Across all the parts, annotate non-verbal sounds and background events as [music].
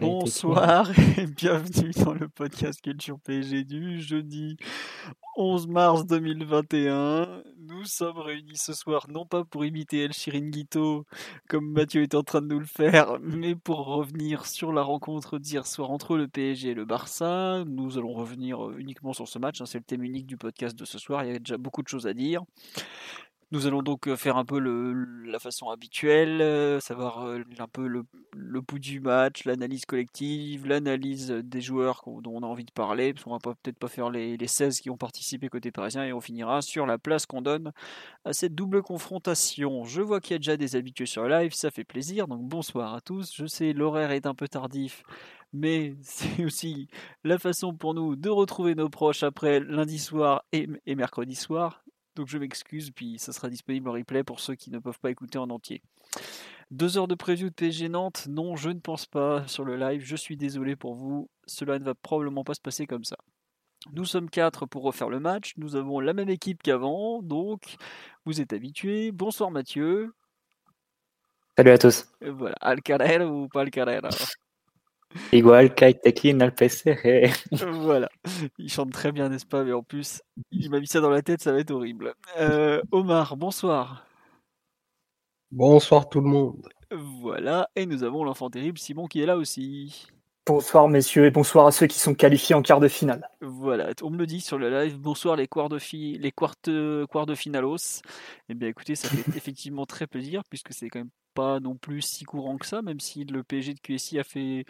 Bonsoir et bienvenue dans le podcast Culture PSG du jeudi 11 mars 2021. Nous sommes réunis ce soir non pas pour imiter El Chiringuito comme Mathieu est en train de nous le faire, mais pour revenir sur la rencontre d'hier soir entre le PSG et le Barça. Nous allons revenir euh, uniquement sur ce match, hein, c'est le thème unique du podcast de ce soir, il y a déjà beaucoup de choses à dire. Nous allons donc faire un peu la façon habituelle, savoir un peu le, le pouls du match, l'analyse collective, l'analyse des joueurs dont on a envie de parler, parce qu'on va peut-être pas faire les, les 16 qui ont participé côté parisien, et on finira sur la place qu'on donne à cette double confrontation. Je vois qu'il y a déjà des habitués sur live, ça fait plaisir, donc bonsoir à tous. Je sais, l'horaire est un peu tardif, mais [laughs] c'est aussi la façon pour nous de retrouver nos proches après lundi soir et mercredi soir. Donc je m'excuse, puis ça sera disponible en replay pour ceux qui ne peuvent pas écouter en entier. Deux heures de preview de PSG Nantes Non, je ne pense pas sur le live. Je suis désolé pour vous. Cela ne va probablement pas se passer comme ça. Nous sommes quatre pour refaire le match. Nous avons la même équipe qu'avant, donc vous êtes habitués. Bonsoir Mathieu. Salut à tous. Et voilà, Alcarrera ou pas Alcarrera Igual al PCR. [laughs] Voilà, il chante très bien, n'est-ce pas? Mais en plus, il m'a mis ça dans la tête, ça va être horrible. Euh, Omar, bonsoir. Bonsoir tout le monde. Voilà, et nous avons l'enfant terrible Simon qui est là aussi. Bonsoir messieurs et bonsoir à ceux qui sont qualifiés en quart de finale. Voilà, on me le dit sur le live. Bonsoir les quarts de, fi- les quartes, quarts de finalos. Eh bien écoutez, ça fait [laughs] effectivement très plaisir puisque c'est quand même pas non plus si courant que ça, même si le PSG de QSI a fait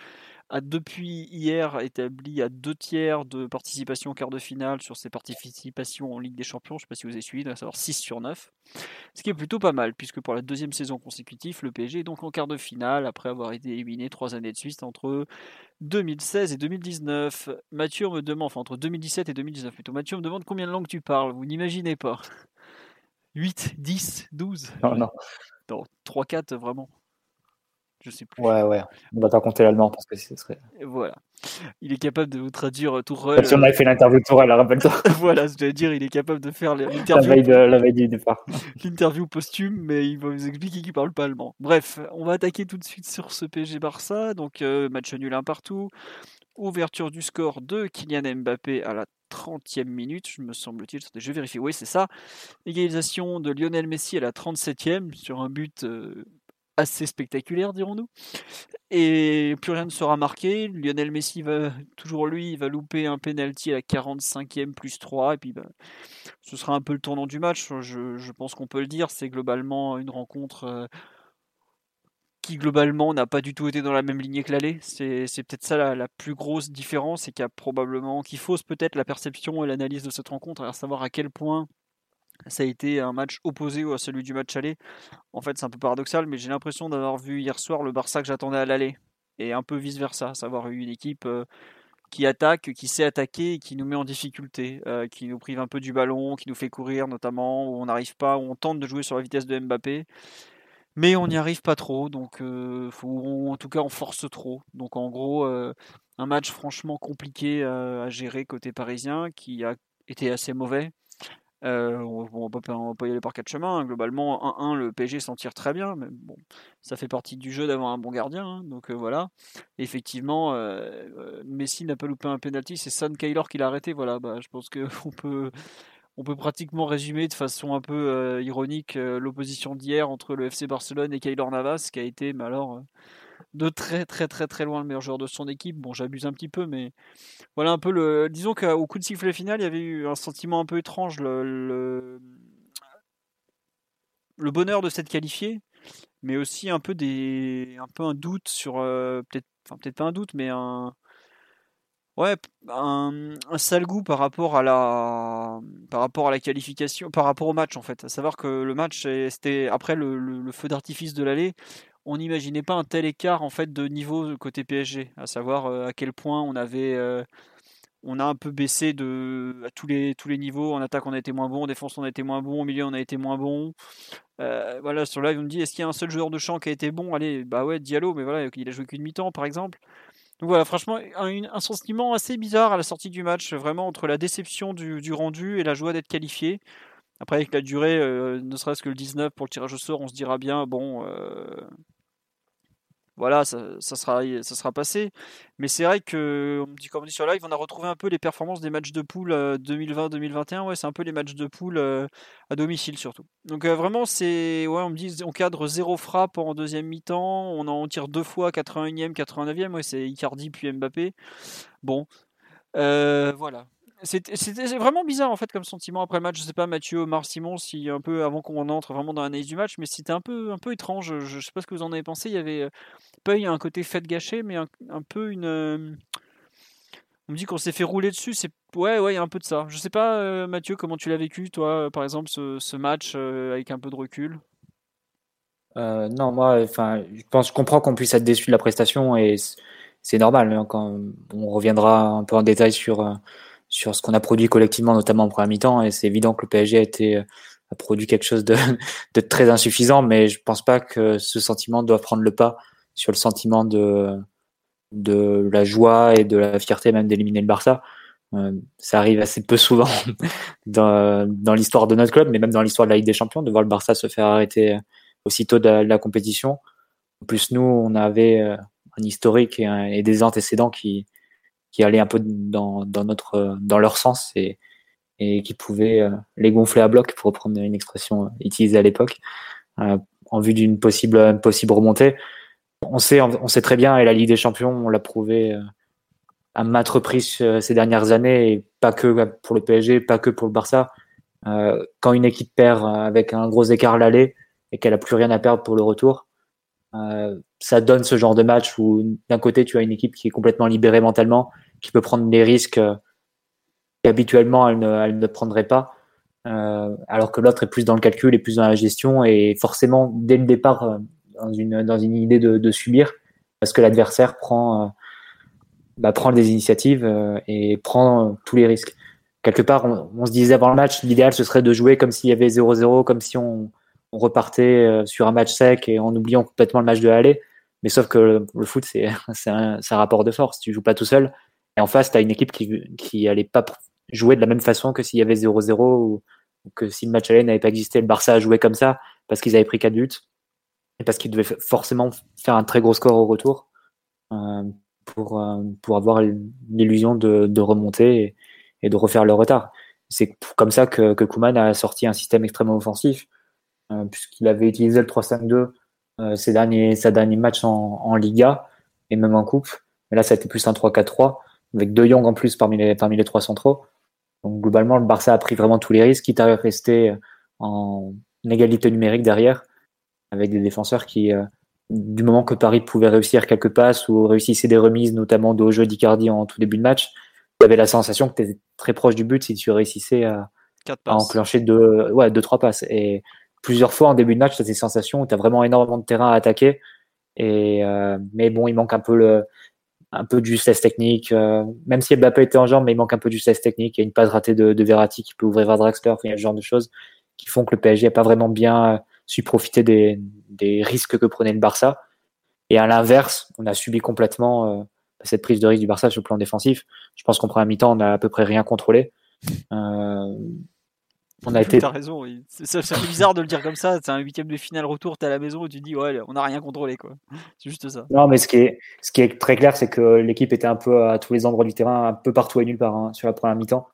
a depuis hier établi à deux tiers de participation en quart de finale sur ses participations en Ligue des Champions. Je ne sais pas si vous avez suivi, à savoir 6 sur 9. Ce qui est plutôt pas mal, puisque pour la deuxième saison consécutive, le PSG est donc en quart de finale après avoir été éliminé trois années de suite entre 2016 et 2019. Mathieu me demande, enfin entre 2017 et 2019 plutôt, Mathieu me demande combien de langues tu parles? Vous n'imaginez pas. 8, 10, 12 Non, non. Non, 3, 4 vraiment. Je sais plus. Ouais, ouais. On va pas compter l'allemand parce que ce serait. Et voilà. Il est capable de vous traduire tout Tourelle. Si on avait fait l'interview de Tourelle, rappelle-toi. [laughs] voilà, je vais dire, il est capable de faire l'interview la veille du départ. [laughs] l'interview posthume, mais il va vous expliquer qu'il parle pas allemand. Bref, on va attaquer tout de suite sur ce PSG Barça. Donc euh, match nul un partout. Ouverture du score de Kylian Mbappé à la 30e minute, je me semble-t-il. Je vérifie. Oui, c'est ça. Égalisation de Lionel Messi à la 37e sur un but euh, assez spectaculaire, dirons-nous. Et plus rien ne sera marqué. Lionel Messi va toujours lui, va louper un penalty à la 45e plus 3 et puis bah, ce sera un peu le tournant du match. Je, je pense qu'on peut le dire. C'est globalement une rencontre euh, qui globalement n'a pas du tout été dans la même lignée que l'aller. C'est peut-être ça la, plus grosse différence et qui a probablement qui fausse peut-être la perception et l'analyse de cette rencontre, à savoir à quel point ça a été un match opposé à celui du match aller. En fait, c'est un peu paradoxal, mais j'ai l'impression d'avoir vu hier soir le Barça que j'attendais à l'aller et un peu vice versa, à savoir une équipe euh, qui attaque, qui sait attaquer et qui nous met en difficulté, euh, qui nous prive un peu du ballon, qui nous fait courir notamment, où on n'arrive pas, où on tente de jouer sur la vitesse de Mbappé, mais on n'y arrive pas trop, donc en tout cas on force trop. Donc en gros, un match franchement compliqué à gérer côté parisien, qui a été assez mauvais. On ne va, pas- y aller par quatre chemins. hein. Globalement, 1-1, le PSG s'en tire très bien. Mais bon, ça fait partie du jeu d'avoir un bon gardien. hein. donc voilà. Effectivement, Messi n'a pas loupé un penalty. C'est Son Kaylor qui l'a arrêté. Voilà, bah, je pense qu'on [laughs] peut, on peut pratiquement résumer de façon un peu euh, ironique euh, l'opposition d'hier entre le FC Barcelone et Kaylor Navas, qui a été, mais euh, de très très très très loin le meilleur joueur de son équipe. Bon, j'abuse un petit peu, mais voilà un peu le. Disons qu'au coup de sifflet final, il y avait eu un sentiment un peu étrange. Le, bonheur de s'être qualifié, mais aussi un peu des, un doute sur peut-être, enfin peut-être pas un doute, mais un, ouais, un, sale goût par rapport à la, par rapport à la qualification, par rapport au match en fait. À savoir que le match, c'était après le, feu d'artifice de l'aller. on n'imaginait pas un tel écart en fait de niveau côté PSG, à savoir à quel point on avait on a un peu baissé de, à tous les, tous les niveaux. En attaque, on a été moins bon. En défense, on a été moins bon. Au milieu, on a été moins bon. Euh, voilà, sur live, on me dit est-ce qu'il y a un seul joueur de champ qui a été bon? Allez, bah ouais, Diallo, mais voilà, il a joué qu'une mi-temps, par exemple. Donc voilà, franchement, un, sentiment assez bizarre à la sortie du match, vraiment entre la déception du, rendu et la joie d'être qualifié. Après, avec la durée, euh, ne serait-ce que le 19 pour le tirage au sort, on se dira bien, bon, euh, voilà, ça, sera, passé. Mais c'est vrai que, dit, comme on dit sur live, on a retrouvé un peu les performances des matchs de poule 2020-2021. Ouais, c'est un peu les matchs de poule à domicile surtout. Donc vraiment, c'est, ouais, on me dit, on cadre zéro frappe en deuxième mi-temps, on en tire deux fois 81e, 89e. Ouais, c'est Icardi puis Mbappé. Bon, euh, voilà. C'était vraiment bizarre en fait comme sentiment après le match. Je sais pas Mathieu, Omar Simon, si un peu avant qu'on entre vraiment dans l'analyse du match, mais c'était un peu un peu étrange. Je, sais pas ce que vous en avez pensé. Il y avait pas eu un côté fête gâché, mais un, peu une. Euh, on me dit qu'on s'est fait rouler dessus. C'est ouais ouais, il y a un peu de ça. Je sais pas euh, Mathieu comment tu l'as vécu toi, par exemple ce, match euh, avec un peu de recul? non moi, enfin, je pense, je comprends qu'on puisse être déçu de la prestation et c'est normal. Hein, quand on reviendra un peu en détail sur sur ce qu'on a produit collectivement, notamment en première mi-temps. Et c'est évident que le PSG a été a produit quelque chose de, [laughs] de, très insuffisant, mais je pense pas que ce sentiment doit prendre le pas sur le sentiment de de la joie et de la fierté même d'éliminer le Barça. Euh, ça arrive assez peu souvent [laughs] dans, dans l'histoire de notre club, mais même dans l'histoire de la Ligue des Champions, de voir le Barça se faire arrêter aussitôt de la, compétition. En plus, nous, on avait euh, un historique et des antécédents qui, qui allaient un peu dans, dans, notre, dans leur sens et, et qui pouvaient euh, les gonfler à bloc, pour reprendre une expression utilisée à l'époque, euh, en vue d'une possible, possible remontée. On sait, on sait très bien, et la Ligue des Champions, on l'a prouvé euh, à maintes reprises ces dernières années, et pas que pour le PSG, pas que pour le Barça. quand une équipe perd avec un gros écart l'aller et qu'elle a plus rien à perdre pour le retour, ça donne ce genre de match où d'un côté tu as une équipe qui est complètement libérée mentalement qui peut prendre des risques euh, qu'habituellement elle ne, elle ne prendrait pas, euh, alors que l'autre est plus dans le calcul et plus dans la gestion et forcément dès le départ euh, dans une, dans une idée de, subir parce que l'adversaire prend, bah, prend des initiatives et prend tous les risques. Quelque part, on, se disait avant le match, l'idéal ce serait de jouer comme s'il y avait 0-0, comme si on, on repartait sur un match sec et en oubliant complètement le match de aller. Mais sauf que le, le foot, c'est [laughs] un, un, rapport de force. Tu joues pas tout seul. Et en face, tu as une équipe qui, qui allait pas jouer de la même façon que s'il y avait 0-0 ou, que si le match aller n'avait pas existé, le Barça a joué comme ça parce qu'ils avaient pris 4 buts et parce qu'ils devaient forcément faire un très gros score au retour euh, pour, euh, pour avoir l'illusion de, de remonter et, de refaire le retard. C'est comme ça que, que Kuman a sorti un système extrêmement offensif euh, puisqu'il avait utilisé le 3-5-2 euh, ses derniers, sa dernier match en, en Liga et même en Coupe. Mais là, ça a été plus un 3-4-3 avec De Jong en plus parmi les, parmi les trois centraux. Donc globalement, le Barça a pris vraiment tous les risques, quitte à rester en égalité numérique derrière, avec des défenseurs qui, euh, du moment que Paris pouvait réussir quelques passes ou réussissait des remises, notamment de haut jeu d'Icardi en tout début de match, tu avais la sensation que tu étais très proche du but si tu réussissais à, enclencher deux, ouais, deux, trois passes. Et plusieurs fois en début de match, tu as ces sensations où tu as vraiment énormément de terrain à attaquer. Et, euh, mais bon, il manque un peu le, un peu de justesse technique. Euh, même si Mbappé était en jambe, mais il manque un peu de justesse technique. Il y a une passe ratée de, Verratti qui peut ouvrir à Draxler. il y a ce genre de choses qui font que le PSG n'a pas vraiment bien euh, su profiter des, risques que prenait le Barça. Et à l'inverse, on a subi complètement euh, cette prise de risque du Barça sur le plan défensif. Je pense qu'en première mi-temps, on a à peu près rien contrôlé. On a été. T'as raison, oui. C'est [laughs] bizarre de le dire comme ça. C'est un huitième de finale retour, t'es à la maison et tu dis ouais, on n'a rien contrôlé quoi. [laughs] C'est juste ça. Non, mais ce qui est, ce qui est très clair, c'est que l'équipe était un peu à tous les endroits du terrain, un peu partout et nulle part hein, sur la première mi-temps.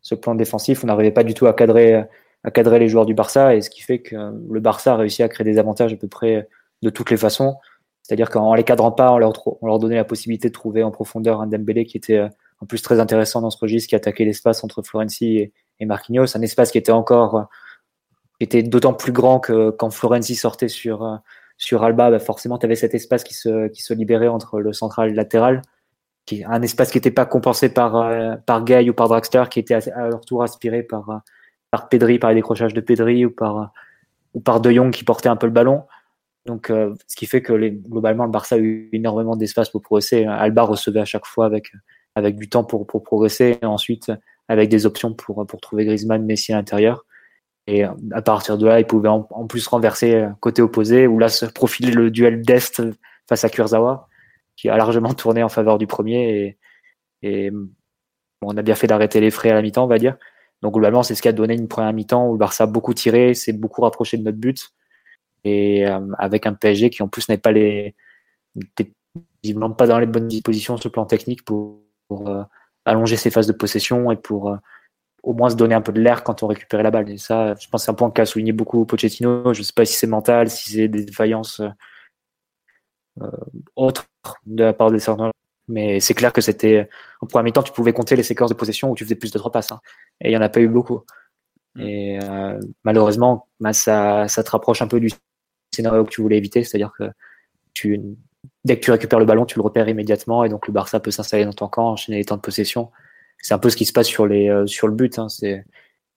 Ce plan défensif, on n'arrivait pas du tout à cadrer, à cadrer les joueurs du Barça et ce qui fait que le Barça a réussi à créer des avantages à peu près de toutes les façons. C'est-à-dire qu'en les cadrant pas, on leur, on leur donnait la possibilité de trouver en profondeur un Dembélé qui était euh, en plus très intéressant dans ce registre, qui attaquait l'espace entre Florenzi et, et Marquinhos, un espace qui était encore euh, était d'autant plus grand que quand Florenzi sortait sur euh, sur Alba, bah forcément tu avais cet espace qui se qui se libérait entre le central et le latéral, qui un espace qui n'était pas compensé par euh, par Gay ou par Draxler, qui était à, leur tour aspiré par par Pedri, par les décrochages de Pedri ou par ou par De Jong qui portait un peu le ballon. Donc, ce qui fait que globalement, le Barça a eu énormément d'espace pour progresser. Alba recevait à chaque fois avec, avec du temps pour, pour progresser et ensuite avec des options pour, pour trouver Griezmann, Messi à l'intérieur. Et à partir de là, il pouvait en, plus renverser côté opposé, où là se profilait le duel d'Est face à Kurzawa, qui a largement [laughs] tourné en faveur du premier. Et, et on a bien fait d'arrêter les frais à la mi-temps, on va dire. Donc globalement, c'est ce qui a donné une première mi-temps où Barça a beaucoup tiré, s'est beaucoup rapproché de notre but. Et euh, avec un PSG qui en plus n'est pas les visiblement pas dans les bonnes dispositions sur le plan technique pour, euh, allonger ses phases de possession et pour euh, au moins se donner un peu de l'air quand on récupérait la balle. Et ça, je pense que c'est un point qu'a souligné beaucoup Pochettino. Je ne sais pas si c'est mental, si c'est des défaillances autres de la part des certains mais c'est clair que c'était en premier mi-temps, tu pouvais compter les séquences de possession où tu faisais plus de trois passes. Hein. et il n'y en a pas eu beaucoup. Mm. Et euh, malheureusement, bah, ça, ça te rapproche un peu du scénario que tu voulais éviter. C'est-à-dire que tu, dès que tu récupères le ballon, tu le repères immédiatement. Et donc le Barça peut s'installer dans ton camp, enchaîner les temps de possession. C'est un peu ce qui se passe sur, les, euh, sur le but. Hein. C'est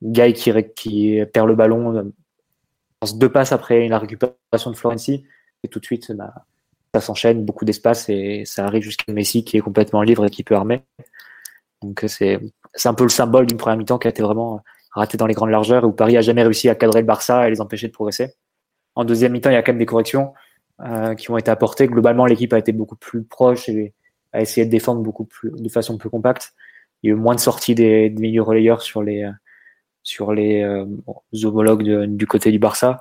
Guy qui, perd le ballon, euh, deux passes après la récupération de Florenzi. Et tout de suite, bah, ça s'enchaîne, beaucoup d'espace et ça arrive jusqu'à Messi qui est complètement libre et qui peut armer. Donc c'est un peu le symbole d'une première mi-temps qui a été vraiment ratée dans les grandes largeurs où Paris a jamais réussi à cadrer le Barça et les empêcher de progresser. En deuxième mi-temps, il y a quand même des corrections euh, qui ont été apportées. Globalement, l'équipe a été beaucoup plus proche et a essayé de défendre beaucoup plus, de façon plus compacte. Il y a eu moins de sorties des, des milieux relayeurs sur les sur les euh, homologues du côté du Barça.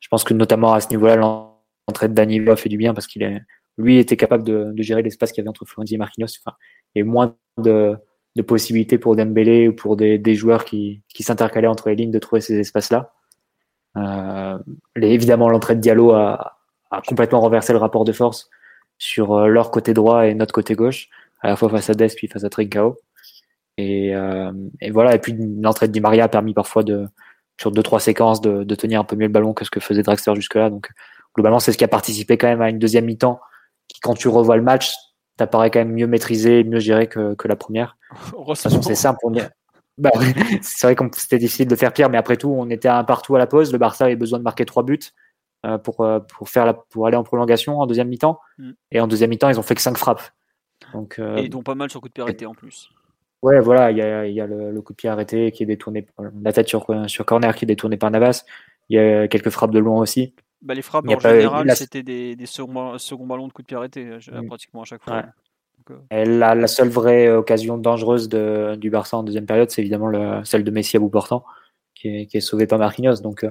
Je pense que notamment à ce niveau-là, l'entrée de Danilo a fait du bien parce qu'il est, lui était capable de, de gérer l'espace qu'il y avait entre Florenzi et Marquinhos. Enfin, il y a moins de, de possibilités pour Dembélé ou pour des, des joueurs qui, qui s'intercalaient entre les lignes de trouver ces espaces-là. Euh, évidemment, l'entrée de Diallo a, a, complètement renversé le rapport de force sur euh, leur côté droit et notre côté gauche, à la fois face à Dest puis face à Trincao. Et, euh, et voilà. Et puis l'entrée de Di Maria a permis parfois de sur deux trois séquences de, de tenir un peu mieux le ballon que ce que faisait Drexler jusque-là. Donc globalement, c'est ce qui a participé quand même à une deuxième mi-temps qui, quand tu revois le match, t'apparaît quand même mieux maîtrisé, mieux géré que, que la première. [laughs] c'est simple. [laughs] Bah, c'est vrai que c'était difficile de faire pire, mais après tout, on était un partout à la pause. Le Barça avait besoin de marquer trois buts pour, euh, pour, faire la, pour aller en prolongation en deuxième mi-temps. Mm. Et en deuxième mi-temps, ils ont fait que cinq frappes. Donc, euh, et dont pas mal sur coup de pied arrêté en plus. Ouais, voilà, il y a, y a le, coup de pied arrêté qui est détourné, la tête sur, sur corner qui est détourné par Navas. Il y a quelques frappes de loin aussi. Bah, les frappes, en général, c'était des, des seconds, ballons de coup de pied arrêté, euh, mm. pratiquement à chaque fois. Euh. la, la, seule vraie occasion dangereuse de, du Barça en deuxième période, c'est évidemment le, celle de Messi à bout portant, qui est, qui est sauvé par Marquinhos. Donc, euh,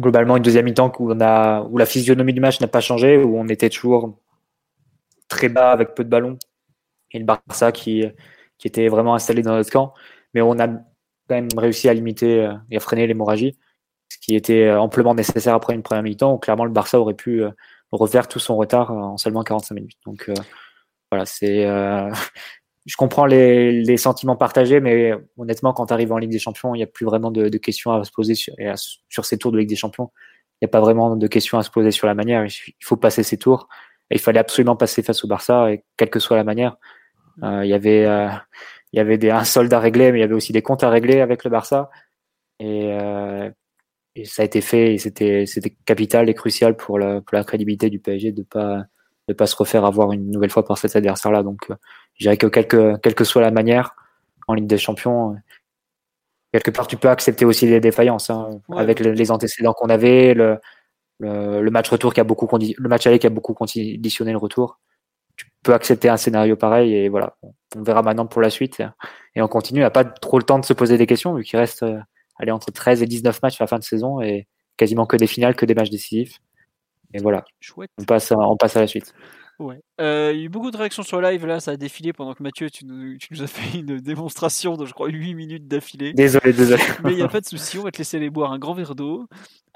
globalement, une deuxième mi-temps où, on où la physionomie du match n'a pas changé, où on était toujours très bas avec peu de ballons, et le Barça qui, qui était vraiment installé dans notre camp. Mais on a quand même réussi à limiter et à freiner l'hémorragie ce qui était euh, amplement nécessaire après une première mi-temps où clairement le Barça aurait pu euh, refaire tout son retard en seulement 45 minutes. Donc euh, voilà, c'est [laughs] je comprends les, les, sentiments partagés, mais honnêtement, quand tu arrives en Ligue des Champions, il n'y a plus vraiment de, de, questions à se poser sur, sur ces tours de Ligue des Champions. Il n'y a pas vraiment de questions à se poser sur la manière. Il faut passer ces tours. Et il fallait absolument passer face au Barça, et quelle que soit la manière. Euh, il y avait, euh, il y avait des, un solde à régler, mais il y avait aussi des comptes à régler avec le Barça. Et, euh, et ça a été fait et c'était c'était capital et crucial pour la, pour la crédibilité du PSG de pas de pas se refaire avoir une nouvelle fois par cet adversaire là donc euh, je dirais que quelque quelle que soit la manière en Ligue des Champions quelque part tu peux accepter aussi les défaillances hein, avec les, antécédents qu'on avait le, le, match retour qui a beaucoup le match aller qui a beaucoup conditionné le retour tu peux accepter un scénario pareil et voilà on verra maintenant pour la suite et on continue a pas trop le temps de se poser des questions vu qu'il reste euh, aller entre 13 et 19 matchs à la fin de saison et quasiment que des finales, que des matchs décisifs. Et voilà. Chouette. On passe, on passe à la suite. Ouais. Euh, il y a eu beaucoup de réactions sur live, là, ça a défilé pendant que Mathieu, tu nous, tu nous as fait une démonstration de, je crois, 8 minutes d'affilée. Désolé, désolé. Mais il n'y a pas de souci, on va te laisser aller boire un grand verre d'eau.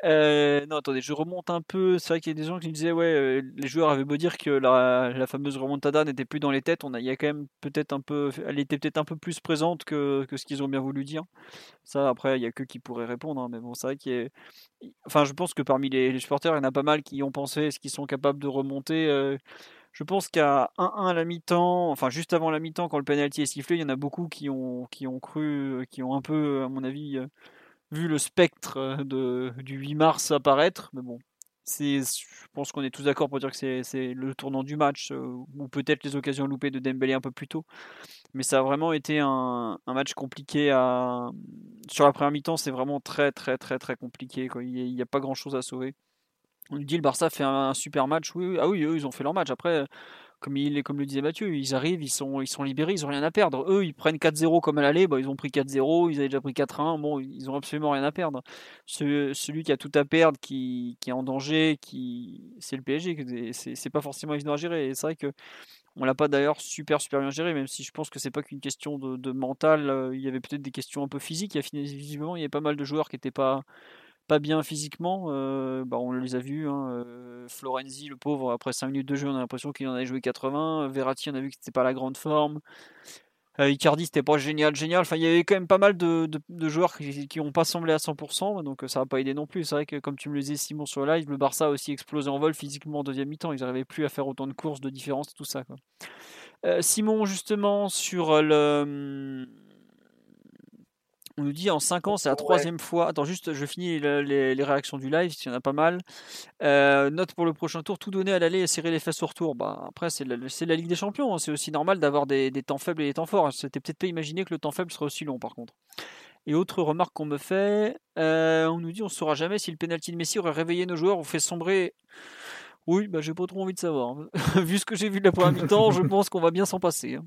Euh, non, attendez, je remonte un peu. C'est vrai qu'il y a des gens qui me disaient, ouais, euh, les joueurs avaient beau dire que la, la fameuse remontada n'était plus dans les têtes. On a, il y a quand même peut-être un peu, elle était peut-être un peu plus présente que, que ce qu'ils ont bien voulu dire. Ça, après, il y a que qui pourraient répondre. Hein, mais bon, c'est vrai qu'il y a, enfin, je pense que parmi les, les, supporters, il y en a pas mal qui ont pensé, est-ce qu'ils sont capables de remonter euh, je pense qu'à 1-1 à la mi-temps, enfin juste avant la mi-temps, quand le penalty est sifflé, il y en a beaucoup qui ont, qui ont cru, qui ont un peu, à mon avis, vu le spectre de, du 8 mars apparaître. Mais bon, je pense qu'on est tous d'accord pour dire que c'est le tournant du match, euh, ou peut-être les occasions loupées de Dembélé un peu plus tôt. Mais ça a vraiment été un, match compliqué. Sur la première mi-temps, c'est vraiment très, très, très, très compliqué. Il n'y a, pas grand-chose à sauver. On dit le Barça fait un, super match. Oui, ah oui, eux, ils ont fait leur match. Après, comme, il, comme le disait Mathieu, ils arrivent, ils sont, libérés, ils n'ont rien à perdre. Eux, ils prennent 4-0 comme à l'aller, bah, ils ont pris 4-0, ils avaient déjà pris 4-1, bon, ils ont absolument rien à perdre. celui qui a tout à perdre, qui, est en danger, qui, c'est le PSG, c'est pas forcément évident à gérer. Et c'est vrai que on l'a pas d'ailleurs super super bien géré, même si je pense que c'est pas qu'une question de, de mental. Euh, il y avait peut-être des questions un peu physiques. Il y a visiblement il y avait pas mal de joueurs qui n'étaient pas pas bien physiquement. Euh, bah, on les a vus. Hein, euh, Florenzi, le pauvre, après 5 minutes de jeu, on a l'impression qu'il en avait joué 80. Verratti, on a vu que c'était pas la grande forme. Euh, Icardi, c'était pas génial, génial. Enfin, il y avait quand même pas mal de, joueurs qui n'ont pas semblé à 100%, donc ça n'a pas aidé non plus. C'est vrai que, comme tu me le disais, Simon, sur live, le Barça a aussi explosé en vol physiquement en deuxième mi-temps. Ils n'arrivaient plus à faire autant de courses, de différence, tout ça. Simon, justement, sur le on nous dit en 5 ans, c'est la troisième fois. Attends, juste, je finis les, réactions du live, s'il y en a pas mal. Euh, note pour le prochain tour, tout donner à l'aller et serrer les fesses au retour. Bah, après, c'est la, la, Ligue des Champions. Hein. C'est aussi normal d'avoir des, temps faibles et des temps forts. C'était peut-être pas imaginé que le temps faible serait aussi long, par contre. Et autre remarque qu'on me fait, euh, on nous dit on ne saura jamais si le penalty de Messi aurait réveillé nos joueurs ou fait sombrer oui, bah, j'ai pas trop envie de savoir. [laughs] vu ce que j'ai vu de la première mi-temps, je [laughs] pense qu'on va bien s'en passer. Hein.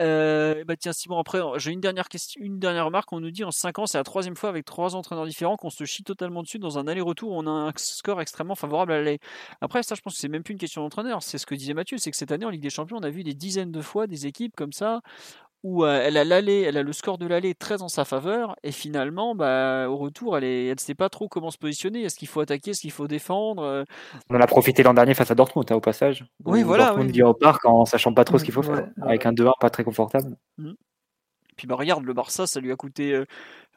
Euh, bah tiens, Simon, après, j'ai une dernière question, une dernière remarque. On nous dit en 5 ans, c'est la troisième fois avec trois entraîneurs différents qu'on se chie totalement dessus dans un aller-retour. On a un score extrêmement favorable à l'aller. Après, ça, je pense que c'est même plus une question d'entraîneur. C'est ce que disait Mathieu, c'est que cette année en Ligue des Champions, on a vu des dizaines de fois des équipes comme ça où elle a l'aller, elle a le score de l'aller très en sa faveur, et finalement, bah, au retour, elle ne elle sait pas trop comment se positionner. Est-ce qu'il faut attaquer, est-ce qu'il faut défendre? On en a profité l'an dernier face à Dortmund, hein, au passage. Oui, voilà. Dortmund oui. au parc en sachant pas trop ce qu'il faut faire, avec un 2-1 pas très confortable. Mmh. Puis bah regarde, le Barça, ça lui a coûté.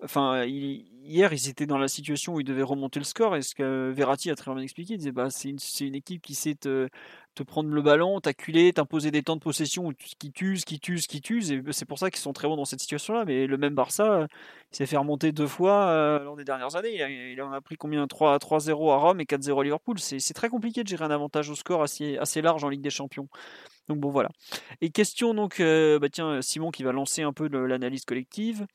Enfin, hier, ils étaient dans la situation où ils devaient remonter le score, et ce que Verratti a très bien expliqué, il disait bah, c'est une, équipe qui sait te, prendre le ballon, t'acculer, t'imposer des temps de possession qui t'usent, qui t'usent, qui t'usent. Et c'est pour ça qu'ils sont très bons dans cette situation-là. Mais le même Barça, il s'est fait remonter deux fois euh, lors des dernières années. Il en a pris combien 3-0 à Rome et 4-0 à Liverpool. C'est très compliqué de gérer un avantage au score assez large en Ligue des Champions. Donc bon voilà. Et question donc, euh, bah tiens, Simon qui va lancer un peu l'analyse collective.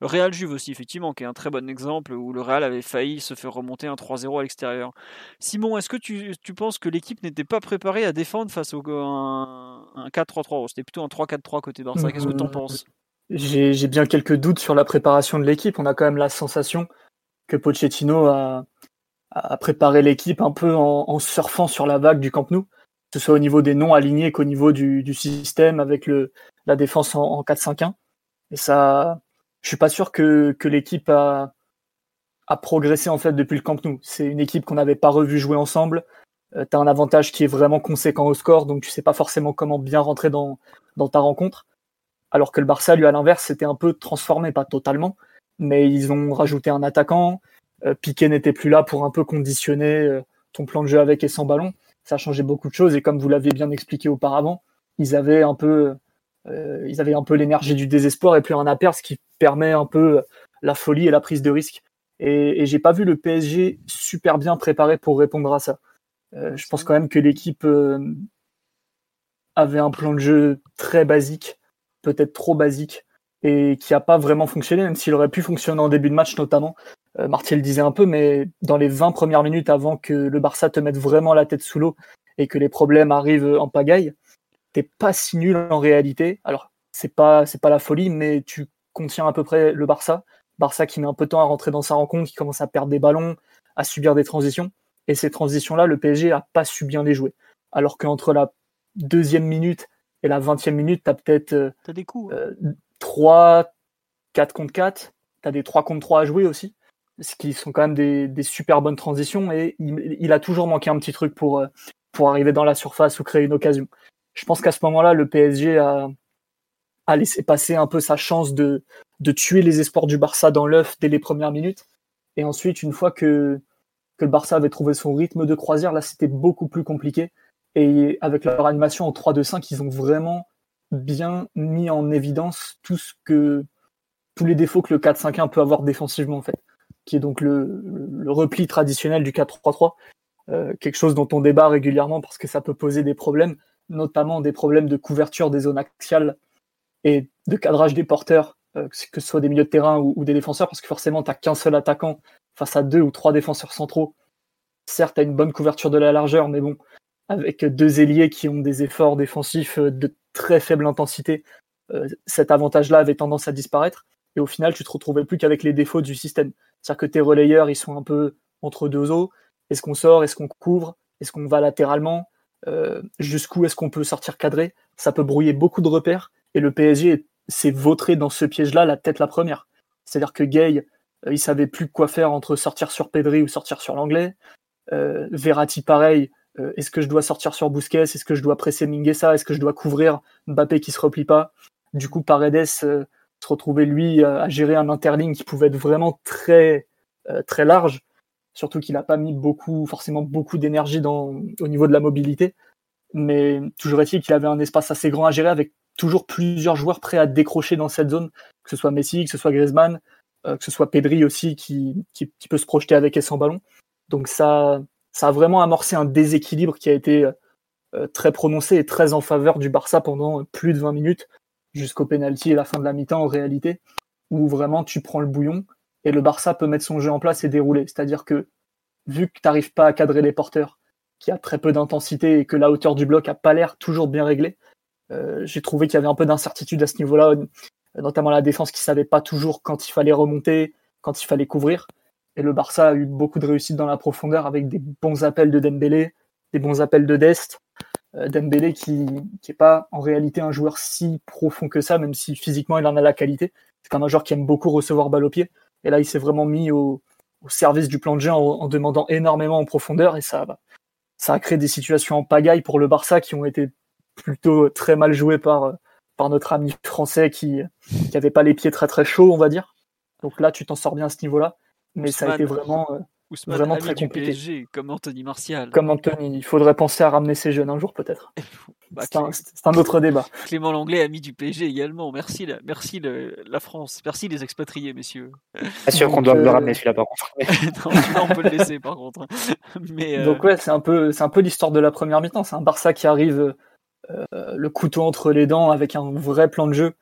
Real Juve aussi effectivement, qui est un très bon exemple où le Real avait failli se faire remonter un 3-0 à l'extérieur. Simon, est-ce que tu, tu, penses que l'équipe n'était pas préparée à défendre face au un, un 4-3-3 C'était plutôt un 3-4-3 côté Barça. Qu'est-ce que tu en penses? J'ai bien quelques doutes sur la préparation de l'équipe. On a quand même la sensation que Pochettino a, a préparé l'équipe un peu en, en surfant sur la vague du Camp Nou que ce soit au niveau des noms alignés qu'au niveau du, système avec le, la défense en, en 4-5-1. Et ça, je suis pas sûr que, que l'équipe a, progressé en fait depuis le Camp Nou. C'est une équipe qu'on n'avait pas revu jouer ensemble. Euh, tu as un avantage qui est vraiment conséquent au score, donc tu sais pas forcément comment bien rentrer dans, dans ta rencontre. Alors que le Barça, lui, à l'inverse, s'était un peu transformé, pas totalement, mais ils ont rajouté un attaquant. Euh, Piqué n'était plus là pour un peu conditionner euh, ton plan de jeu avec et sans ballon ça a changé beaucoup de choses et comme vous l'avez bien expliqué auparavant, ils avaient un peu, euh, ils avaient un peu l'énergie du désespoir et puis un aper, ce qui permet un peu la folie et la prise de risque. Et, et j'ai pas vu le PSG super bien préparé pour répondre à ça. Euh, je pense quand même que l'équipe euh, avait un plan de jeu très basique, peut-être trop basique, et qui a pas vraiment fonctionné, même s'il aurait pu fonctionner en début de match notamment. Euh, Martial disait un peu, mais dans les 20 premières minutes avant que le Barça te mette vraiment la tête sous l'eau et que les problèmes arrivent en pagaille, t'es pas si nul en réalité. Alors, c'est pas, c'est pas la folie, mais tu contiens à peu près le Barça. Barça qui met un peu de temps à rentrer dans sa rencontre, qui commence à perdre des ballons, à subir des transitions. Et ces transitions-là, le PSG a pas su bien les jouer. Alors qu'entre la deuxième minute et la vingtième minute, t'as peut-être euh, des coups, hein. euh, 3, 4 contre 4. T'as des 3 contre 3 à jouer aussi ce qui sont quand même des, super bonnes transitions et il, il, a toujours manqué un petit truc pour, euh, pour arriver dans la surface ou créer une occasion. Je pense qu'à ce moment-là, le PSG a, a laissé passer un peu sa chance de, de tuer les espoirs du Barça dans l'œuf dès les premières minutes. Et ensuite, une fois que, que le Barça avait trouvé son rythme de croisière, là, c'était beaucoup plus compliqué. Et avec leur animation en 3-2-5, ils ont vraiment bien mis en évidence tout ce que, tous les défauts que le 4-5-1 peut avoir défensivement, en fait qui est donc le, repli traditionnel du 4-3-3. quelque chose dont on débat régulièrement parce que ça peut poser des problèmes, notamment des problèmes de couverture des zones axiales et de cadrage des porteurs, que ce soit des milieux de terrain ou, des défenseurs, parce que forcément, tu n'as qu'un seul attaquant face à deux ou trois défenseurs centraux. Certes, tu as une bonne couverture de la largeur, mais bon, avec deux ailiers qui ont des efforts défensifs de très faible intensité, cet avantage-là avait tendance à disparaître. Et au final, tu te retrouvais plus qu'avec les défauts du système. C'est-à-dire que tes relayeurs, ils sont un peu entre deux eaux. Est-ce qu'on sort? Est-ce qu'on couvre? Est-ce qu'on va latéralement? Euh, Jusqu'où est-ce qu'on peut sortir cadré? Ça peut brouiller beaucoup de repères. Et le PSG s'est vautré dans ce piège-là la tête la première. C'est-à-dire que Gay, euh, il savait plus quoi faire entre sortir sur Pedri ou sortir sur l'anglais. Euh, Verratti, pareil. Est-ce que je dois sortir sur Busquets? Est-ce que je dois presser Minguesa? Est-ce que je dois couvrir Mbappé qui se replie pas? Du coup, Paredes se retrouver lui à gérer un interligne qui pouvait être vraiment très euh, très large, surtout qu'il n'a pas mis beaucoup forcément beaucoup d'énergie dans au niveau de la mobilité, mais toujours est-il qu'il avait un espace assez grand à gérer avec toujours plusieurs joueurs prêts à décrocher dans cette zone, que ce soit Messi, que ce soit Griezmann, euh, que ce soit Pedri aussi qui, qui, peut se projeter avec et sans ballon. Donc ça ça a vraiment amorcé un déséquilibre qui a été euh, très prononcé et très en faveur du Barça pendant plus de 20 minutes jusqu'au penalty et la fin de la mi-temps en réalité, où vraiment tu prends le bouillon et le Barça peut mettre son jeu en place et dérouler. C'est-à-dire que vu que tu n'arrives pas à cadrer les porteurs, qui a très peu d'intensité et que la hauteur du bloc a pas l'air toujours bien réglée, euh, j'ai trouvé qu'il y avait un peu d'incertitude à ce niveau-là, notamment la défense qui savait pas toujours quand il fallait remonter, quand il fallait couvrir. Et le Barça a eu beaucoup de réussite dans la profondeur avec des bons appels de Dembélé, des bons appels de Dest, Dembélé qui n'est pas en réalité un joueur si profond que ça, même si physiquement il en a la qualité. C'est quand même un joueur qui aime beaucoup recevoir balle au pied. Et là, il s'est vraiment mis au, service du plan de jeu en, demandant énormément en profondeur et ça, ça a créé des situations en pagaille pour le Barça qui ont été plutôt très mal jouées par, par notre ami français qui n'avait pas les pieds très très chauds, on va dire. Donc là, tu t'en sors bien à ce niveau-là. Mais ça a été vraiment, euh, vraiment très compliqué. comme Anthony Martial. Comme Anthony, il faudrait penser à ramener ces jeunes un jour peut-être. Bah, c'est un, autre débat. Clément Langlais, ami du PSG également. Merci, la, merci la France. Merci les expatriés, messieurs. Pas sûr qu'on doit le ramener celui-là par contre. [laughs] non, on peut le laisser par contre. Mais, euh, Donc ouais, c'est un peu, c'est un peu l'histoire de la première mi-temps. C'est un Barça qui arrive euh, le couteau entre les dents avec un vrai plan de jeu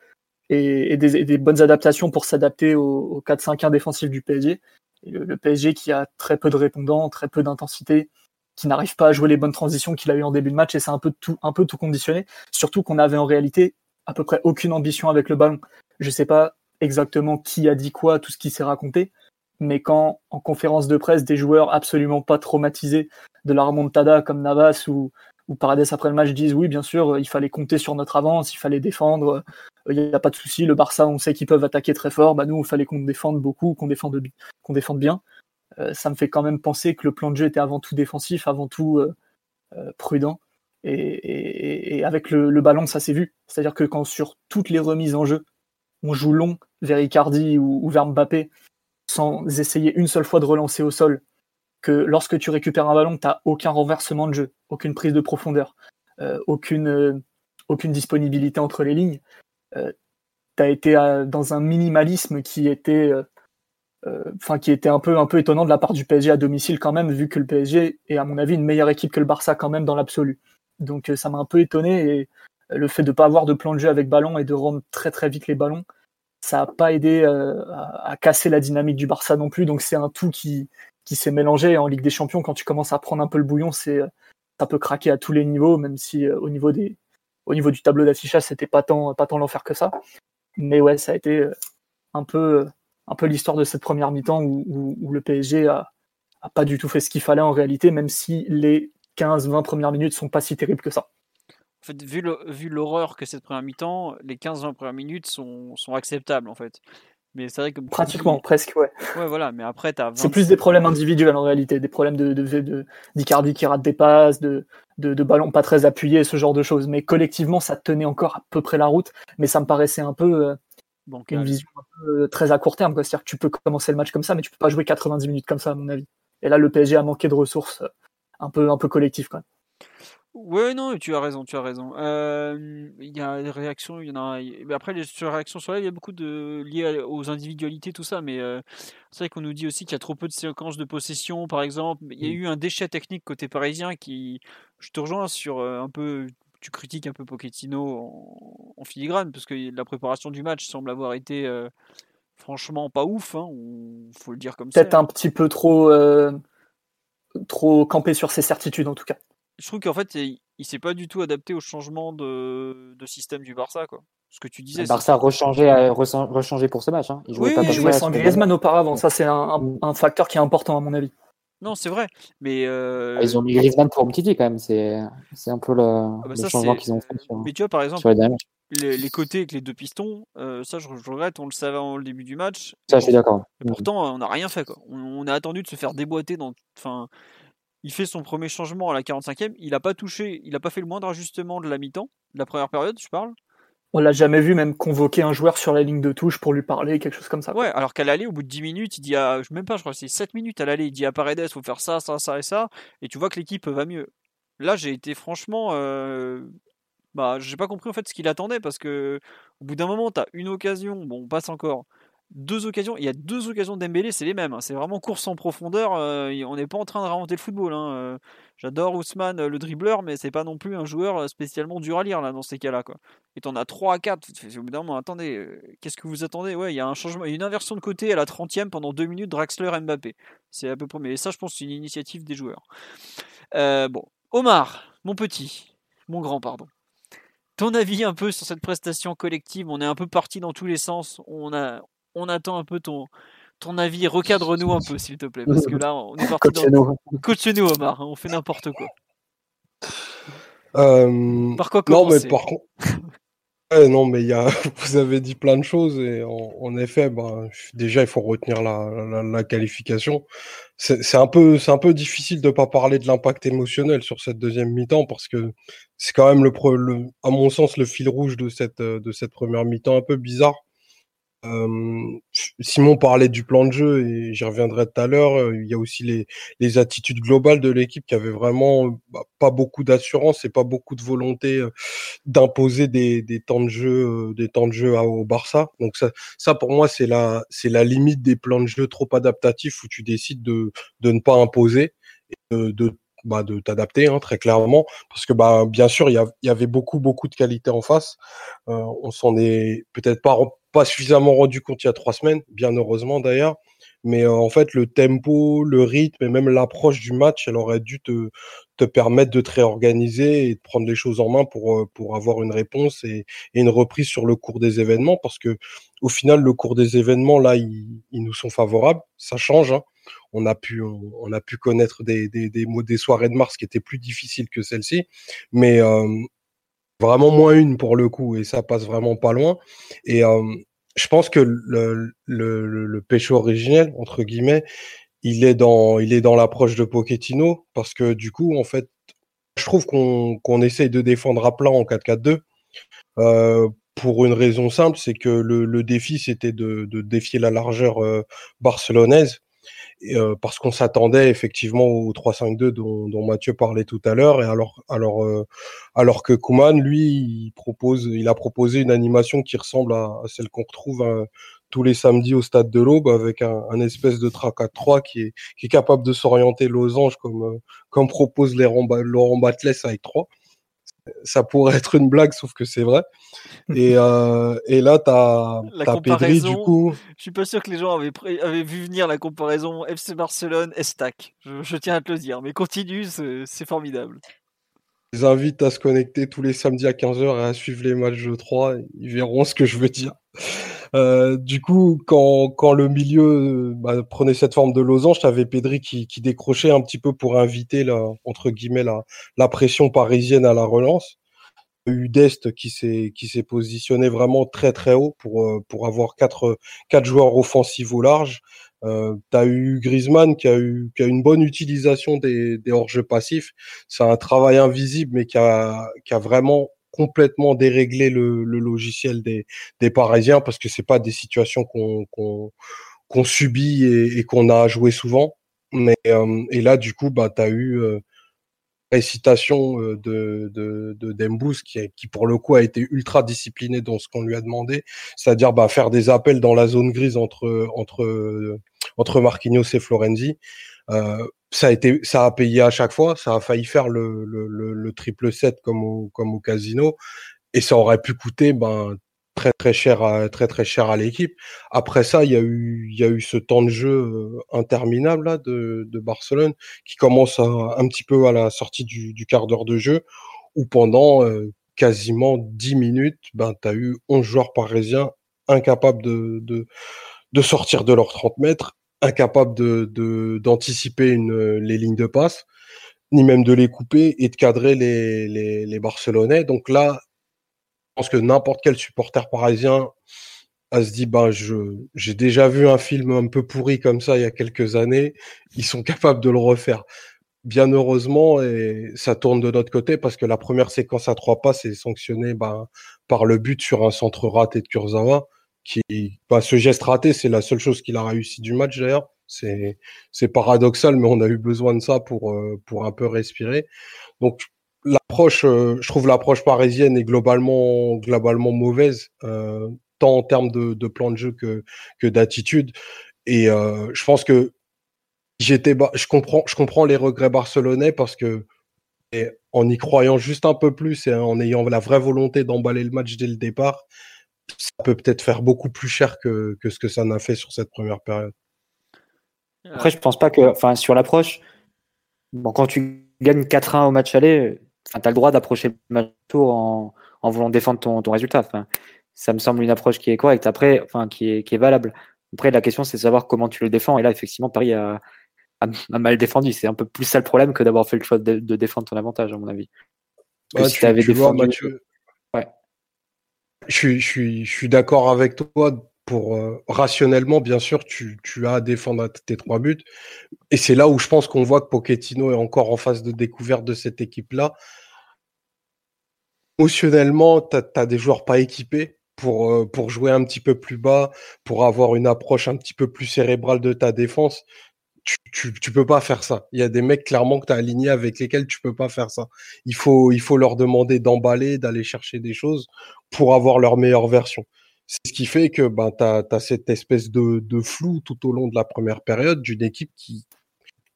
et, des, bonnes adaptations pour s'adapter au, au 4-5-1 défensif du PSG le, PSG qui a très peu de répondants, très peu d'intensité, qui n'arrive pas à jouer les bonnes transitions qu'il a eu en début de match et c'est un peu tout, un peu tout conditionné. Surtout qu'on avait en réalité à peu près aucune ambition avec le ballon. Je sais pas exactement qui a dit quoi, tout ce qui s'est raconté, mais quand en conférence de presse des joueurs absolument pas traumatisés de la remontada comme Navas ou, ou Paredes après le match disent oui bien sûr il fallait compter sur notre avance, il fallait défendre, il n'y a pas de souci, le Barça, on sait qu'ils peuvent attaquer très fort, bah nous, il fallait qu'on défende beaucoup, qu'on défende, bien. Euh, ça me fait quand même penser que le plan de jeu était avant tout défensif, avant tout euh, euh, prudent. Et, avec le, ballon, ça s'est vu. C'est-à-dire que quand sur toutes les remises en jeu, on joue long vers Icardi ou, vers Mbappé, sans essayer une seule fois de relancer au sol, que lorsque tu récupères un ballon, tu n'as aucun renversement de jeu, aucune prise de profondeur, aucune, aucune disponibilité entre les lignes, euh, tu as été euh, dans un minimalisme qui était euh, un peu étonnant de la part du PSG à domicile quand même vu que le PSG est à mon avis une meilleure équipe que le Barça quand même dans l'absolu. Donc ça m'a un peu étonné et le fait de pas avoir de plan de jeu avec ballon et de rendre très très vite les ballons ça a pas aidé à, casser la dynamique du Barça non plus. Donc c'est un tout qui qui s'est mélangé en Ligue des Champions quand tu commences à prendre un peu le bouillon c'est ça peut craquer à tous les niveaux même si au niveau des au niveau du tableau d'affichage, c'était pas tant, pas tant l'enfer que ça. Mais ouais, ça a été euh, un peu, un peu l'histoire de cette première mi-temps où, le PSG a, pas du tout fait ce qu'il fallait en réalité, même si les 15-20 premières minutes sont pas si terribles que ça. En fait, vu l'horreur que cette première mi-temps, les 15-20 premières minutes sont, sont acceptables en fait. Mais c'est vrai que pratiquement, presque, ouais. Ouais, voilà. Mais après, C'est plus des problèmes individuels en réalité, des problèmes de d'Icardi de, qui rate des passes, de, de, ballons pas très appuyés, ce genre de choses. Mais collectivement, ça tenait encore à peu près la route. Mais ça me paraissait un peu euh, une vision euh, très à court terme. C'est-à-dire que tu peux commencer le match comme ça, mais tu peux pas jouer 90 minutes comme ça, à mon avis. Et là, le PSG a manqué de ressources euh, un peu, un peu collectives, quand même. Ouais, non, tu as raison, tu as raison. Euh, il y a des réactions, il y en a. Mais après, les réactions sur elle, il y a beaucoup de liées aux individualités, tout ça. Mais euh, c'est vrai qu'on nous dit aussi qu'il y a trop peu de séquences de possession, par exemple. Il y a Mm. eu un déchet technique côté parisien qui. Je te rejoins sur euh, un peu. Tu critiques un peu Pochettino en, en filigrane, parce que la préparation du match semble avoir été franchement pas ouf. Hein, faut le dire comme ça. Peut-être un petit peu trop, trop campé sur ses certitudes en tout cas. Je trouve qu'en fait, il, il s'est pas du tout adapté au changement de, de système du Barça, quoi. Ce que tu disais. Le Barça a rechangé, a rechan- rechangé pour ce match. Hein. Il jouait Oui, pas il jouait sans Griezmann auparavant, ça c'est un, un- facteur qui est important à mon avis. Non, c'est vrai. Mais euh, Ah, Ils ont mis Griezmann pour Umtiti quand même. C'est un peu le, ah bah le changement qu'ils ont fait sur, Mais tu vois, par exemple, les côtés avec les deux pistons, euh, ça, je, je regrette. On le savait le début du match. Ça, je suis d'accord. Et pourtant, on n'a rien fait. Quoi. On, on a attendu de se faire déboîter. Dans, enfin, il fait son premier changement à la 45e. Il n'a pas touché, il n'a pas fait le moindre ajustement de la mi-temps, de la première période, je parle? On l'a jamais vu même convoquer un joueur sur la ligne de touche pour lui parler, quelque chose comme ça. Ouais, alors qu'à l'aller, au bout de 10 minutes, il dit à, je- même pas, je crois que c'est 7 minutes à l'aller, il dit à Paredes, faut faire ça, ça, ça et ça, et tu vois que l'équipe va mieux. Là, j'ai été franchement, euh, bah, j'ai pas compris en fait ce qu'il attendait parce que au bout d'un moment, t'as une occasion, bon, on passe encore, deux occasions, il y a deux occasions d'Embélé, c'est les mêmes, hein, c'est vraiment course en profondeur, euh, on n'est pas en train de réinventer le football. hein, euh. J'adore Ousmane, euh, le dribbleur, mais c'est pas non plus un joueur spécialement dur à lire là dans ces cas-là, quoi. Et t'en as 3 à 4. Au bout d'un moment, attendez, qu'est-ce que vous attendez? Ouais, il y a un changement, une inversion de côté à la 30e pendant 2 minutes, Draxler Mbappé. C'est à peu près. Mais ça, je pense, c'est une initiative des joueurs. Bon, Omar, mon petit, mon grand, pardon. Ton avis un peu sur cette prestation collective On est un peu parti dans tous les sens. On, a, on attend un peu ton, ton avis. Recadre-nous un peu, s'il te plaît. Parce que [laughs] là, on est parti dans. Coach-nous. Coach-nous, Omar. hein, On fait n'importe quoi. Euh, Par quoi non, mais commencer? par contre. [laughs] Ouais, non, mais y a, [laughs] vous avez dit plein de choses et en, en effet, ben, déjà, il faut retenir la, la, la qualification. C'est c'est un peu, c'est un peu difficile de pas parler de l'impact émotionnel sur cette deuxième mi-temps parce que c'est quand même le, à mon sens, le fil rouge de cette, de cette première mi-temps un peu bizarre. Simon parlait du plan de jeu et j'y reviendrai tout à l'heure. Il y a aussi les, les attitudes globales de l'équipe qui avait vraiment bah, pas beaucoup d'assurance et pas beaucoup de volonté d'imposer des, des temps de jeu, des temps de jeu au Barça. Donc ça, ça pour moi c'est la, c'est la limite des plans de jeu trop adaptatifs où tu décides de, de ne pas imposer de bah, de t'adapter hein, très clairement. Parce que bah bien sûr il y, y avait beaucoup beaucoup de qualités en face. Euh, on s'en est peut-être pas pas suffisamment rendu compte il y a trois semaines bien heureusement d'ailleurs. Mais euh, en fait le tempo le rythme et même l'approche du match elle aurait dû te te permettre de te réorganiser et de prendre les choses en main pour euh, pour avoir une réponse et, et une reprise sur le cours des événements. Parce que au final le cours des événements là ils, ils nous sont favorables. Ça change hein on a pu on, a pu connaître des, des, des soirées de mars qui étaient plus difficiles que celle-ci mais vraiment moins une pour le coup et ça passe vraiment pas loin. Et je pense que le, le, originel entre guillemets il est dans il est dans l'approche de Pochettino parce que du coup en fait je trouve qu'on qu'on essaye de défendre à plat en 4-4-2 euh, pour une raison simple c'est que le, le défi c'était de, défier la largeur barcelonaise euh, parce qu'on s'attendait effectivement au 3-5-2 dont, dont Mathieu parlait tout à l'heure. Et alors alors euh, alors que Kuman lui il propose il a proposé une animation qui ressemble à, celle qu'on retrouve euh, tous les samedis au stade de l'Aube avec un, un espèce de track à 3 qui est qui est capable de s'orienter losange comme euh, comme propose Ba- Laurent Batles avec 3 ça pourrait être une blague sauf que c'est vrai et euh, et là t'as [laughs] t'as Pedri du coup Je suis pas sûr que les gens avaient, vu venir la comparaison FC Barcelone Estac. Je, je tiens à te le dire, mais continue, c'est formidable. Les invite à se connecter tous les samedis à 15h et à suivre les matchs de 3. Ils verront ce que je veux dire. Euh, du coup, quand, quand le milieu bah, prenait cette forme de losange, t'avais Pedri qui, qui décrochait un petit peu pour inviter la, entre guillemets la, la pression parisienne à la relance. Udest qui s'est qui s'est positionné vraiment très très haut pour euh, pour avoir quatre quatre joueurs offensifs au large. Euh, t'as eu Griezmann qui a eu qui a une bonne utilisation des des hors-jeux passifs. C'est un travail invisible mais qui a qui a vraiment complètement déréglé le, le logiciel des des Parisiens parce que c'est pas des situations qu'on qu'on qu'on subit et, et qu'on a joué souvent. Mais euh, et là du coup bah t'as eu euh, récitation de, de, de Dembous qui, qui pour le coup a été ultra discipliné dans ce qu'on lui a demandé, c'est-à-dire bah, faire des appels dans la zone grise entre entre entre Marquinhos et Florenzi. Euh, ça a été, ça a payé à chaque fois. Ça a failli faire le, le, le, triple set comme au, casino, et ça aurait pu coûter ben très très cher à, l'équipe. Après ça, il y a eu ce temps de jeu euh, interminable de, Barcelone qui commence un petit peu à la sortie du, quart d'heure de jeu où pendant euh, quasiment 10 minutes, ben tu as eu 11 joueurs parisiens incapables de sortir de leurs 30 mètres incapable de d'anticiper les lignes de passe, ni même de les couper et de cadrer les, les, les Barcelonais. Donc là, je pense que n'importe quel supporter parisien a se dit ben je j'ai déjà vu un film un peu pourri comme ça il y a quelques années, ils sont capables de le refaire. Bien heureusement et ça tourne de notre côté parce que la première séquence à trois passes est sanctionnée ben, par le but sur un centre raté de Kurzawa qui, bah, ce geste raté, c'est la seule chose qu'il a réussi du match d'ailleurs. C'est, paradoxal, mais on a eu besoin de ça pour, euh, pour un peu respirer. Donc, l'approche, euh, je trouve l'approche parisienne est globalement, globalement mauvaise, euh, tant en termes de, plan de jeu que, que d'attitude. Et je pense que j'étais, je comprends, je comprends les regrets barcelonais parce que en y croyant juste un peu plus et en ayant la vraie volonté d'emballer le match dès le départ, ça peut peut-être faire beaucoup plus cher que, que ce que ça n'a fait sur cette première période. Après, je pense pas que, enfin, sur l'approche, bon, quand tu gagnes 4-1 au match aller, tu as le droit d'approcher le match tour en, en voulant défendre ton, ton résultat. Enfin, ça me semble une approche qui est correcte. Après, enfin, qui est, qui est valable. Après, la question, c'est de savoir comment tu le défends. Et là, effectivement, Paris a, a, mal défendu. C'est un peu plus ça le problème que d'avoir fait le choix de, de, défendre ton avantage, à mon avis. Que si tu avais défendu. Je suis, d'accord avec toi. Pour euh, rationnellement, bien sûr, tu, as à défendre tes trois buts. Et c'est là où je pense qu'on voit que Pochettino est encore en phase de découverte de cette équipe-là. Émotionnellement, tu as, des joueurs pas équipés euh, pour jouer un petit peu plus bas, pour avoir une approche un petit peu plus cérébrale de ta défense tu, peux pas faire ça. Il y a des mecs clairement que tu as alignés avec lesquels tu peux pas faire ça. Il faut, leur demander d'emballer, d'aller chercher des choses pour avoir leur meilleure version. C'est ce qui fait que ben, tu as, cette espèce de, flou tout au long de la première période d'une équipe qui,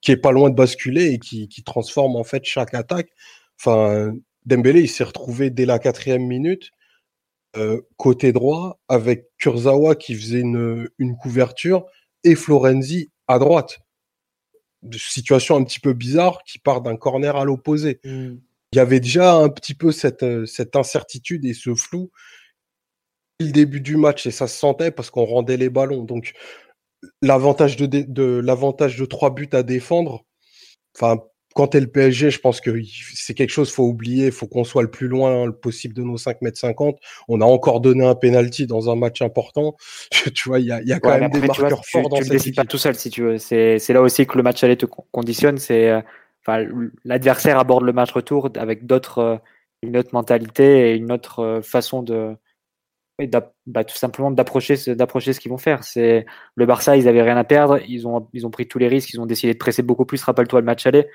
qui est pas loin de basculer et qui, transforme en fait chaque attaque. Enfin, Dembélé, il s'est retrouvé dès la quatrième minute euh, côté droit avec Kurzawa qui faisait une couverture et Florenzi à droite situation un petit peu bizarre qui part d'un corner à l'opposé. Mmh. Il y avait déjà un petit peu cette, euh, cette incertitude et ce flou le début du match et ça se sentait parce qu'on rendait les ballons. Donc l'avantage de, de l'avantage de trois buts à défendre, enfin quand t'es le PSG, je pense que c'est quelque chose faut oublier, faut qu'on soit le plus loin possible de nos 5 mètres 50. On a encore donné un penalty dans un match important. [laughs] tu vois, il y a, y a, quand même des marqueurs forts dans tu cette équipe. pas tout seul si tu veux. C'est là aussi que le match aller te conditionne. C'est euh, enfin, l'adversaire aborde le match retour avec d'autres euh, une autre mentalité et une autre euh, façon de bah, tout simplement d'approcher d'approcher ce qu'ils vont faire. C'est le Barça, ils avaient rien à perdre, ils ont ils ont pris tous les risques, ils ont décidé de presser beaucoup plus. Rappelle-toi le match aller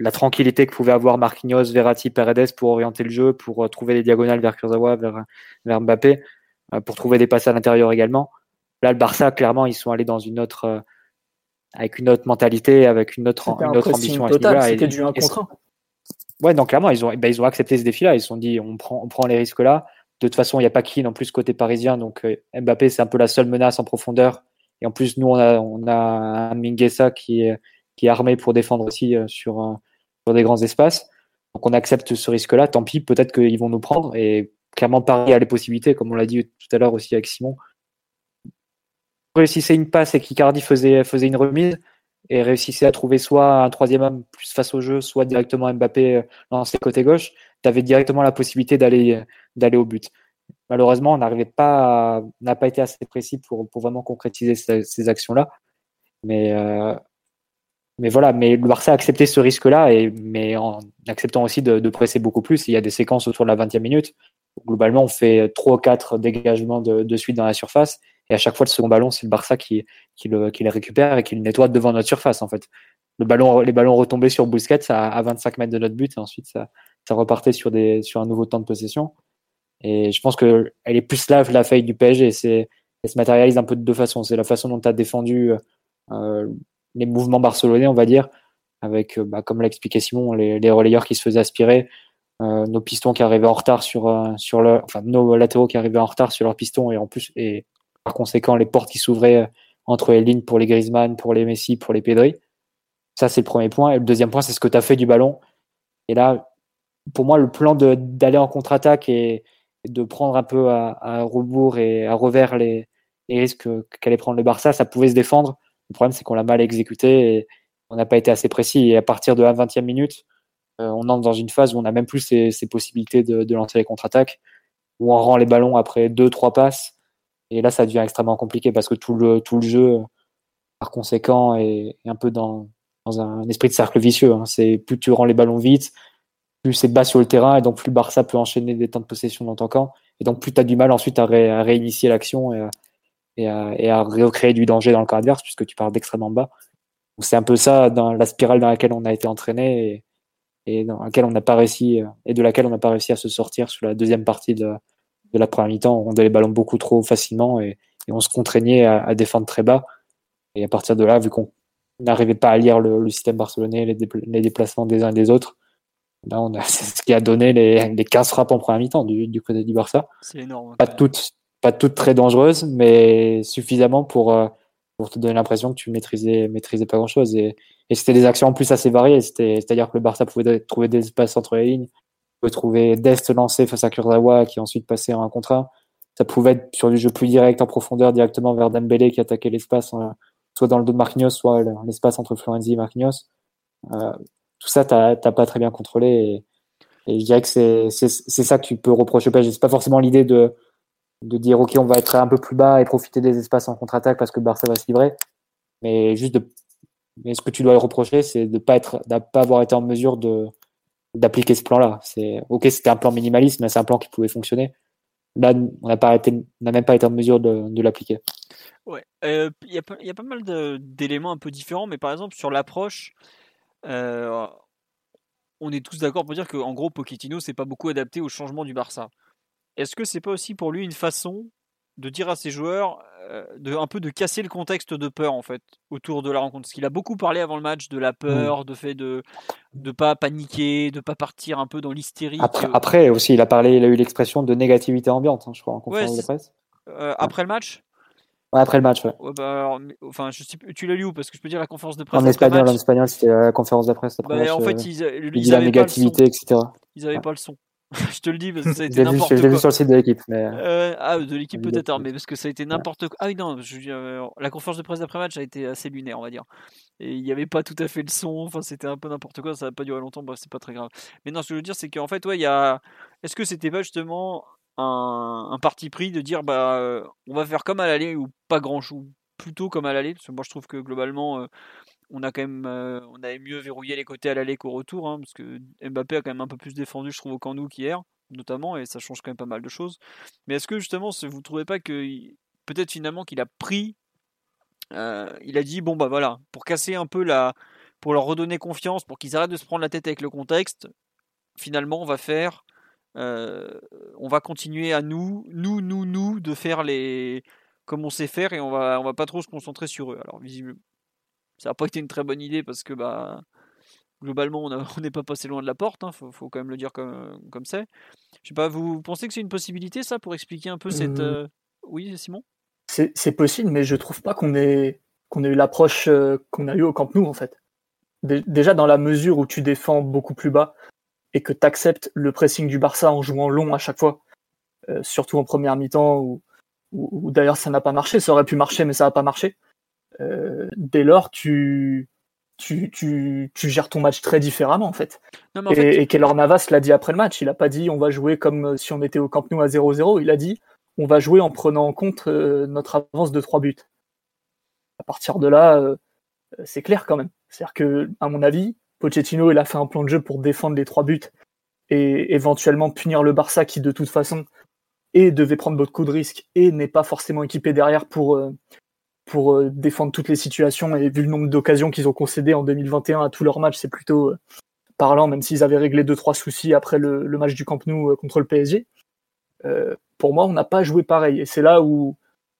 la tranquillité que pouvait avoir Marquinhos, Verratti, Paredes pour orienter le jeu, pour euh, trouver des diagonales vers Kurzawa, vers, vers Mbappé, euh, pour trouver des passes à l'intérieur également. Là, le Barça, clairement, ils sont allés dans une autre, euh, avec une autre mentalité, avec une autre, une autre ambition. C'était du 1 contre 1. Ouais, donc clairement, ils ont, ben, ils ont accepté ce défi-là. Ils se sont dit, on prend, on prend les risques-là. De toute façon, il n'y a pas qui non plus côté parisien. Donc Mbappé, c'est un peu la seule menace en profondeur. Et en plus, nous, on a, on a un Minguesa qui est, qui est armé pour défendre aussi sur, des grands espaces. Donc on accepte ce risque-là, tant pis, peut-être qu'ils vont nous prendre. Et clairement, Paris a les possibilités, comme on l'a dit tout à l'heure aussi avec Simon. Réussissait une passe et qu'Icardi faisait, faisait une remise et réussissait à trouver soit un troisième homme plus face au jeu, soit directement Mbappé euh, dans ses côtés gauche, tu avais directement la possibilité d'aller d'aller au but. Malheureusement, on n'arrivait pas, n'a pas été assez précis pour, pour vraiment concrétiser ces, actions-là. Mais euh, mais voilà, mais le Barça a accepté ce risque-là, mais en acceptant aussi de, presser beaucoup plus. Il y a des séquences autour de la 20e minute. Globalement, on fait trois ou quatre dégagements de, suite dans la surface, et à chaque fois le second ballon, c'est le Barça qui, qui, le, qui les récupère et qui le nettoie devant notre surface en fait. le ballon, les ballons retombaient sur Busquets à, à 25 mètres de notre but et ensuite ça, ça repartait sur, des, sur un nouveau temps de possession. Et je pense qu'elle est plus là la faille du PSG. Elle se matérialise un peu de deux façons. C'est la façon dont tu as défendu euh, les mouvements barcelonais, on va dire, avec, euh, bah, comme l'a expliqué Simon, les, relayeurs qui se faisaient aspirer, euh, nos pistons qui arrivaient en retard sur, euh, sur le, enfin, nos latéraux qui arrivaient en retard sur leurs pistons et en plus, et par conséquent, les portes qui s'ouvraient entre les lignes pour les Griezmann, pour les Messi, pour les Pedri. Ça, c'est le premier point. Et le deuxième point, c'est ce que tu as fait du ballon. Et là, pour moi, le plan d'aller en contre-attaque et, de prendre un peu à, à, rebours et à revers les, les risques qu'allait prendre le Barça, ça pouvait se défendre. Le problème, c'est qu'on l'a mal exécuté et on n'a pas été assez précis. Et à partir de la 20e minute, euh, on entre dans une phase où on n'a même plus ces, possibilités de, lancer les contre-attaques, où on rend les ballons après deux, trois passes. Et là, ça devient extrêmement compliqué parce que tout le, tout le jeu, par conséquent, est, un peu dans, dans un esprit de cercle vicieux. Hein. C'est plus tu rends les ballons vite, plus c'est bas sur le terrain et donc plus Barça peut enchaîner des temps de possession dans ton camp. Et donc plus tu as du mal ensuite à, ré, à réinitier l'action et, à, et à recréer du danger dans le camp adverse puisque tu pars d'extrêmement bas. C'est un peu ça dans la spirale dans laquelle on a été entraîné et, et dans laquelle on n'a pas réussi et de laquelle on n'a pas réussi à se sortir sur la deuxième partie de, de la première mi-temps. On rendait les ballons beaucoup trop facilement et, et on se contraignait à, à, défendre très bas. Et à partir de là, vu qu'on n'arrivait pas à lire le, le système barcelonais, les, dépla les, déplacements des uns et des autres, là, on a, [laughs] c'est ce qui a donné les, les 15 frappes en première mi-temps du, du côté du Barça. C'est énorme. Pas toutes, pas toutes très dangereuses, mais suffisamment pour, euh, pour te donner l'impression que tu maîtrisais, maîtrisais pas grand chose. Et, et c'était des actions en plus assez variées. C'est-à-dire que le Barça pouvait trouver des espaces entre les lignes, pouvait trouver Dest lancé face à Kurzawa qui ensuite passait en un contre un. Ça pouvait être sur du jeu plus direct en profondeur directement vers Dembélé qui attaquait l'espace, euh, soit dans le dos de Marquinhos, soit l'espace entre Florenzi et Marquinhos. Euh, tout ça, t'as pas très bien contrôlé. Et, et je dirais que c'est ça que tu peux reprocher au PSG. C'est pas forcément l'idée de, de dire ok on va être un peu plus bas et profiter des espaces en contre-attaque parce que Barça va se livrer. Mais juste de mais ce que tu dois le reprocher c'est de pas être de pas avoir été en mesure de d'appliquer ce plan là c'est ok c'était un plan minimaliste mais c'est un plan qui pouvait fonctionner. Là on n'a pas n'a même pas été en mesure de, de l'appliquer. Ouais il euh, y, a, y a pas mal d'éléments un peu différents mais par exemple sur l'approche euh, on est tous d'accord pour dire que en gros Pochettino s'est pas beaucoup adapté au changement du Barça est-ce que c'est pas aussi pour lui une façon de dire à ses joueurs euh, de un peu de casser le contexte de peur en fait autour de la rencontre? Parce qu'il a beaucoup parlé avant le match de la peur, mmh. de fait de de pas paniquer, de pas partir un peu dans l'hystérie. Après, après, aussi il a parlé, il a eu l'expression de négativité ambiante, hein, je crois en conférence ouais, de presse. Euh, après le match? Ouais, après le match, ouais. bah, alors, enfin, je sais, tu l'as lu où Parce que je peux dire la conférence de presse. En espagnol, en espagnol, c'était la conférence de presse. Après bah, match, en fait, euh, ils, ils, la négativité, etc. Ils avaient ouais. pas le son. [laughs] je te le dis parce que ça a été n'importe quoi. Je l'ai vu sur le site de l'équipe. Mais... Euh, ah, de l'équipe peut-être, mais parce que ça a été n'importe quoi. Ah oui, non, je, euh, la conférence de presse d'après-match a été assez lunaire, on va dire. Et il n'y avait pas tout à fait le son, enfin c'était un peu n'importe quoi, ça n'a pas duré longtemps, bref, c'est pas très grave. Mais non, ce que je veux dire, c'est qu'en fait, ouais, il y a. Est-ce que c'était pas justement un, un, parti pris de dire, bah, euh, on va faire comme à l'aller ou pas grand-chose, plutôt comme à l'aller, parce que moi je trouve que globalement, euh, on a quand même euh, on avait mieux verrouillé les côtés à l'aller qu'au retour hein, parce que Mbappé a quand même un peu plus défendu je trouve au camp nou qu'hier notamment et ça change quand même pas mal de choses. Mais est-ce que justement vous trouvez pas que peut-être finalement qu'il a pris euh, il a dit bon bah voilà pour casser un peu la pour leur redonner confiance pour qu'ils arrêtent de se prendre la tête avec le contexte finalement on va faire euh, on va continuer à nous nous nous nous de faire les comme on sait faire et on va on va pas trop se concentrer sur eux alors visiblement ça n'a pas été une très bonne idée parce que bah globalement [laughs] on n'est pas passé loin de la porte, hein, faut, faut, quand même le dire comme comme c'est. Je sais pas, vous pensez que c'est une possibilité ça pour expliquer un peu cette mmh. euh... oui Simon? C'est possible, mais je trouve pas qu'on ait qu'on ait eu l'approche euh, qu'on a eu au Camp Nou en fait. Dé déjà dans la mesure où tu défends beaucoup plus bas et que tu acceptes le pressing du Barça en jouant long à chaque fois, euh, surtout en première mi-temps où, où, où d'ailleurs ça n'a pas marché, ça aurait pu marcher mais ça n'a pas marché. Euh, dès lors, tu, tu, tu, tu, gères ton match très différemment en fait. Non, en et, fait... et Keylor Navas l'a dit après le match, il a pas dit on va jouer comme si on était au Camp Nou à 0-0, il a dit on va jouer en prenant en compte euh, notre avance de trois buts. À partir de là, euh, c'est clair quand même. C'est-à-dire que, à mon avis, Pochettino il a fait un plan de jeu pour défendre les trois buts et éventuellement punir le Barça qui de toute façon et devait prendre beaucoup de risques et n'est pas forcément équipé derrière pour pour euh, défendre toutes les situations et vu le nombre d'occasions qu'ils ont concédé en 2021 à tous leurs matchs, c'est plutôt parlant, même s'ils avaient réglé deux trois soucis après le, match du Camp Nou contre le PSG. pour moi, on n'a pas joué pareil et c'est là où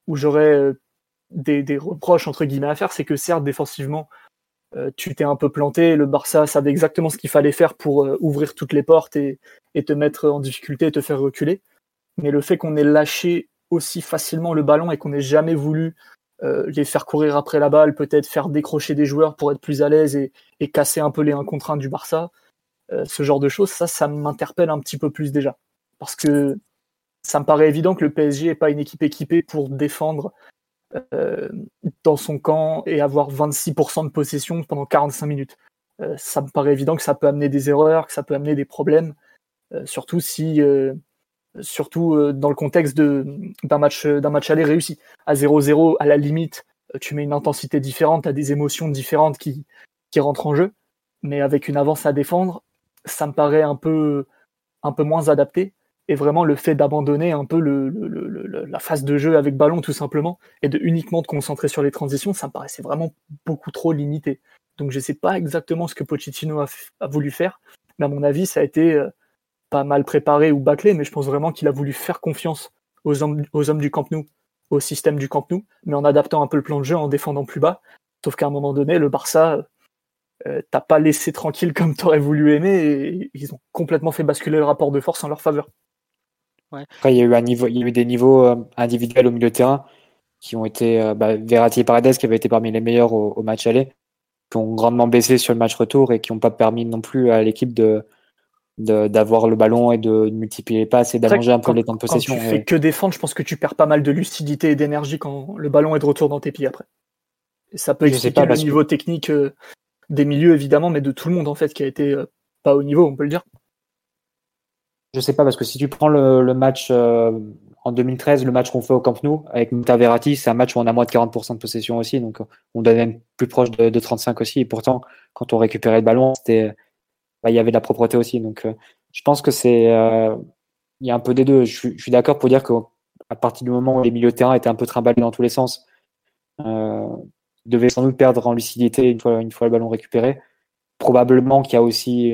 où j'aurais des, des, reproches entre guillemets à faire, c'est que certes défensivement tu t'es un peu planté, le Barça savait exactement ce qu'il fallait faire pour ouvrir toutes les portes et, et te mettre en difficulté et te faire reculer. Mais le fait qu'on ait lâché aussi facilement le ballon et qu'on n'ait jamais voulu euh, les faire courir après la balle, peut-être faire décrocher des joueurs pour être plus à l'aise et, casser un peu les 1 contre 1 du Barça, euh, ce genre de choses, ça, ça m'interpelle un petit peu plus déjà. Parce que ça me paraît évident que le PSG n'est pas une équipe équipée pour défendre euh, dans son camp et avoir 26% de possession pendant 45 minutes. ça me paraît évident que ça peut amener des erreurs, que ça peut amener des problèmes, surtout si surtout euh, dans le contexte d'un match, d'un match aller réussi. À 0-0, à la limite, euh, tu mets une intensité différente, tu as des émotions différentes qui, qui rentrent en jeu, mais avec une avance à défendre, ça me paraît un peu, un peu moins adapté. Et vraiment, le fait d'abandonner un peu le, la phase de jeu avec ballon, tout simplement, et de uniquement te concentrer sur les transitions, ça me paraissait vraiment beaucoup trop limité. Donc, je ne sais pas exactement ce que Pochettino a, a, voulu faire, mais à mon avis, ça a été euh, pas mal préparé ou bâclé, mais je pense vraiment qu'il a voulu faire confiance aux hommes, aux hommes du Camp Nou, au système du Camp Nou, mais en adaptant un peu le plan de jeu, en défendant plus bas. Sauf qu'à un moment donné, le Barça, euh, t'as pas laissé tranquille comme t'aurais voulu aimer, et ils ont complètement fait basculer le rapport de force en leur faveur. Après, il y a eu un niveau, il y a eu des niveaux euh, individuels au milieu de terrain qui ont été euh, bah, Verratti et Paredes qui avaient été parmi les meilleurs au, au, match aller, qui ont grandement baissé sur le match retour et qui n'ont pas permis non plus à l'équipe de d'avoir le ballon et de, multiplier les passes et d'allonger un peu les temps de possession. Quand tu fais que défendre, je pense que tu perds pas mal de lucidité et d'énergie quand le ballon est de retour dans tes pieds après. Et ça peut expliquer le niveau technique euh, des milieux évidemment, mais de tout le monde en fait qui a été euh, pas au niveau, on peut le dire. Je sais pas parce que si tu prends le, match euh, en 2013, le match qu'on fait au Camp Nou avec Muta Verratti, c'est un match où on a moins de 40% de possession aussi, donc on doit même plus proche de, de 35 aussi. Et pourtant, quand on récupérait le ballon, c'était bah, il y avait de la propreté aussi. Donc, euh, je pense que c'est, euh, il y a un peu des deux. Je, suis d'accord pour dire qu'à partir du moment où les milieux de terrain étaient un peu trimballés dans tous les sens, euh, devaient sans doute perdre en lucidité une fois, une fois le ballon récupéré. Probablement qu'il y a aussi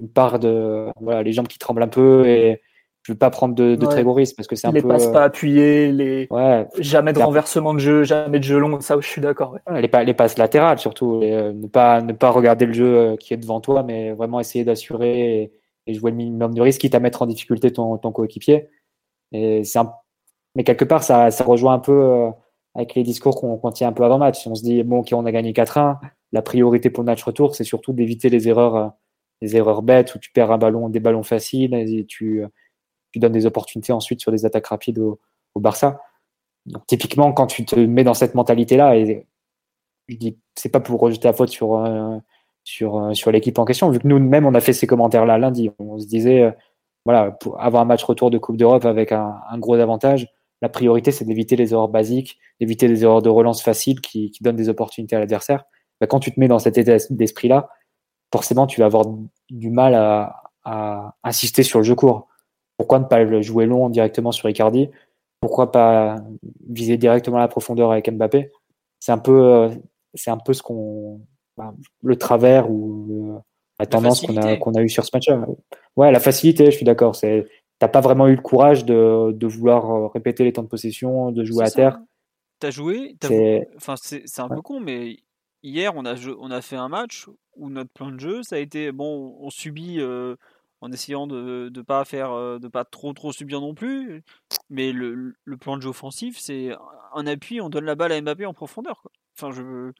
une part de voilà, les jambes qui tremblent un peu et je veux pas prendre de, de très gros risques parce que c'est un les peu. Les passes pas appuyées, les ouais, jamais de renversement de jeu, jamais de jeu long, ça je suis d'accord. Ouais. Les, les, passes latérales surtout, euh, ne pas ne pas regarder le jeu euh, qui est devant toi, mais vraiment essayer d'assurer et, et, jouer le minimum de risques, quitte à mettre en difficulté ton, ton coéquipier. Et c'est un... mais quelque part ça, ça rejoint un peu euh, avec les discours qu'on qu tient un peu avant match. On se dit bon ok on a gagné 4-1, la priorité pour le match retour c'est surtout d'éviter les erreurs les erreurs bêtes où tu perds un ballon, des ballons faciles et tu tu donnes des opportunités ensuite sur des attaques rapides au, Barça. Donc, typiquement, quand tu te mets dans cette mentalité-là, et je dis, c'est pas pour rejeter la faute sur, euh, sur, euh, sur l'équipe en question, vu que nous-mêmes, on a fait ces commentaires-là lundi. On se disait, euh, voilà, pour avoir un match retour de Coupe d'Europe avec un, gros avantage, la priorité, c'est d'éviter les erreurs basiques, d'éviter les erreurs de relance faciles qui, donnent des opportunités à l'adversaire. Bah, quand tu te mets dans cet état d'esprit-là, forcément, tu vas avoir du mal à insister sur le jeu court. Pourquoi ne pas le jouer long directement sur Icardi? Pourquoi pas viser directement la profondeur avec Mbappé? C'est un peu, euh, c'est un peu ce qu'on, bah, le travers ou la tendance qu'on a, qu'on a eu sur ce match-là. Ouais, la facilité, je suis d'accord. C'est, t'as pas vraiment eu le courage de, de, vouloir euh, répéter les temps de possession, de jouer à terre. T'as joué, c'est... enfin c'est, un peu con, mais hier on a, on a fait un match où notre plan de jeu, ça a été bon, on subit euh, en essayant de ne pas faire euh, de pas trop trop subir non plus. Mais le, le plan de jeu offensif, c'est un appui, on donne la balle à Mbappé en profondeur. Quoi. Enfin, je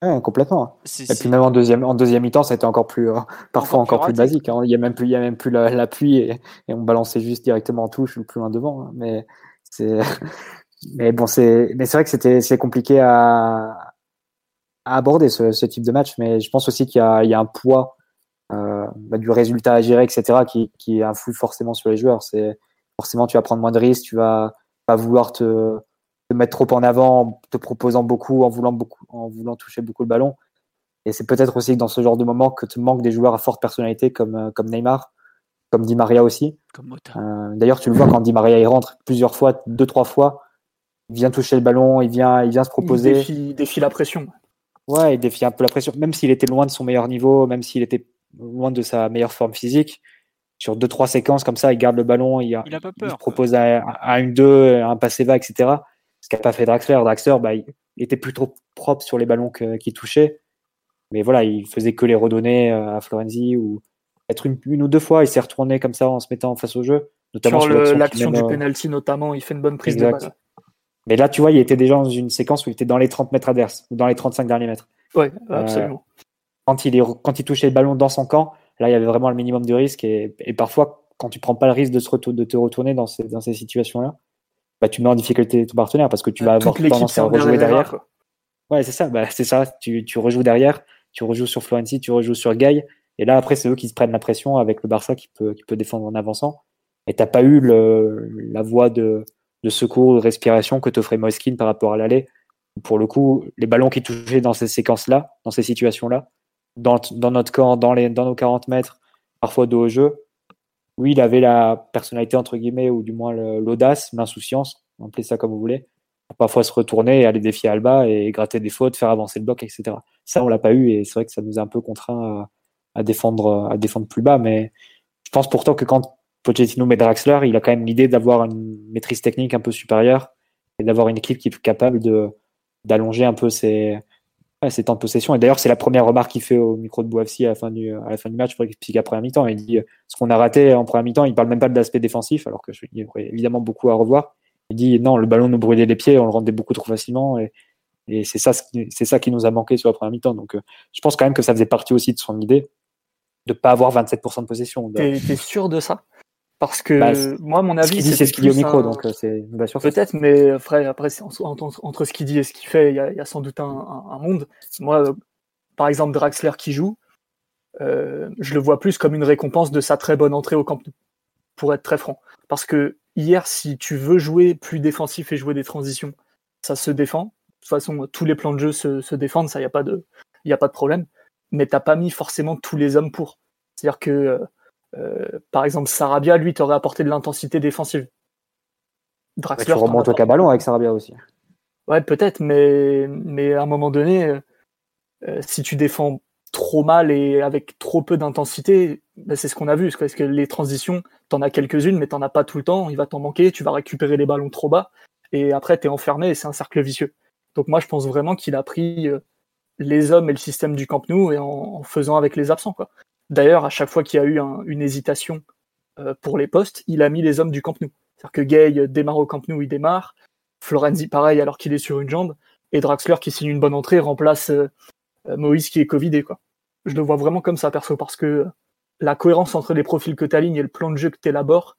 Ouais, complètement. Et puis même en deuxième, en deuxième mi-temps, ça a été encore plus, euh, [laughs] parfois encore, plus, basique. Hein. Il y a même plus, il y a même plus l'appui et, et, on balançait juste directement en touche ou plus loin devant. Hein. Mais c'est, [laughs] mais bon, c'est, mais c'est vrai que c'était, c'est compliqué à, à aborder ce, ce, type de match. Mais je pense aussi qu'il y y a un poids bah, du résultat à gérer, etc., qui, qui influe forcément sur les joueurs. C'est forcément tu vas prendre moins de risques, tu vas pas vouloir te, te, mettre trop en avant, en te proposant beaucoup, en voulant beaucoup, en voulant toucher beaucoup le ballon. Et c'est peut-être aussi dans ce genre de moment que te manques des joueurs à forte personnalité comme, euh, comme Neymar, comme Di Maria aussi. Euh, D'ailleurs, tu le vois quand Di Maria il rentre plusieurs fois, deux trois fois, il vient toucher le ballon, il vient, il vient se proposer. Il défie, défie la pression. Ouais, il défie un peu la pression, même s'il était loin de son meilleur niveau, même s'il était loin de sa meilleure forme physique. Sur deux trois séquences comme ça, il garde le ballon, il, Il a pas peur, se propose à, à une deux, un passé va, etc. Ce qu'a pas fait Draxler. Draxler, bah, il était plutôt propre sur les ballons qu'il touchait, mais voilà, il faisait que les redonner euh, à Florenzi ou peut-être une, une ou deux fois, il s'est retourné comme ça en se mettant face au jeu, notamment Sur l'action du euh, penalty notamment, il fait une bonne prise Exact. de balle. Mais là, tu vois, il était déjà dans une séquence où il était dans les 30 mètres adverses ou dans les 35 derniers mètres. Ouais, absolument. Quand il, est, quand il touchait le ballon dans son camp, là, il y avait vraiment le minimum de risque. Et, et parfois, quand tu prends pas le risque de, se retour- de te retourner dans ces, dans ces situations-là, bah, tu mets en difficulté ton partenaire parce que tu vas avoir tendance à rejouer derrière, derrière. Ouais, c'est ça. Bah, c'est ça. Tu, tu rejoues derrière, tu rejoues sur Florenzi, tu rejoues sur Guy. Et là, après, c'est eux qui se prennent la pression avec le Barça qui peut, qui peut défendre en avançant. Et t'as pas eu le, la voie de, de secours, de respiration que t'offrait Moiskin par rapport à l'aller. Pour le coup, les ballons qui touchaient dans ces séquences-là, dans ces situations-là, dans, dans notre camp, dans, les, dans nos 40 mètres, parfois dos au jeu, oui, il avait la personnalité, entre guillemets, ou du moins l'audace, l'insouciance, appelez ça comme vous voulez, pour parfois se retourner et aller défier Alba et gratter des fautes, faire avancer le bloc, etc. Ça, on l'a pas eu et c'est vrai que ça nous a un peu contraint à, à défendre, à défendre plus bas. Mais je pense pourtant que quand Pochettino met Draxler, il a quand même l'idée d'avoir une maîtrise technique un peu supérieure et d'avoir une équipe qui est capable de d'allonger un peu ses, ses temps de possession. Et d'ailleurs, c'est la première remarque qu'il fait au micro de Boafsi à la fin du, match pour expliquer première mi-temps. Il dit euh, ce qu'on a raté en première mi-temps, il parle même pas de l'aspect défensif, alors que je- il y aurait évidemment beaucoup à revoir. Il dit non, le ballon nous brûlait les pieds, on le rendait beaucoup trop facilement et, et c'est ça, qui- c'est nous a manqué sur la première mi-temps. Donc, euh, je pense quand même que ça faisait partie aussi de son idée de pas avoir 27% de possession. T'es sûr de ça? Parce que Bah, moi, mon avis, c'est ce qu'il dit au micro, un- donc euh, c'est c'est- Peut-être, mais après, après en- entre, ce qu'il dit et ce qu'il fait, il y a, il y a sans doute un, un- un monde. Moi, euh, par exemple, Draxler qui joue, euh, je le vois plus comme une récompense de sa très bonne entrée au Camp Nou, pour être très franc. Parce que hier, si tu veux jouer plus défensif et jouer des transitions, ça se défend. De toute façon, tous les plans de jeu se, se défendent, ça, il n'y a, pas de- y a pas de problème. Mais t'as pas mis forcément tous les hommes pour. C'est-à-dire que, euh, par exemple, Sarabia, lui, t'aurait apporté de l'intensité défensive. Bah, Draxler, tu t'en remontes au cabalon avec Sarabia aussi. Ouais, peut-être, mais, mais à un moment donné, euh, euh, si tu défends trop mal et avec trop peu d'intensité, ben, c'est ce qu'on a vu. Parce que les transitions, t'en as quelques-unes, mais t'en as pas tout le temps. Il va t'en manquer, tu vas récupérer les ballons trop bas, et après t'es enfermé et c'est un cercle vicieux. Donc moi, je pense vraiment qu'il a pris euh, les hommes et le système du Camp Nou et en, en faisant avec les absents. quoi. D'ailleurs, à chaque fois qu'il y a eu un- une hésitation euh, pour les postes, il a mis les hommes du Camp Nou. C'est-à-dire que Gay euh, démarre au Camp Nou, il démarre. Florenzi, pareil, alors qu'il est sur une jambe. Et Draxler, qui signe une bonne entrée, remplace euh, Moïse, qui est Covidé. Je le vois vraiment comme ça, perso, parce que la cohérence entre les profils que tu alignes et le plan de jeu que tu élabores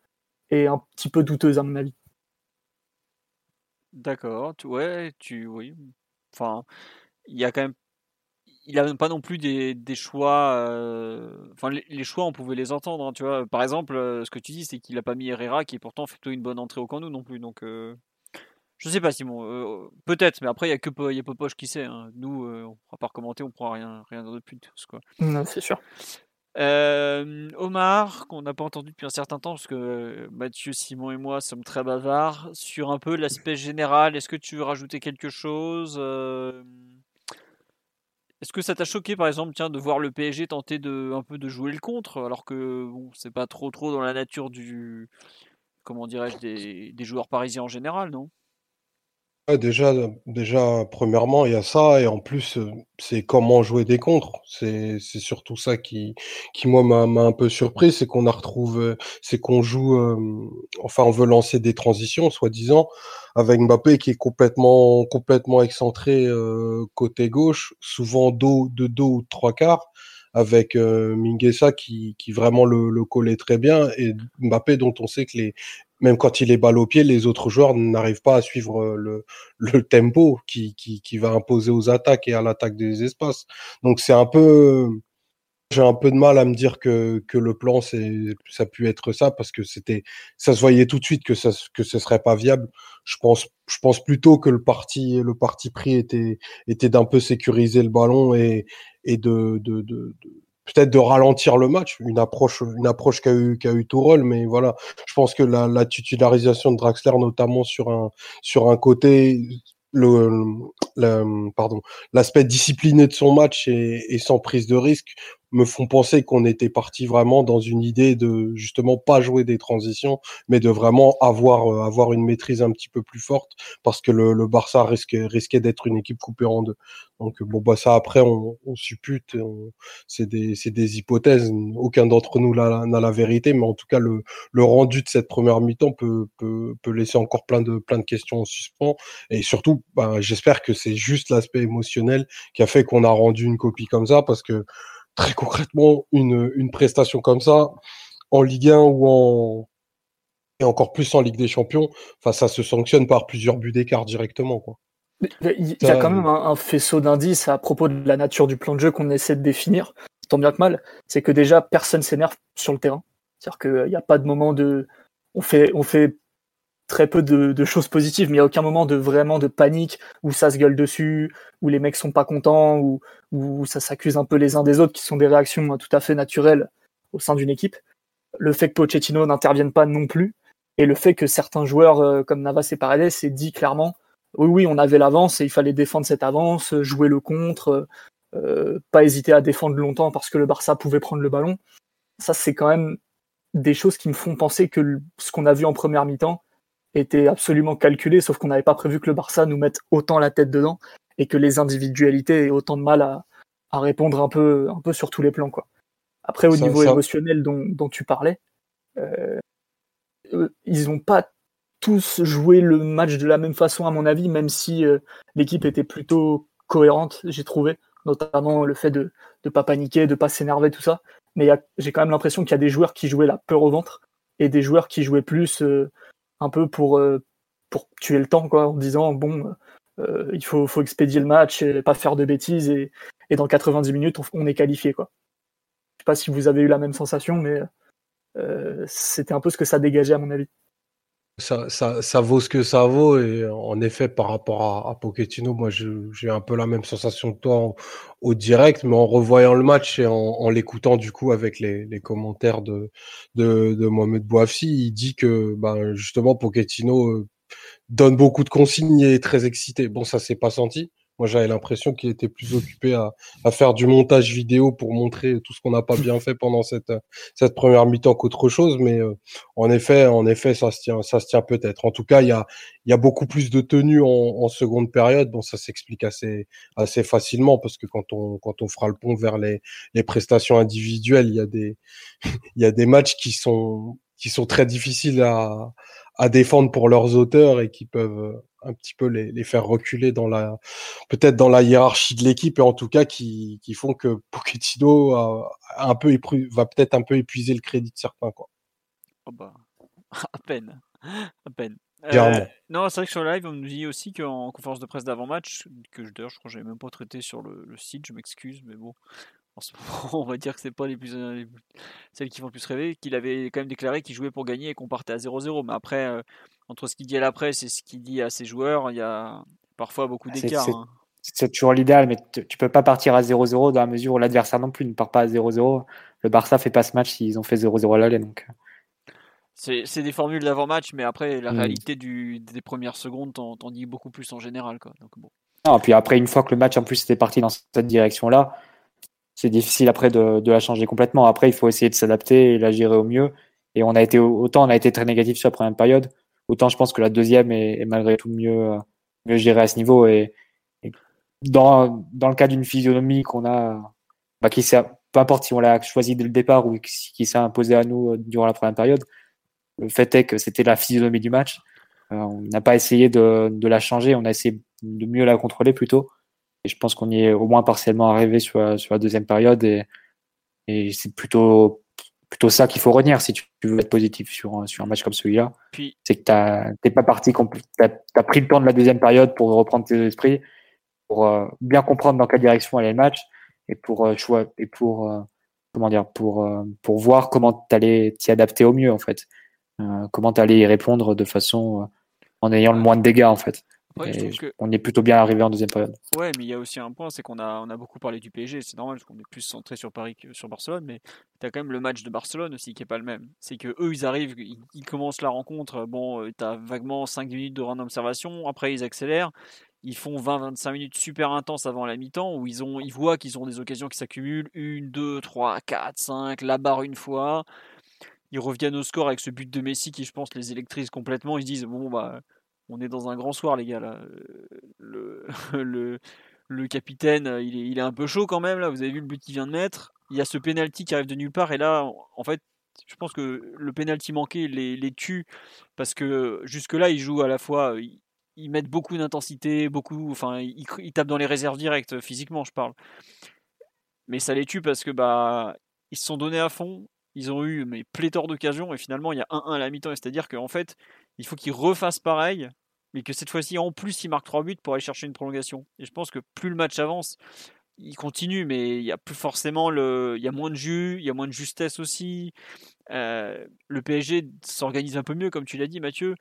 est un petit peu douteuse, à mon avis. D'accord, ouais, tu, oui. Enfin, il y a quand même, il a pas non plus des, des choix. euh, Enfin, les, les choix, on pouvait les entendre, hein, tu vois. Par exemple, euh, ce que tu dis, c'est qu'il a pas mis Herrera, qui pourtant fait plutôt une bonne entrée au Camp Nou non plus. Donc, euh, je sais pas, Simon. euh, peut-être, mais après, il y a que y a Popoche qui sait. hein. Nous, euh, on pourra pas recommander, on pourra rien, rien dire de plus quoi. Non, c'est sûr. Euh, Omar, qu'on n'a pas entendu depuis un certain temps, parce que Mathieu, Simon et moi sommes très bavards, sur un peu l'aspect général, est-ce que tu veux rajouter quelque chose Est-ce que ça t'a choqué, par exemple, tiens, de voir le PSG tenter de un peu de jouer le contre, alors que bon, c'est pas trop trop dans la nature du, comment dirais-je, des, des joueurs parisiens en général, non? Déjà, déjà, premièrement, il y a ça, et en plus, euh, c'est comment jouer des contres. C'est, surtout ça qui, qui moi m'a, un peu surpris, c'est qu'on a retrouvé, c'est qu'on joue, euh, enfin, on veut lancer des transitions, soi-disant, avec Mbappé qui est complètement, complètement excentré euh, côté gauche, souvent dos de dos ou trois quarts, avec euh, qui, qui vraiment le, le collait très bien, et Mbappé dont on sait que les même quand il est balle au pied, les autres joueurs n'arrivent pas à suivre euh, le, le tempo qui, qui, qui va imposer aux attaques et à l'attaque des espaces. Donc c'est un peu, j'ai un peu de mal à me dire que, que le plan c'est, ça a pu être ça parce que c'était, ça se voyait tout de suite que ça, que ce serait pas viable. Je pense, je pense plutôt que le parti, le parti pris était, était d'un peu sécuriser le ballon et, et de, de, de, de peut-être de ralentir le match, une approche, une approche qu'a eu, qu'a eu Tourelle, mais voilà, je pense que la, la titularisation de Draxler, notamment sur un, sur un côté, le, pardon, l'aspect discipliné de son match et, sans prise de risque me font penser qu'on était parti vraiment dans une idée de justement pas jouer des transitions, mais de vraiment avoir euh, avoir une maîtrise un petit peu plus forte parce que le, Barça risquait risquait d'être une équipe coupée en deux. Donc bon bah ça après on, on suppute, c'est des c'est des hypothèses. Aucun d'entre nous n'a la vérité, mais en tout cas le le rendu de cette première mi-temps peut peut peut laisser encore plein de plein de questions en suspens et surtout bah, j'espère que c'est juste l'aspect émotionnel qui a fait qu'on a rendu une copie comme ça parce que très concrètement une, une prestation comme ça en Ligue 1 ou en et encore plus en Ligue des Champions, enfin ça se sanctionne par plusieurs buts d'écart directement quoi. Il y a quand même un, faisceau d'indices à propos de la nature du plan de jeu qu'on essaie de définir, tant bien que mal. C'est que déjà personne s'énerve sur le terrain. C'est-à-dire qu'il n'y a pas de moment de, on fait, on fait très peu de, choses positives, mais il n'y a aucun moment de vraiment de panique où ça se gueule dessus, où les mecs sont pas contents, où, ça s'accuse un peu les uns des autres, qui sont des réactions tout à fait naturelles au sein d'une équipe. Le fait que Pochettino n'intervienne pas non plus, et le fait que certains joueurs euh, comme Navas et Paredes aient dit clairement, oui, oui, on avait l'avance et il fallait défendre cette avance, jouer le contre, euh, pas hésiter à défendre longtemps parce que le Barça pouvait prendre le ballon. Ça, c'est quand même des choses qui me font penser que ce qu'on a vu en première mi-temps, était absolument calculé, sauf qu'on n'avait pas prévu que le Barça nous mette autant la tête dedans et que les individualités aient autant de mal à, à répondre un peu, un peu sur tous les plans. Quoi. Après, au niveau émotionnel dont, dont, tu parlais, euh, ils n'ont pas tous joué le match de la même façon, à mon avis, même si euh, l'équipe était plutôt cohérente, j'ai trouvé, notamment le fait de ne pas paniquer, de pas s'énerver, tout ça. Mais j'ai quand même l'impression qu'il y a des joueurs qui jouaient la peur au ventre et des joueurs qui jouaient plus euh, un peu pour, euh, pour tuer le temps, quoi, en disant bon, euh, il faut, faut expédier le match, et pas faire de bêtises, et, et dans 90 minutes, on, est qualifié. Quoi. Je sais pas si vous avez eu la même sensation, mais euh, c'était un peu ce que ça dégageait, à mon avis. Ça, vaut ce que ça vaut. Et en effet, par rapport à, à Pochettino, moi, j'ai un peu la même sensation que toi au direct, mais en revoyant le match et en, l'écoutant du coup avec les, commentaires de, Mohamed Bouafsi, il dit que ben, justement Pochettino euh, donne beaucoup de consignes et est très excité. Bon, ça s'est pas senti, moi, j'avais l'impression qu'il était plus occupé à, à, faire du montage vidéo pour montrer tout ce qu'on n'a pas bien fait pendant cette, cette première mi-temps qu'autre chose. Mais euh, en effet, en effet, ça se tient, ça se tient peut-être. En tout cas, il y a, y a beaucoup plus de tenue en, en seconde période. Bon, ça s'explique assez, assez facilement parce que quand on, quand on fera le pont vers les, les prestations individuelles, il y a des, [laughs] il y a des matchs qui sont, qui sont très difficiles à, à défendre pour leurs auteurs et qui peuvent un petit peu les, les faire reculer dans la peut-être dans la hiérarchie de l'équipe et en tout cas qui, qui font que Pochettino a, un peu va peut-être un peu épuiser le crédit de certains quoi. Oh bah, [laughs] à peine, à peine. Euh, non, c'est vrai que sur le live, on nous dit aussi qu'en conférence de presse d'avant-match, que d'ailleurs je crois que j'avais même pas traité sur le, le site, je m'excuse, mais bon, en ce moment, on va dire que c'est pas les plus, les, celles qui font le plus rêver, qu'il avait quand même déclaré qu'il jouait pour gagner et qu'on partait à 0-0. Mais après, euh, entre ce qu'il dit à la presse et ce qu'il dit à ses joueurs, il y a parfois beaucoup d'écart. Hein. C'est toujours l'idéal, mais tu peux pas partir à 0-0 dans la mesure où l'adversaire non plus ne part pas à 0-0. Le Barça fait pas ce match s'ils ont fait 0-0 à l'aller. Donc. Euh. C'est des formules d'avant-match, mais après, la mm. réalité du, des premières secondes t'en dit beaucoup plus en général. Quoi. Donc, bon. Non, puis après, une fois que le match en plus était parti dans cette direction-là, c'est difficile après de, la changer complètement. Après, il faut essayer de s'adapter et la gérer au mieux. Et on a été autant on a été très négatif sur la première période, autant je pense que la deuxième est, malgré tout mieux mieux gérée à ce niveau. Et, dans dans le cas d'une physionomie qu'on a, bah, qui peu importe si on l'a choisi dès le départ ou qui s'est imposé à nous euh, durant la première période, le fait est que c'était la physionomie du match. Euh, on n'a pas essayé de la changer, on a essayé de mieux la contrôler plutôt. Et je pense qu'on y est au moins partiellement arrivé sur la, sur la deuxième période et, et c'est plutôt plutôt ça qu'il faut retenir si tu veux être positif sur, sur un match comme celui-là. C'est que t'es pas parti, t'as as pris le temps de la deuxième période pour reprendre tes esprits, pour euh, bien comprendre dans quelle direction allait le match et pour euh, et pour euh, comment dire pour pour voir comment t'allais t'y adapter au mieux en fait, comment t'allais y répondre de façon en ayant le moins de dégâts en fait. On est plutôt bien arrivé en deuxième période. Ouais, mais il y a aussi un point, c'est qu'on a, on a beaucoup parlé du PSG, c'est normal parce qu'on est plus centré sur Paris que sur Barcelone, mais tu as quand même le match de Barcelone aussi qui est pas le même. C'est que eux, ils arrivent, ils, commencent la rencontre, bon, euh, tu as vaguement 5 minutes de run d'observation, après ils accélèrent, ils font 20-25 minutes super intenses avant la mi-temps où ils, ont, ils voient qu'ils ont des occasions qui s'accumulent, 1, 2, 3, 4, 5, la barre une fois. Ils reviennent au score avec ce but de Messi qui, je pense, les électrise complètement. Ils se disent, bon, bah, on est dans un grand soir, les gars. Là. [laughs] Le, capitaine, il est, il est un peu chaud quand même. Là. Vous avez vu le but qu'il vient de mettre. Il y a ce penalty qui arrive de nulle part. Et là, en fait, je pense que le penalty manqué les, les tue parce que jusque-là, ils jouent à la fois ils mettent beaucoup d'intensité, beaucoup, enfin, ils, tapent dans les réserves directes, physiquement, je parle. Mais ça les tue parce que bah, ils se sont donnés à fond, ils ont eu mais pléthore d'occasions et finalement il y a 1-1 à la mi-temps. C'est-à-dire qu'en fait, il faut qu'ils refassent pareil, mais que cette fois-ci en plus ils marquent 3 buts pour aller chercher une prolongation. Et je pense que plus le match avance, il continue, mais il y a plus forcément le, il y a moins de jus, il y a moins de justesse aussi. Euh, le PSG s'organise un peu mieux, comme tu l'as dit, Mathieu.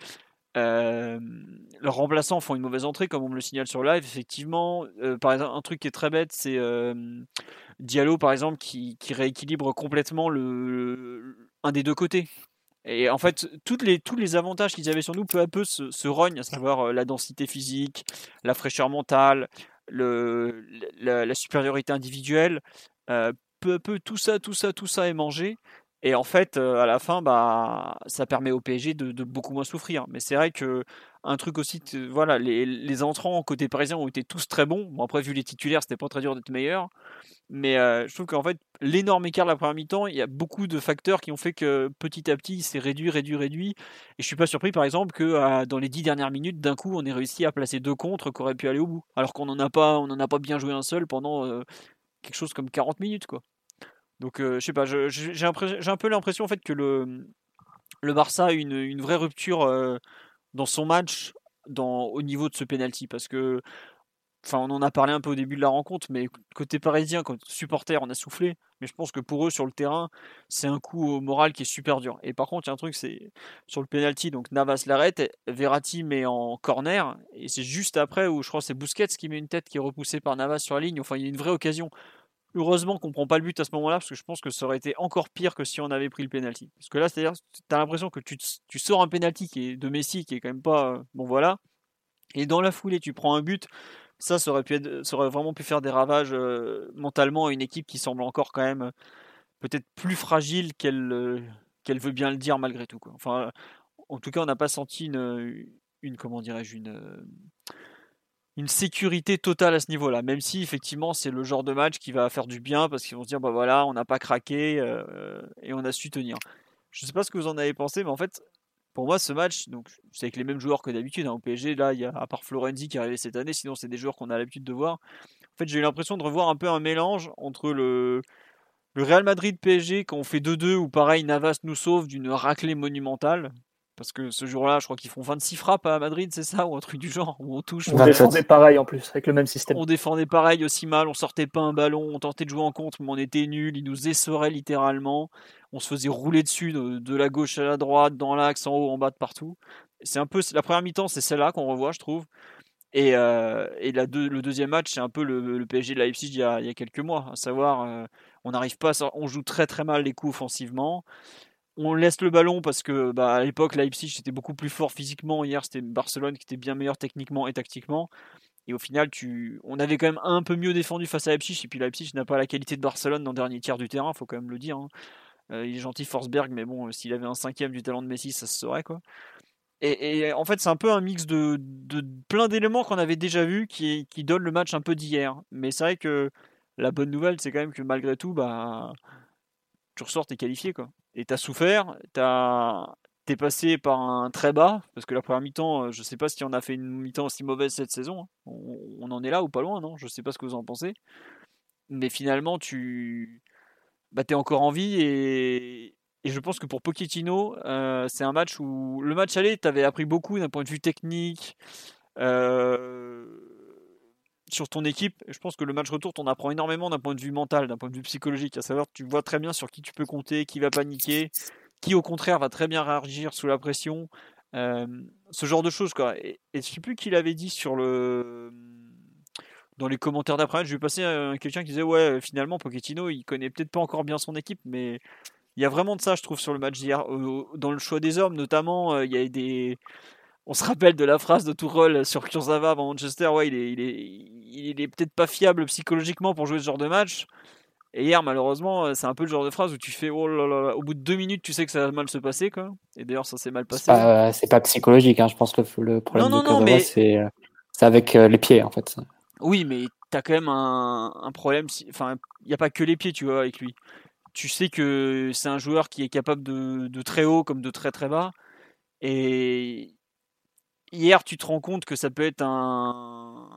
Euh, leurs remplaçants font une mauvaise entrée, comme on me le signale sur live. Effectivement, euh, par exemple, un truc qui est très bête, c'est euh, Diallo, par exemple, qui, rééquilibre complètement le, un des deux côtés. Et en fait, les, tous les avantages qu'ils avaient sur nous, peu à peu, se, rognent, à savoir la densité physique, la fraîcheur mentale, le, la, supériorité individuelle. peu à peu, tout ça, tout ça, tout ça est mangé. Et en fait, à la fin, bah, ça permet au PSG de, beaucoup moins souffrir. Mais c'est vrai que un truc aussi, voilà, les, entrants côté parisien ont été tous très bons. Bon, après, vu les titulaires, c'était pas très dur d'être meilleur. Mais je trouve qu'en fait, l'énorme écart de la première mi-temps, il y a beaucoup de facteurs qui ont fait que petit à petit, c'est réduit, réduit, réduit. Et je suis pas surpris, par exemple, que dans les dix dernières minutes, d'un coup, on ait réussi à placer deux contres qui auraient pu aller au bout. Alors qu'on n'en a pas, on a pas bien joué un seul pendant quelque chose comme 40 minutes, quoi. Donc, euh, je sais pas, j'ai un peu l'impression en fait que le, le Barça a une, vraie rupture euh, dans son match au niveau de ce penalty parce que enfin on en a parlé un peu au début de la rencontre mais côté parisien côté supporter on a soufflé mais je pense que pour eux sur le terrain c'est un coup au moral qui est super dur. Et par contre il y a un truc c'est sur le penalty donc Navas l'arrête Verratti met en corner et c'est juste après où je crois c'est Busquets qui met une tête qui est repoussée par Navas sur la ligne. Enfin il y a une vraie occasion Heureusement qu'on prend pas le but à ce moment-là, parce que je pense que ça aurait été encore pire que si on avait pris le penalty. Parce que là, c'est-à-dire, tu as l'impression que tu, tu, sors un penalty qui est de Messi, qui est quand même pas. Euh, bon, voilà. Et dans la foulée, tu prends un but. Ça, aurait, pu vraiment pu faire des ravages euh, mentalement à une équipe qui semble encore quand même peut-être plus fragile qu'elle veut bien le dire malgré tout. Enfin, en tout cas, on n'a pas senti une, une comment dirais-je, une une sécurité totale à ce niveau-là, même si effectivement c'est le genre de match qui va faire du bien parce qu'ils vont se dire bah voilà on n'a pas craqué euh, et on a su tenir. Je ne sais pas ce que vous en avez pensé, mais en fait pour moi ce match donc c'est avec les mêmes joueurs que d'habitude hein, au PSG là il y a à part Florenzi qui est arrivé cette année, sinon c'est des joueurs qu'on a l'habitude de voir. En fait j'ai eu l'impression de revoir un peu un mélange entre le le Real Madrid PSG quand on fait 2-2 ou pareil Navas nous sauve d'une raclée monumentale parce que ce jour-là, je crois qu'ils font 26 frappes à Madrid, c'est ça Ou un truc du genre, où on touche. On défendait pareil en plus, avec le même système. On défendait pareil aussi mal, on sortait pas un ballon, on tentait de jouer en contre, mais on était nul, ils nous essoraient littéralement. On se faisait rouler dessus de, la gauche à la droite, dans l'axe, en haut, en bas, de partout. C'est un peu la première mi-temps, c'est celle-là qu'on revoit, je trouve. Et, euh, le deuxième match, c'est un peu le, PSG de Leipzig il y, a, il y a quelques mois, à savoir, euh, on n'arrive pas, on joue très très mal les coups offensivement on laisse le ballon parce que bah, à l'époque Leipzig était beaucoup plus fort physiquement. Hier c'était Barcelone qui était bien meilleur techniquement et tactiquement. Et au final, on avait quand même un peu mieux défendu face à Leipzig. Et puis Leipzig n'a pas la qualité de Barcelone dans le dernier tiers du terrain, faut quand même le dire. Hein. Euh, il est gentil Forsberg, mais bon, s'il avait un cinquième du talent de Messi, ça se saurait. Et, en fait, c'est un peu un mix de, plein d'éléments qu'on avait déjà vus qui, qui donne le match un peu d'hier. Mais c'est vrai que la bonne nouvelle, c'est quand même que malgré tout, bah, tu ressors, t'es qualifié quoi et tu as souffert, tu es passé par un très bas, parce que la première mi-temps, euh, je sais pas si on a fait une mi-temps aussi mauvaise cette saison. Hein. On, en est là ou pas loin, non? Je sais pas ce que vous en pensez. Mais finalement, tu bah, es encore en vie et, je pense que pour Pochettino, euh, c'est un match où le match aller, tu avais appris beaucoup d'un point de vue technique. Euh, sur ton équipe, je pense que le match retour, on apprend énormément d'un point de vue mental, d'un point de vue psychologique. À savoir, tu vois très bien sur qui tu peux compter, qui va paniquer, qui au contraire va très bien réagir sous la pression, ce genre de choses, quoi. Et, et je sais plus qui l'avait dit sur le dans les commentaires d'après, je vais passer quelqu'un qui disait ouais finalement Pochettino il connaît peut-être pas encore bien son équipe mais il y a vraiment de ça je trouve sur le match d'hier dans le choix des hommes notamment il y a des on se rappelle de la phrase de Tourelle sur Kurzawa avant Manchester ouais il est il est il est peut-être pas fiable psychologiquement pour jouer ce genre de match et hier, malheureusement, c'est un peu le genre de phrase où tu fais oh là là, au bout de deux minutes, tu sais que ça va mal se passer, quoi. Et d'ailleurs, ça s'est mal passé. C'est pas, psychologique, hein. je pense que le problème non, non, de c'est avec les pieds, en fait. Oui, mais t'as quand même un, problème. Enfin, il n'y a pas que les pieds, tu vois, avec lui. Tu sais que c'est un joueur qui est capable de, très haut comme de très très bas. Et hier, tu te rends compte que ça peut être un,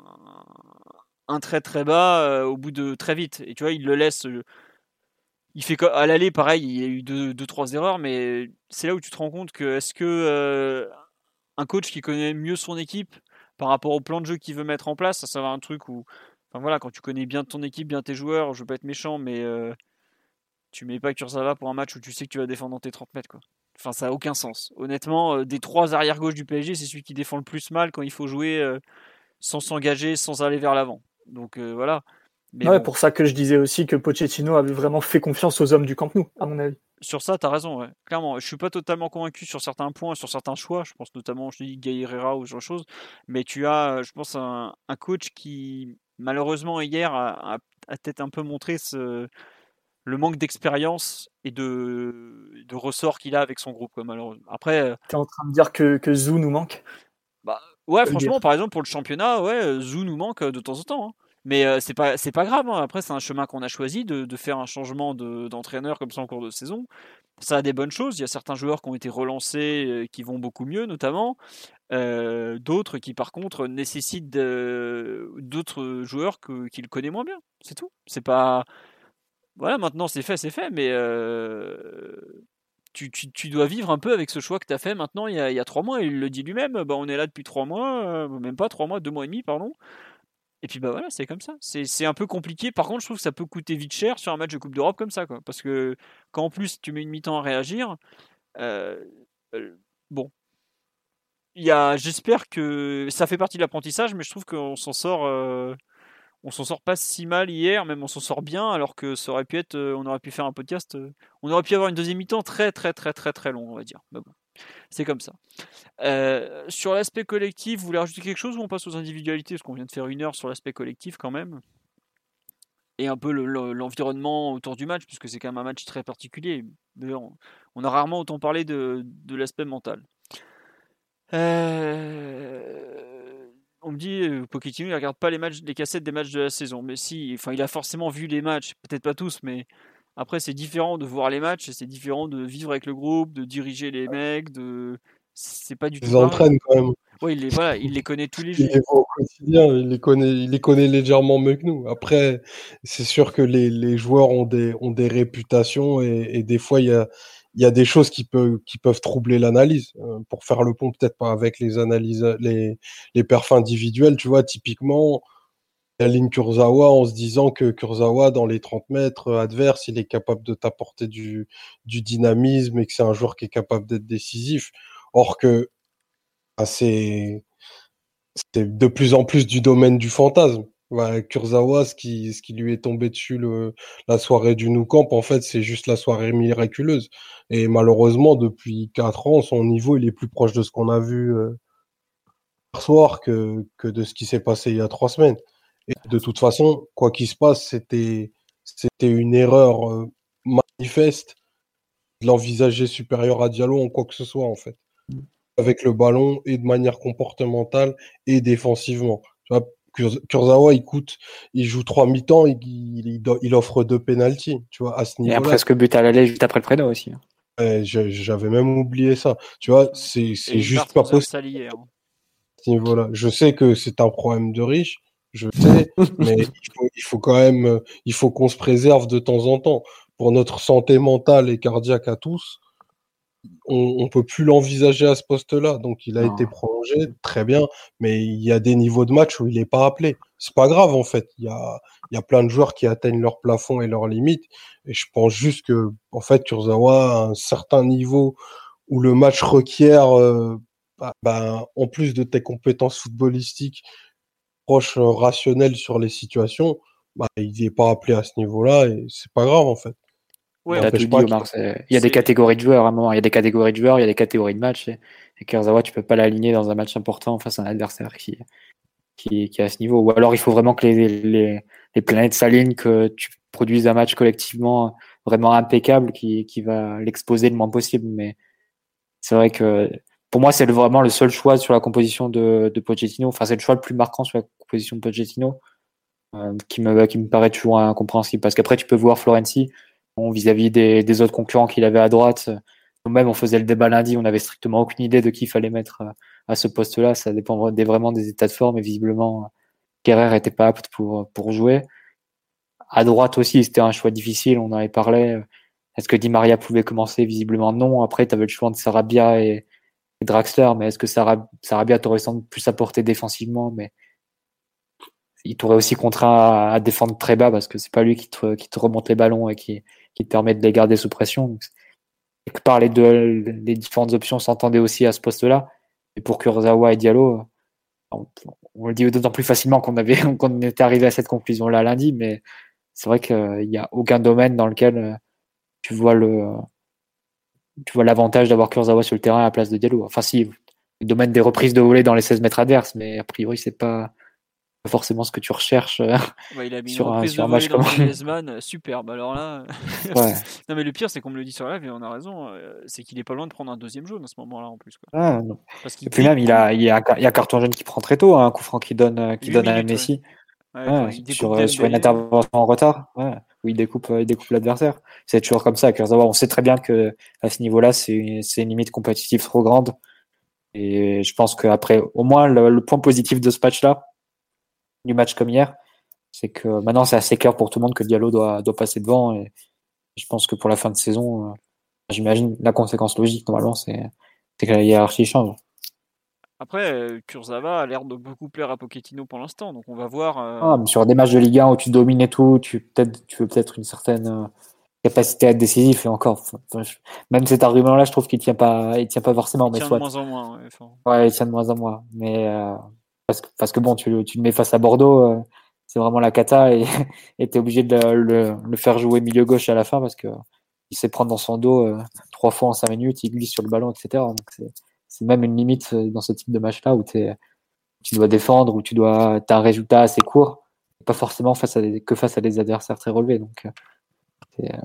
très très bas euh, au bout de très vite. Et tu vois, il le laisse. Euh, il fait à l'aller, pareil, il y a eu deux, deux trois erreurs, mais c'est là où tu te rends compte que est-ce que euh, un coach qui connaît mieux son équipe par rapport au plan de jeu qu'il veut mettre en place. Ça, ça va un truc où, enfin voilà, quand tu connais bien ton équipe, bien tes joueurs, je veux pas être méchant, mais tu mets pas Kurzawa pour un match où tu sais que tu vas défendre dans tes 30 mètres, quoi. Enfin, ça a aucun sens. Honnêtement, euh, des trois arrières gauche du PSG, c'est celui qui défend le plus mal quand il faut jouer euh, sans s'engager, sans aller vers l'avant. Donc voilà. Mais pour ça que je disais aussi que Pochettino avait vraiment fait confiance aux hommes du Camp Nou, à mon avis. Sur ça, tu as raison, ouais. clairement. Je suis pas totalement convaincu sur certains points, sur certains choix. Je pense notamment, je dis Gaïrera ou ce genre de choses. Mais tu as, je pense, un, coach qui, malheureusement, hier, a, peut-être un peu montré ce, le manque d'expérience et de, de ressort qu'il a avec son groupe, malheureusement. Après. Euh tu es en train de dire que, que Zou nous manque? Bah, Ouais, franchement, par exemple, pour le championnat, ouais, Zou nous manque euh, de temps en temps. Hein. Mais euh, c'est pas c'est pas grave. Hein. Après, c'est un chemin qu'on a choisi de, de, faire un changement d'entraîneur comme ça en cours de saison. Ça a des bonnes choses. Il y a certains joueurs qui ont été relancés, euh, qui vont beaucoup mieux, notamment. Euh, d'autres qui, par contre, nécessitent d'autres joueurs qu'il connaît moins bien. C'est tout. C'est pas. Voilà, maintenant c'est fait, c'est fait. Mais tu, tu, tu, dois vivre un peu avec ce choix que tu as fait maintenant il y, a, il y a trois mois. Il le dit lui-même. Bah, on est là depuis trois mois, même pas trois mois, deux mois et demi, pardon. Et puis bah voilà, c'est comme ça. C'est un peu compliqué. Par contre, je trouve que ça peut coûter vite cher sur un match de Coupe d'Europe comme ça, quoi. Parce que quand en plus tu mets une mi-temps à réagir, euh, euh, bon. J'espère que ça fait partie de l'apprentissage, mais je trouve qu'on s'en sort, euh, on s'en sort pas si mal hier, même on s'en sort bien, alors que ça aurait pu être, on aurait pu faire un podcast, on aurait pu avoir une deuxième mi-temps très très très très très long, on va dire. C'est comme ça. Euh, sur l'aspect collectif, vous voulez rajouter quelque chose ou on passe aux individualités? Parce qu'on vient de faire une heure sur l'aspect collectif quand même. Et un peu l'environnement autour du match, puisque c'est quand même un match très particulier. D'ailleurs, on a rarement autant parlé de, l'aspect mental. Euh, on me dit, euh, Pochettino, il regarde pas les matchs, les cassettes des matchs de la saison. Mais si, enfin, il a forcément vu les matchs, peut-être pas tous, mais après, c'est différent de voir les matchs, c'est différent de vivre avec le groupe, de diriger les mecs, de. C'est pas du tout. Ils entraînent quand même. Oui, il les, voilà, il les connaît tous les jours. Il les au quotidien, il les connaît, il les connaît légèrement mieux que nous. Après, c'est sûr que les, les, joueurs ont des, ont des réputations et, et des fois, il y a, il y a des choses qui peuvent, troubler l'analyse. Euh, pour faire le pont, peut-être pas avec les analyses, les, les perfs individuels, tu vois, typiquement, ligne Kurzawa en se disant que Kurzawa, dans les 30 mètres adverses, il est capable de t'apporter du, du dynamisme et que c'est un joueur qui est capable d'être décisif. Or que bah, c'est de plus en plus du domaine du fantasme. Kurzawa, ce qui, ce qui lui est tombé dessus le, la soirée du Nou Camp, en fait, c'est juste la soirée miraculeuse. Et malheureusement, depuis 4 ans, son niveau, il est plus proche de ce qu'on a vu euh, hier soir que, que de ce qui s'est passé il y a trois semaines. Et de toute façon, quoi qu'il se passe, c'était c'était une erreur euh, manifeste de l'envisager supérieur à Diallo en quoi que ce soit en fait. Avec le ballon et de manière comportementale et défensivement. Tu vois, Kurzawa, il coûte, il joue trois mi-temps, il, il, il, offre deux penalties, tu vois, à ce niveau-là. Et presque but à l'aller juste après le prénom aussi. Hein? J'avais même oublié ça. Tu vois, c'est juste pas possible. Hein. Voilà. Je sais que c'est un problème de riche, je sais, [laughs] mais il faut, quand même, il faut qu'on se préserve de temps en temps. Pour notre santé mentale et cardiaque à tous, on, ne peut plus l'envisager à ce poste-là. Donc il a été prolongé, très bien, mais il y a des niveaux de match où il n'est pas appelé. C'est pas grave en fait. Il y a, il y a plein de joueurs qui atteignent leur plafond et leurs limites. Et je pense juste que, en fait, Kurzawa a un certain niveau où le match requiert euh, bah, bah, en plus de tes compétences footballistiques proches, euh, rationnelles sur les situations, bah, il n'est pas appelé à ce niveau-là et c'est pas grave en fait. Ouais, il, y a des catégories de joueurs à un moment. Il y a des catégories de joueurs, il y a des catégories de matchs. Et, et Kurzawa, tu peux pas l'aligner dans un match important face à un adversaire qui, qui, qui est à ce niveau. Ou alors il faut vraiment que les, les, les planètes s'alignent, que tu produises un match collectivement vraiment impeccable qui, qui va l'exposer le moins possible. Mais c'est vrai que pour moi, c'est vraiment le seul choix sur la composition de, de Pochettino. Enfin, c'est le choix le plus marquant sur la composition de Pochettino euh, qui, me, qui me paraît toujours incompréhensible. Parce qu'après, tu peux voir Florenzi vis-à-vis des, autres concurrents qu'il avait à droite. Nous-mêmes, on faisait le débat lundi, on n'avait strictement aucune idée de qui il fallait mettre euh, à ce poste-là. Ça dépend vraiment des états de forme et visiblement, Kerrer était pas apte pour, pour jouer. À droite aussi, c'était un choix difficile. On en avait parlé. Est-ce que Di Maria pouvait commencer? Visiblement non. Après, tu avais le choix de Sarabia et, Draxler, mais est-ce que Sarabia t'aurait sans plus apporter défensivement? Mais il t'aurait aussi contraint à, défendre très bas parce que c'est pas lui qui te, qui te remonte les ballons et qui, qui te permet de les garder sous pression. Donc, quelque part, les, deux, les différentes options s'entendaient aussi à ce poste-là. Et pour Kurzawa et Diallo, on, le dit d'autant plus facilement qu'on avait [laughs] qu'on était arrivé à cette conclusion-là lundi, mais c'est vrai qu'il n'y a aucun domaine dans lequel euh, tu vois le tu vois l'avantage d'avoir Kurzawa sur le terrain à la place de Diallo. Enfin si, le domaine des reprises de volée dans les 16 mètres adverses, mais a priori c'est pas forcément ce que tu recherches euh, il a mis sur, un, sur un match comme [laughs] Griezmann, euh, superbe. Alors là, ouais. [laughs] non mais le pire c'est qu'on me le dit sur live et on a raison, c'est qu'il est pas loin de prendre un deuxième jaune à ce moment-là en plus. Quoi. Ah, et puis même il a, il y a, il a carton jaune qui prend très tôt, hein, un coup franc qui donne, qui donne à Messi. Ouais, sur, sur une intervention en retard, où il découpe, il découpe l'adversaire. C'est toujours comme ça. On sait très bien que à ce niveau-là, c'est une, une limite compétitive trop grande. Et je pense qu'après, au moins, le, point positif de ce match-là, du match comme hier, c'est que maintenant, c'est assez clair pour tout le monde que Diallo doit, doit passer devant. Et je pense que pour la fin de saison, euh, j'imagine la conséquence logique, normalement, c'est que la hiérarchie change. Après, euh, Kurzawa a l'air de beaucoup plaire à Pochettino pour l'instant, donc on va voir. Euh, ah, sur des matchs de Ligue 1 où tu domines et tout, tu, peut tu veux peut-être une certaine capacité à être décisif et encore. Même cet argument-là, je trouve qu'il tient pas, il tient pas forcément. Il mais tient soit... de moins en moins. Ouais, il tient de moins en moins. Mais parce que bon, tu, le mets face à Bordeaux, c'est vraiment la cata et [laughs] tu es obligé de le, faire jouer milieu gauche à la fin parce que il sait prendre dans son dos trois fois en cinq minutes, il glisse sur le ballon, etc. C'est même une limite euh, dans ce type de match-là où tu dois défendre, où tu dois, as un résultat assez court, pas forcément face à que face à des adversaires très relevés. Donc, euh, euh,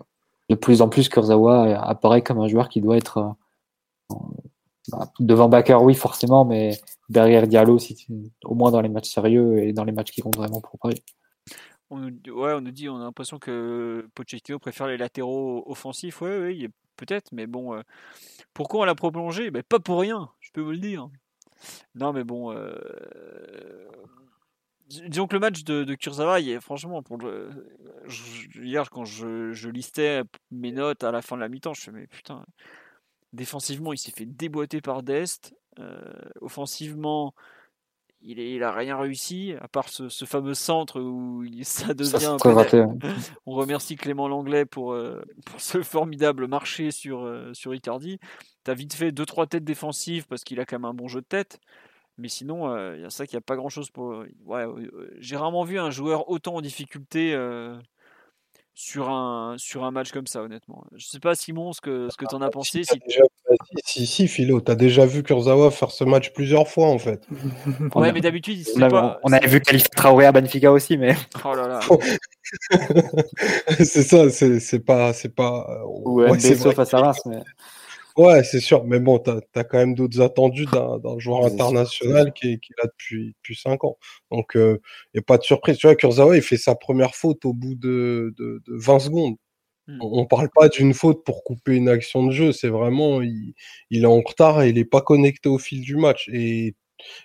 de plus en plus, Kurzawa apparaît comme un joueur qui doit être bah, devant Bakker, oui, forcément, mais derrière Diallo, si au moins dans les matchs sérieux et dans les matchs qui comptent vraiment pour Paris. On nous, ouais, on nous dit, on a l'impression que Pochettino préfère les latéraux offensifs. Oui, oui, peut-être, mais bon, pourquoi on l'a prolongé? Ben, Pas pour rien, je peux vous le dire. Non, mais bon. Euh... Disons que le match de, de franchement, hier, quand je, listais mes notes à la fin de la mi-temps, je me suis mais putain, défensivement, il s'est fait déboîter par Dest. Euh, offensivement, il, est, il a rien réussi, à part ce, fameux centre où [laughs] ça devient. [laughs] On remercie Clément Langlais pour, euh, pour ce formidable marché sur, euh, sur Icardi. Tu as vite fait 2-3 têtes défensives parce qu'il a quand même un bon jeu de tête. Mais sinon, euh, il y a ça qu'il n'y a pas grand chose pour. Ouais, J'ai rarement vu un joueur autant en difficulté sur un, sur un match comme ça, honnêtement. Je sais pas, Simon, ce que, ce que tu en as pensé. Si, si, si, Philo, tu as déjà vu Kurzawa faire ce match plusieurs fois, en fait. [laughs] ouais, mais d'habitude, on, pas... on avait vu Khalifa Traoré à Benfica aussi, mais. Oh là là. [laughs] c'est ça, c'est pas. pas... Ou ouais, face à Reims, mais. Ouais, c'est sûr, mais bon, tu as, quand même d'autres attendus d'un joueur international qui est, qui est, là depuis, depuis 5 ans. Donc, il euh, n'y a pas de surprise. Tu vois, Kurzawa, il fait sa première faute au bout de, de, de 20 secondes. Mmh. On ne parle pas d'une faute pour couper une action de jeu, c'est vraiment, il, est en retard et il n'est pas connecté au fil du match. Et,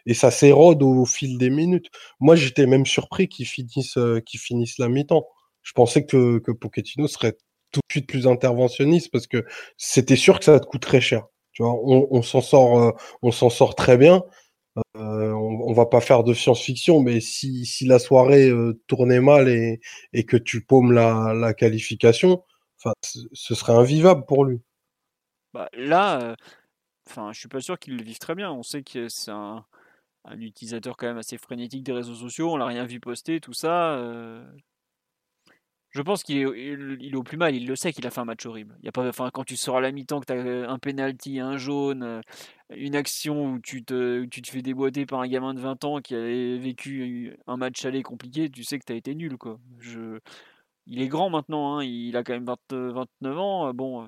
et ça s'érode au, fil des minutes. Moi, j'étais même surpris qu'il finisse, euh, qu'il finisse la mi-temps. Je pensais que, que Pochettino serait tout de suite plus interventionniste parce que c'était sûr que ça te coûte très cher. Tu vois, on, s'en sort, euh, on s'en sort très bien. Euh, on, on, va pas faire de science-fiction, mais si, si la soirée euh, tournait mal et, et que tu paumes la, la qualification, enfin, ce serait invivable pour lui. Bah, là, enfin, je suis pas sûr qu'il le vive très bien. On sait que c'est un, utilisateur quand même assez frénétique des réseaux sociaux. On l'a rien vu poster, tout ça. euh, Je pense qu'il est, au plus mal. Il le sait qu'il a fait un match horrible. Il y a pas, enfin, quand tu sors à la mi-temps, que tu as un penalty, un jaune, euh, une action où tu te, tu te fais déboîter par un gamin de 20 ans qui avait vécu un match aller compliqué, tu sais que tu as été nul. Quoi. Je... Il est grand maintenant, hein, il a quand même 20 29 ans. euh, Bon, euh,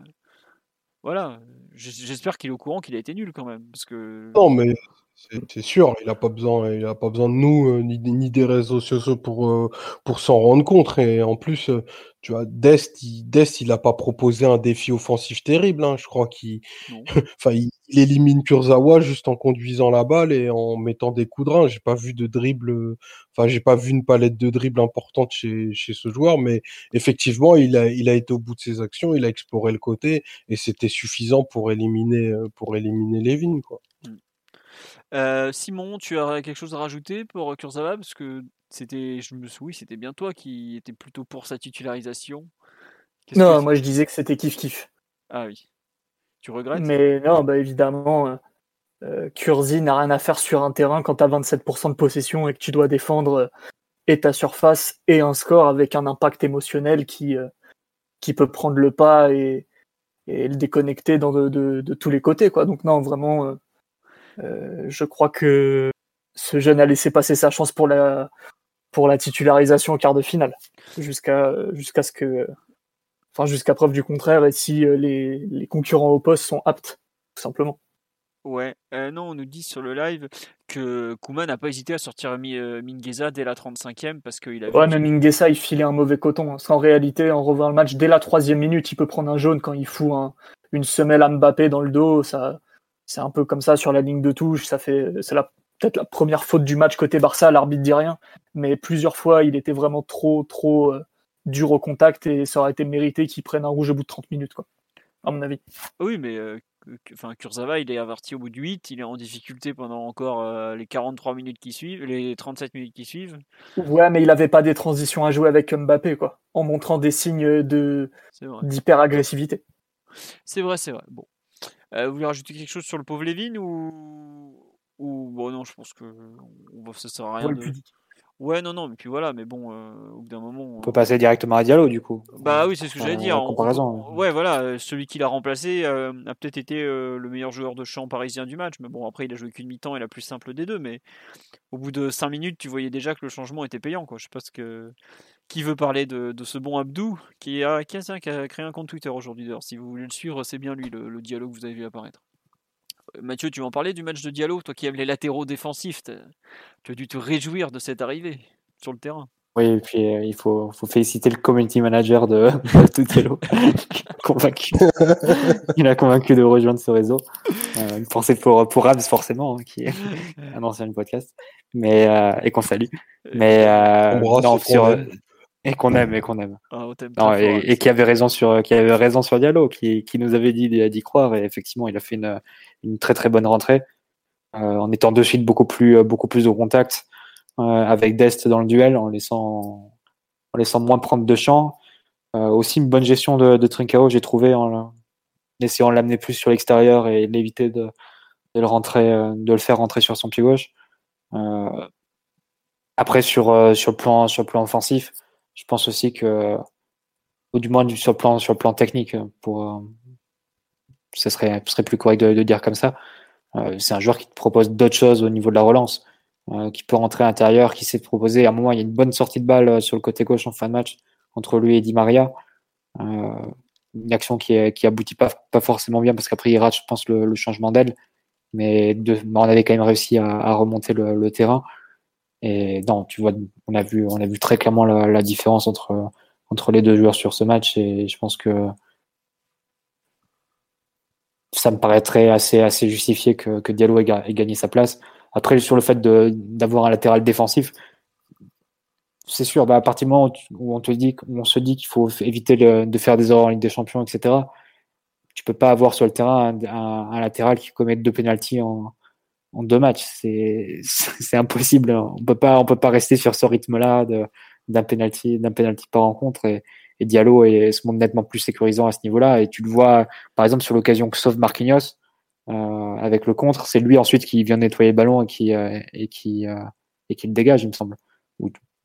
voilà. J'espère qu'il est au courant qu'il a été nul quand même. Parce que... Non, mais c'est sûr, il a pas besoin, il a pas besoin de nous euh, ni, ni des réseaux sociaux pour euh, pour s'en rendre compte. Et en plus, euh, tu vois, Dest, il, Dest, il a pas proposé un défi offensif terrible. hein. Je crois qu'il, [laughs] enfin, il, il élimine Kurzawa juste en conduisant la balle et en mettant des coups de rein. J'ai pas vu de dribble, enfin, j'ai pas vu une palette de dribble importante chez chez ce joueur, mais effectivement, il a il a été au bout de ses actions, il a exploré le côté et c'était suffisant pour éliminer pour éliminer Levin, quoi. Euh, Simon, tu as quelque chose à rajouter pour Kurzawa Parce que c'était, je me souviens, c'était bien toi qui étais plutôt pour sa titularisation. Non, moi je disais que c'était kiff-kiff. Ah oui. Tu regrettes? Mais non, bah évidemment, euh, euh, Kurzi n'a rien à faire sur un terrain quand tu as 27% de possession et que tu dois défendre euh, et ta surface et un score avec un impact émotionnel qui, euh, qui peut prendre le pas et, et le déconnecter dans de, de- de tous les côtés. Quoi. Donc non, vraiment, euh, euh, je crois que ce jeune a laissé passer sa chance pour la, pour la titularisation en quart de finale, jusqu'à jusqu'à ce que, enfin jusqu'à preuve du contraire, et si euh, les, les concurrents au poste sont aptes, tout simplement. Ouais. Euh, non, on nous dit sur le live que Kuma n'a pas hésité à sortir Mi- Mingueza dès la 35e parce qu'il a vu Ouais, mais Minguesa, il filait un mauvais coton. hein. Parce qu'en réalité, en revoyant le match, dès la troisième minute, il peut prendre un jaune quand il fout un- une semelle à Mbappé dans le dos. Ça, c'est un peu comme ça sur la ligne de touche. Ça fait, c'est la, peut-être la première faute du match côté Barça. L'arbitre dit rien. Mais plusieurs fois, il était vraiment trop, trop euh, dur au contact et ça aurait été mérité qu'il prenne un rouge au bout de 30 minutes, quoi. À mon avis. Oui, mais euh, enfin, Kurzawa, il est averti au bout de 8, il est en difficulté pendant encore euh, les 43 minutes qui suivent, les 37 minutes qui suivent. Ouais, mais il avait pas des transitions à jouer avec Mbappé, quoi. En montrant des signes de, C'est vrai. d'hyper-agressivité. C'est vrai, c'est vrai. Bon. Euh, vous voulez rajouter quelque chose sur le pauvre Lévin ou ou bon non, je pense que ça sert à rien de. pudique. Ouais, non, non, mais puis voilà, mais bon, euh, au bout d'un moment. On peut passer directement à Diallo, du coup. Bah oui, c'est ce que j'allais dire. on peut- comparaison. ouais, voilà, euh, celui qui l'a remplacé euh, a peut-être été euh, le meilleur joueur de champ parisien du match, mais bon, après, il a joué qu'une mi-temps et la plus simple des deux, mais au bout de 5 minutes, tu voyais déjà que le changement était payant, quoi. Je sais pas ce que. Qui veut parler de, de ce bon Abdou qui a, qui a- qui a créé un compte Twitter aujourd'hui d'ailleurs. Si vous voulez le suivre, c'est bien lui le, le dialogue que vous avez vu apparaître. Mathieu, tu vas en parler du match de Diallo, toi qui aimes les latéraux défensifs. Tu as dû te réjouir de cette arrivée sur le terrain. Oui, et puis euh, il faut, faut féliciter le community manager de, [laughs] de a [laughs] convaincu, [laughs] il a convaincu de rejoindre ce réseau. Euh, une pensée pour, pour Rams, forcément, hein, qui est un ancien du podcast, mais, euh, et qu'on salue. Mais euh, non, sur-. Et qu'on aime, et qu'on aime. Ah, on t'aime Non, très fort, et, qui avait raison sur qui avait raison sur Diallo, qui, qui nous avait dit d'y croire et effectivement il a fait une, une très très bonne rentrée euh, en étant de suite beaucoup plus euh, beaucoup plus au contact euh, avec Dest dans le duel en laissant en laissant moins prendre de champ. Euh, aussi une bonne gestion de, de Trincao j'ai trouvé en en essayant de l'amener plus sur l'extérieur et l'éviter de, de le rentrer euh, de le faire rentrer sur son pied gauche. Euh, après sur euh, sur le plan sur le plan offensif, je pense aussi que ou du moins sur le plan sur le plan technique pour euh, ce serait ce serait plus correct de, de dire comme ça. Euh, c'est un joueur qui te propose d'autres choses au niveau de la relance euh, qui peut rentrer à l'intérieur qui s'est proposé. À un moment il y a une bonne sortie de balle euh, sur le côté gauche en fin de match entre lui et Di Maria. Euh, une action qui, est, qui aboutit pas, pas forcément bien parce qu'après il rate je pense le, le changement d'aile. Mais, mais on avait quand même réussi à, à remonter le, le terrain et non tu vois on a vu on a vu très clairement la, différence entre entre les deux joueurs sur ce match et je pense que ça me paraîtrait assez, assez justifié que, Diallo ait, ga- ait gagné sa place. Après, sur le fait d'avoir un latéral défensif, c'est sûr, bah, à partir du moment où, on, te dit, on se dit qu'il faut éviter de faire des erreurs en Ligue des Champions, etc., tu peux pas avoir sur le terrain un latéral qui commet deux pénalties en, en deux matchs. [laughs] C'est impossible. On peut pas, on peut pas rester sur ce rythme-là d'un penalty, d'un penalty par rencontre. Et, et Diallo est, se montre nettement plus sécurisant à ce niveau-là. Et tu le vois, par exemple, sur l'occasion que sauve Marquinhos, avec le contre, c'est lui ensuite qui vient nettoyer le ballon et qui, et qui, et qui le dégage, il me semble.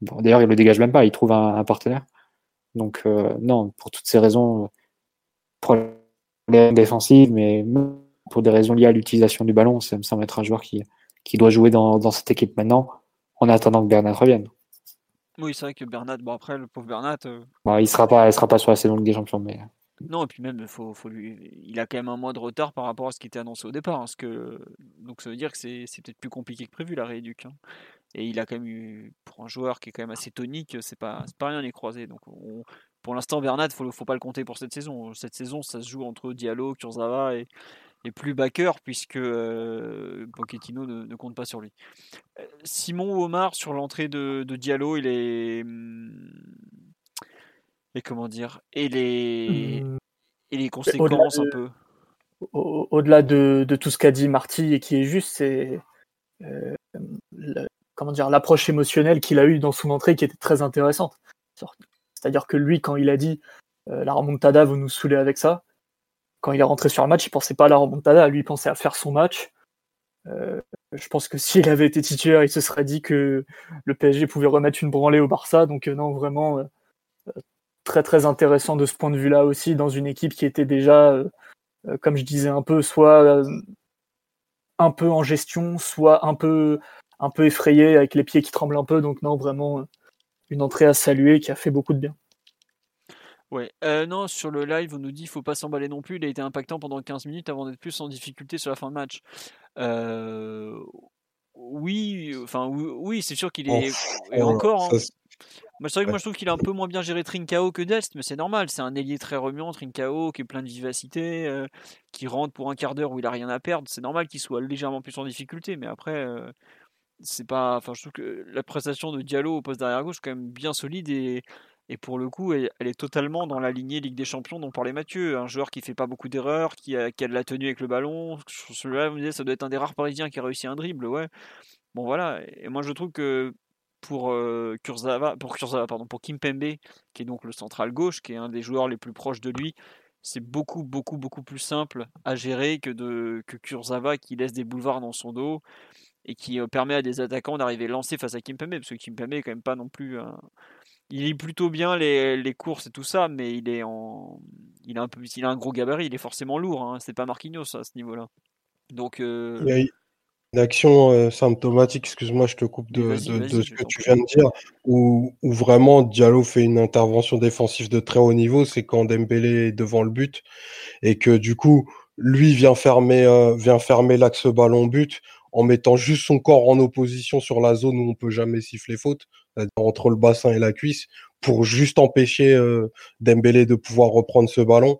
D'ailleurs, il le dégage même pas, il trouve un, partenaire. Donc, non, pour toutes ces raisons, problème défensive, mais pour des raisons liées à l'utilisation du ballon, ça me semble être un joueur qui, qui doit jouer dans, dans cette équipe maintenant, en attendant que Bernat revienne. Oui, c'est vrai que Bernat, bon après, le pauvre Bernat. Euh, il sera pas, il sera pas sur la saison Ligue des Champions, mais. Non, et puis même, faut, faut lui... il a quand même un mois de retard par rapport à ce qui était annoncé au départ. Parce que... Donc ça veut dire que c'est, peut-être plus compliqué que prévu la rééduque. Hein. Et il a quand même eu, pour un joueur qui est quand même assez tonique, c'est pas, pas rien les croisés. Donc pour l'instant, Bernat, faut, faut pas le compter pour cette saison. Cette saison, ça se joue entre Diallo, Kurzawa et, et plus backer puisque euh, Pochettino ne, compte pas sur lui. Simon Omar sur l'entrée de, Diallo, il est hmm, et comment dire et les mmh. et les conséquences un peu. Au-delà de, tout ce qu'a dit Marty et qui est juste, c'est euh, comment dire l'approche émotionnelle qu'il a eue dans son entrée qui était très intéressante. C'est-à-dire que lui, quand il a dit la remontada, vous nous saoulez avec ça, quand il est rentré sur le match, il pensait pas à la remontada, lui il pensait à faire son match. Euh, je pense que s'il avait été titulaire, il se serait dit que le PSG pouvait remettre une branlée au Barça. Donc euh, non, vraiment euh, très très intéressant de ce point de vue-là aussi, dans une équipe qui était déjà, comme je disais un peu, soit un peu en gestion, soit un peu un peu effrayé avec les pieds qui tremblent un peu. Donc non, vraiment une entrée à saluer qui a fait beaucoup de bien. Ouais, euh, non, sur le live, on nous dit qu'il faut pas s'emballer non plus. Il a été impactant pendant 15 minutes avant d'être plus en difficulté sur la fin de match. Euh, oui, enfin, oui, c'est sûr qu'il est. et encore. Hein. c'est vrai que moi je trouve qu'il a un peu moins bien géré Trincao que Dest, mais c'est normal. C'est un ailier très remuant, Trincao, qui est plein de vivacité, euh, qui rentre pour un quart d'heure où il a rien à perdre. C'est normal qu'il soit légèrement plus en difficulté, mais après, c'est pas. Enfin, je trouve que la prestation de Diallo au poste d'arrière gauche est quand même bien solide et et pour le coup, elle, est totalement dans la lignée Ligue des Champions dont parlait Mathieu. Un joueur qui fait pas beaucoup d'erreurs, qui a, de la tenue avec le ballon. Celui-là, vous me ça doit être un des rares Parisiens qui a réussi un dribble. Ouais. Bon voilà. Et moi, je trouve que pour euh, Kurzawa, pour Kurzawa, pardon, pour Kimpembe, qui est donc le central gauche, qui est un des joueurs les plus proches de lui, c'est beaucoup, beaucoup, beaucoup plus simple à gérer que de que Kurzawa qui laisse des boulevards dans son dos et qui euh, permet à des attaquants d'arriver lancés face à Kimpembe, parce que Kimpembe est quand même pas non plus il lit plutôt bien les, les, courses et tout ça, mais il est en, il a un peu, il a un gros gabarit, il est forcément lourd. Hein. C'est pas Marquinhos à ce niveau-là. Donc. Euh... Il y a une action euh, symptomatique, excuse-moi, je te coupe de, de, ce que tu viens de dire, où, où, vraiment Diallo fait une intervention défensive de très haut niveau, c'est quand Dembélé est devant le but et que du coup, lui vient fermer, euh, vient fermer l'axe ballon but en mettant juste son corps en opposition sur la zone où on peut jamais siffler faute entre le bassin et la cuisse, pour juste empêcher euh, Dembélé de pouvoir reprendre ce ballon.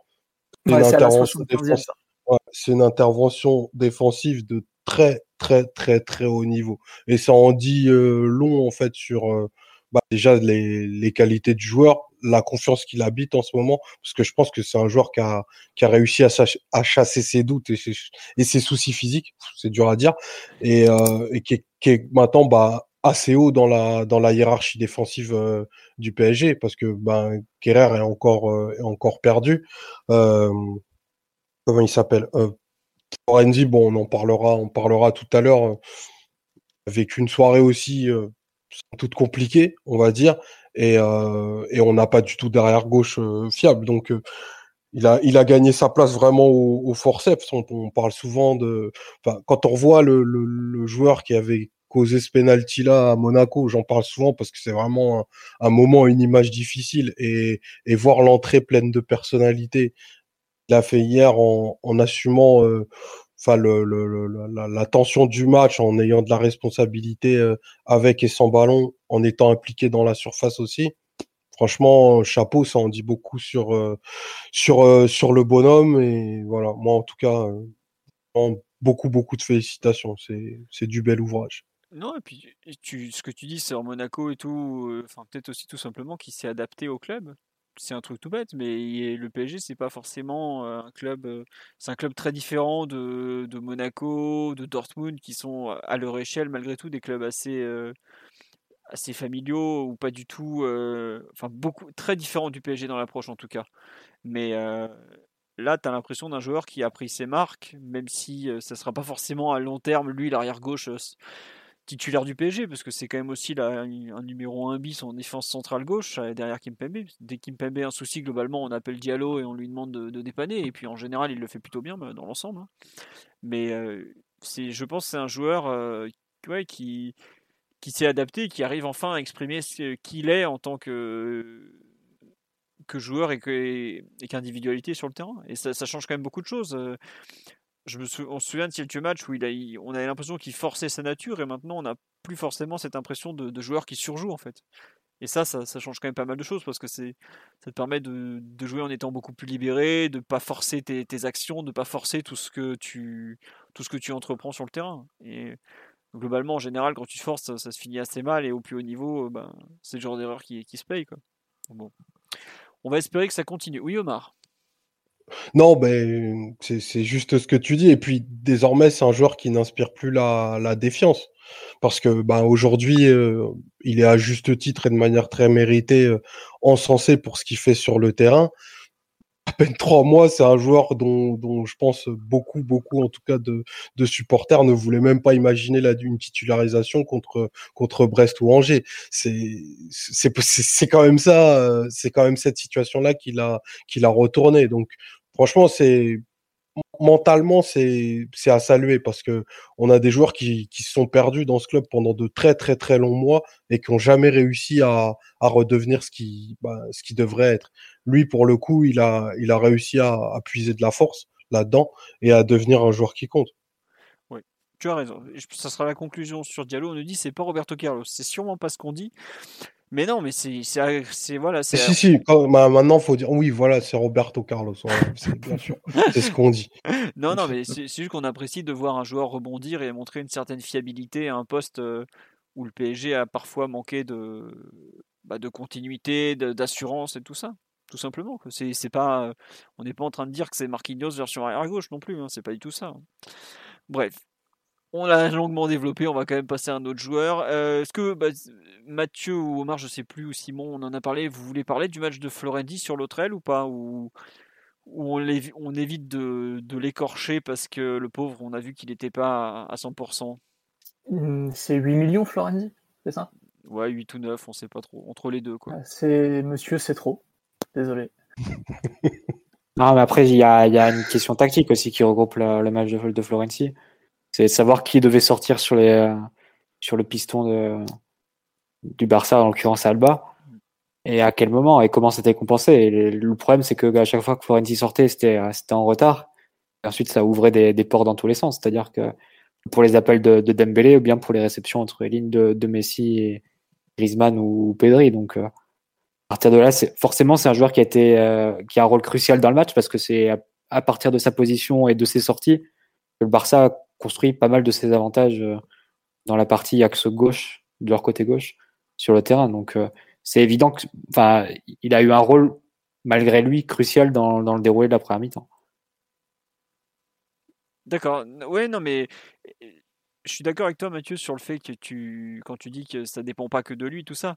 C'est une, intervention défensive de très très très très haut niveau. Et ça en dit euh, long en fait sur euh, bah, déjà les, qualités du joueur, la confiance qu'il habite en ce moment, parce que je pense que c'est un joueur qui a, qui a réussi à, à chasser ses doutes et ses, et ses soucis physiques, c'est dur à dire, et, et qui, est, qui est maintenant bah, assez haut dans la dans la hiérarchie défensive euh, du PSG parce que ben Kerrer est encore euh, est encore perdu. Euh, comment il s'appelle Renzi, bon, on en parlera, on parlera tout à l'heure. avec une soirée aussi toute compliquée, on va dire, et, et on n'a pas du tout derrière gauche fiable. Donc il a, il a gagné sa place vraiment au, forceps. On, parle souvent de, quand on revoit le, le, le joueur qui avait causer ce penalty là à Monaco. J'en parle souvent parce que c'est vraiment un, moment, une image difficile et, et voir l'entrée pleine de personnalité. Il a fait hier en, en assumant euh, enfin le, la, tension du match, en ayant de la responsabilité euh, avec et sans ballon, en étant impliqué dans la surface aussi. Franchement, chapeau, ça en dit beaucoup sur euh, sur sur le bonhomme et voilà. Moi, en tout cas, beaucoup beaucoup de félicitations. C'est c'est du bel ouvrage. Non, et puis tu, ce que tu dis sur Monaco et tout, enfin peut-être aussi tout simplement qu'il s'est adapté au club. C'est un truc tout bête, mais le PSG c'est pas forcément un club, c'est un club très différent de, Monaco, de Dortmund, qui sont à leur échelle malgré tout des clubs assez familiaux ou pas du tout, enfin beaucoup très différents du PSG dans l'approche en tout cas. Mais là, tu l'impression d'un joueur qui a pris ses marques, même si ça ne sera pas forcément à long terme, lui, l'arrière gauche titulaire du PSG, parce que c'est quand même aussi là, un numéro 1 bis en défense centrale gauche, derrière Kimpembe. Dès Kimpembe a un souci, globalement, on appelle Diallo et on lui demande de, dépanner, et puis en général, il le fait plutôt bien bah, dans l'ensemble. Hein. Mais c'est, je pense que c'est un joueur ouais, qui, qui s'est adapté, qui arrive enfin à exprimer ce qu'il est en tant que, que joueur et, qu'individualité sur le terrain. Et ça, change quand même beaucoup de choses. On se souvient de quelques matchs où il on avait l'impression qu'il forçait sa nature et maintenant on n'a plus forcément cette impression de, joueur qui surjoue en fait. Et ça, ça, change quand même pas mal de choses parce que ça te permet de, jouer en étant beaucoup plus libéré, de pas forcer tes, actions, de pas forcer tout ce que tu, tout ce que tu entreprends sur le terrain. Et globalement, en général, quand tu forces, ça, se finit assez mal et au plus haut niveau, euh, ben, c'est le genre d'erreur qui, qui se paye. Quoi. Bon. On va espérer que ça continue. Oui, Omar non, ben, c'est juste ce que tu dis. Et puis, désormais, c'est un joueur qui n'inspire plus la, la, défiance. Parce que ben, aujourd'hui, euh, il est à juste titre et de manière très méritée euh, encensé pour ce qu'il fait sur le terrain à peine trois mois, c'est un joueur dont, dont, je pense beaucoup, beaucoup, en tout cas de, de supporters ne voulaient même pas imaginer la, une titularisation contre, contre Brest ou Angers. C'est, quand même ça, euh, c'est quand même cette situation-là qu'il a retourné. Donc, franchement, c'est, mentalement, c'est à saluer parce que on a des joueurs qui, se sont perdus dans ce club pendant de très très très longs mois et qui ont jamais réussi à, redevenir ce qui bah, ce qui devrait être. Lui, pour le coup, il a réussi à, à puiser de la force là-dedans et à devenir un joueur qui compte. Oui, tu as raison. Ça sera la conclusion sur Diallo. On nous dit c'est pas Roberto Carlos. C'est sûrement pas ce qu'on dit. Mais non, mais c'est voilà. Si si. maintenant faut dire oui, voilà, c'est Roberto Carlos. c'est bien sûr. [laughs] c'est ce qu'on dit. Non non, mais c'est juste qu'on apprécie de voir un joueur rebondir et montrer une certaine fiabilité à un poste euh, où le PSG a parfois manqué de bah, de continuité, d'assurance et tout ça. Tout simplement. C'est pas. On n'est pas en train de dire que c'est Marquinhos version arrière gauche non plus. Hein, c'est pas du tout ça. Hein. Bref, on l'a [laughs] longuement développé, on va quand même passer à un autre joueur. Euh, est-ce que bah, Mathieu ou Omar, je sais plus, ou Simon, on en a parlé, vous voulez parler du match de Florendi sur l'autre aile ou pas Ou, on, évite de, l'écorcher parce que le pauvre, on a vu qu'il n'était pas à, 100% mmh, C'est 8 millions Florendi, c'est ça? Ouais, 8 ou 9, on sait pas trop. Entre les deux, quoi. C'est monsieur, c'est trop. Désolé. [laughs] non, mais après, il y a, une question tactique aussi qui regroupe le match de, de Florenzi c'est de savoir qui devait sortir sur, les, euh, sur le piston de, du Barça, en l'occurrence Alba, et à quel moment et comment c'était compensé. Et le, problème, c'est que à chaque fois que Florenzi sortait, c'était en retard. Et ensuite, ça ouvrait des, des ports dans tous les sens. C'est-à-dire que pour les appels de, de, Dembélé ou bien pour les réceptions entre les lignes de, Messi et Griezmann ou Pedri. Donc, euh, à partir de là, forcément c'est un joueur qui a euh, qui a un rôle crucial dans le match parce que c'est à, à, partir de sa position et de ses sorties que le Barça construit pas mal de ses avantages euh, dans la partie axe gauche, de leur côté gauche, sur le terrain. Donc euh, c'est évident que, enfin, il a eu un rôle malgré lui crucial dans, dans le déroulé de la première mi-temps. D'accord. Ouais, non, mais je suis d'accord avec toi, Mathieu, sur le fait que tu, quand tu dis que ça dépend pas que de lui, tout ça.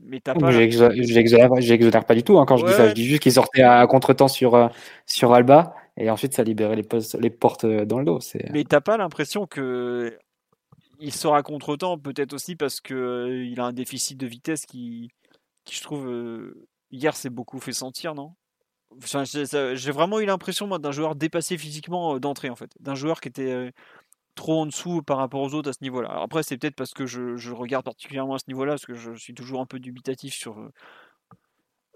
Mais t'as pas. J'exonère pas du tout. Hein, quand je dis ça, je dis juste qu'il sortait à contre-temps sur, euh, sur Alba et ensuite, ça libérait les, portes euh, dans le dos. Mais t'as pas l'impression que il sera contre-temps, peut-être aussi parce qu'il euh, il a un déficit de vitesse qui, qui je trouve, euh, hier s'est beaucoup fait sentir, non? J'ai vraiment eu l'impression, moi, d'un joueur dépassé physiquement d'entrée, en fait. D'un joueur qui était trop en dessous par rapport aux autres à ce niveau-là. Après, c'est peut-être parce que je, regarde particulièrement à ce niveau-là, parce que je suis toujours un peu dubitatif sur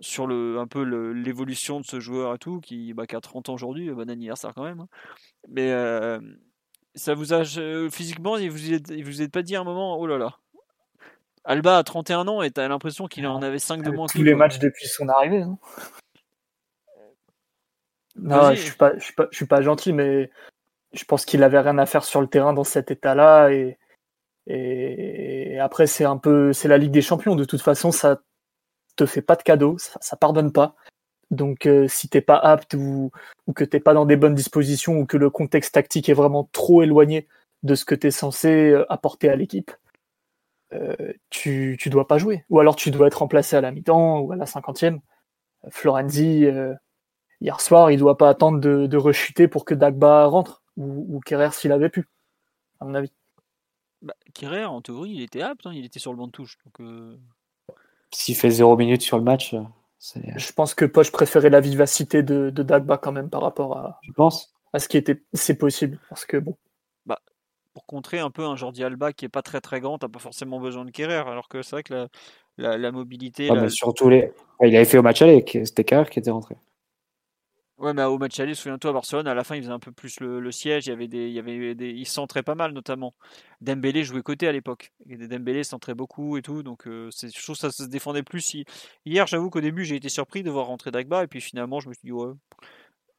sur le, un peu l'évolution de ce joueur et tout, qui, bah, qui a 30 ans aujourd'hui, bon anniversaire quand même. Hein. Mais euh, ça vous a physiquement, il vous, êtes, vous êtes pas dit à un moment, oh là là. Alba a 31 ans et t'as l'impression qu'il en avait 5 de moins. Tous les matchs depuis son arrivée. Hein. Non, je suis pas, je suis pas, je suis pas gentil, mais je pense qu'il avait rien à faire sur le terrain dans cet état-là et, et après c'est un peu, c'est la Ligue des Champions. De toute façon, ça te fait pas de cadeau, ça, pardonne pas. Donc euh, si t'es pas apte ou, que t'es pas dans des bonnes dispositions ou que le contexte tactique est vraiment trop éloigné de ce que tu es censé euh, apporter à l'équipe, euh, tu, tu dois pas jouer. Ou alors tu dois être remplacé à la mi-temps ou à la cinquantième. Florenzi, hier soir, il doit pas attendre de, rechuter pour que Dagba rentre, ou, ou Kerrer s'il avait pu, à mon avis. Bah, Kerrer, en théorie, il était apte, hein, il était sur le banc de touche. S'il fait 0 minutes sur le match, euh, c'est- Je pense que Poche préférait la vivacité de, de Dagba quand même par rapport à, je pense. à ce qui était. C'est possible, parce que bon. pour contrer un peu un Jordi Alba qui est pas très très grand, t'as pas forcément besoin de Kerrer, alors que c'est vrai que la, la, la mobilité. La- mais surtout les... il avait fait au match aller, c'était Kerr qui était rentré. Ouais, mais au match aller, souviens-toi, à Barcelone, à la fin, il faisait un peu plus le, siège. Il y avait des, il centrait pas mal, notamment. Dembélé jouait côté à l'époque. Et Dembélé centrait beaucoup et tout, donc euh, c'est, je trouve que ça se défendait plus. Hier, j'avoue qu'au début, j'ai été surpris de voir rentrer Dagba, et puis finalement, je me suis dit, ouais,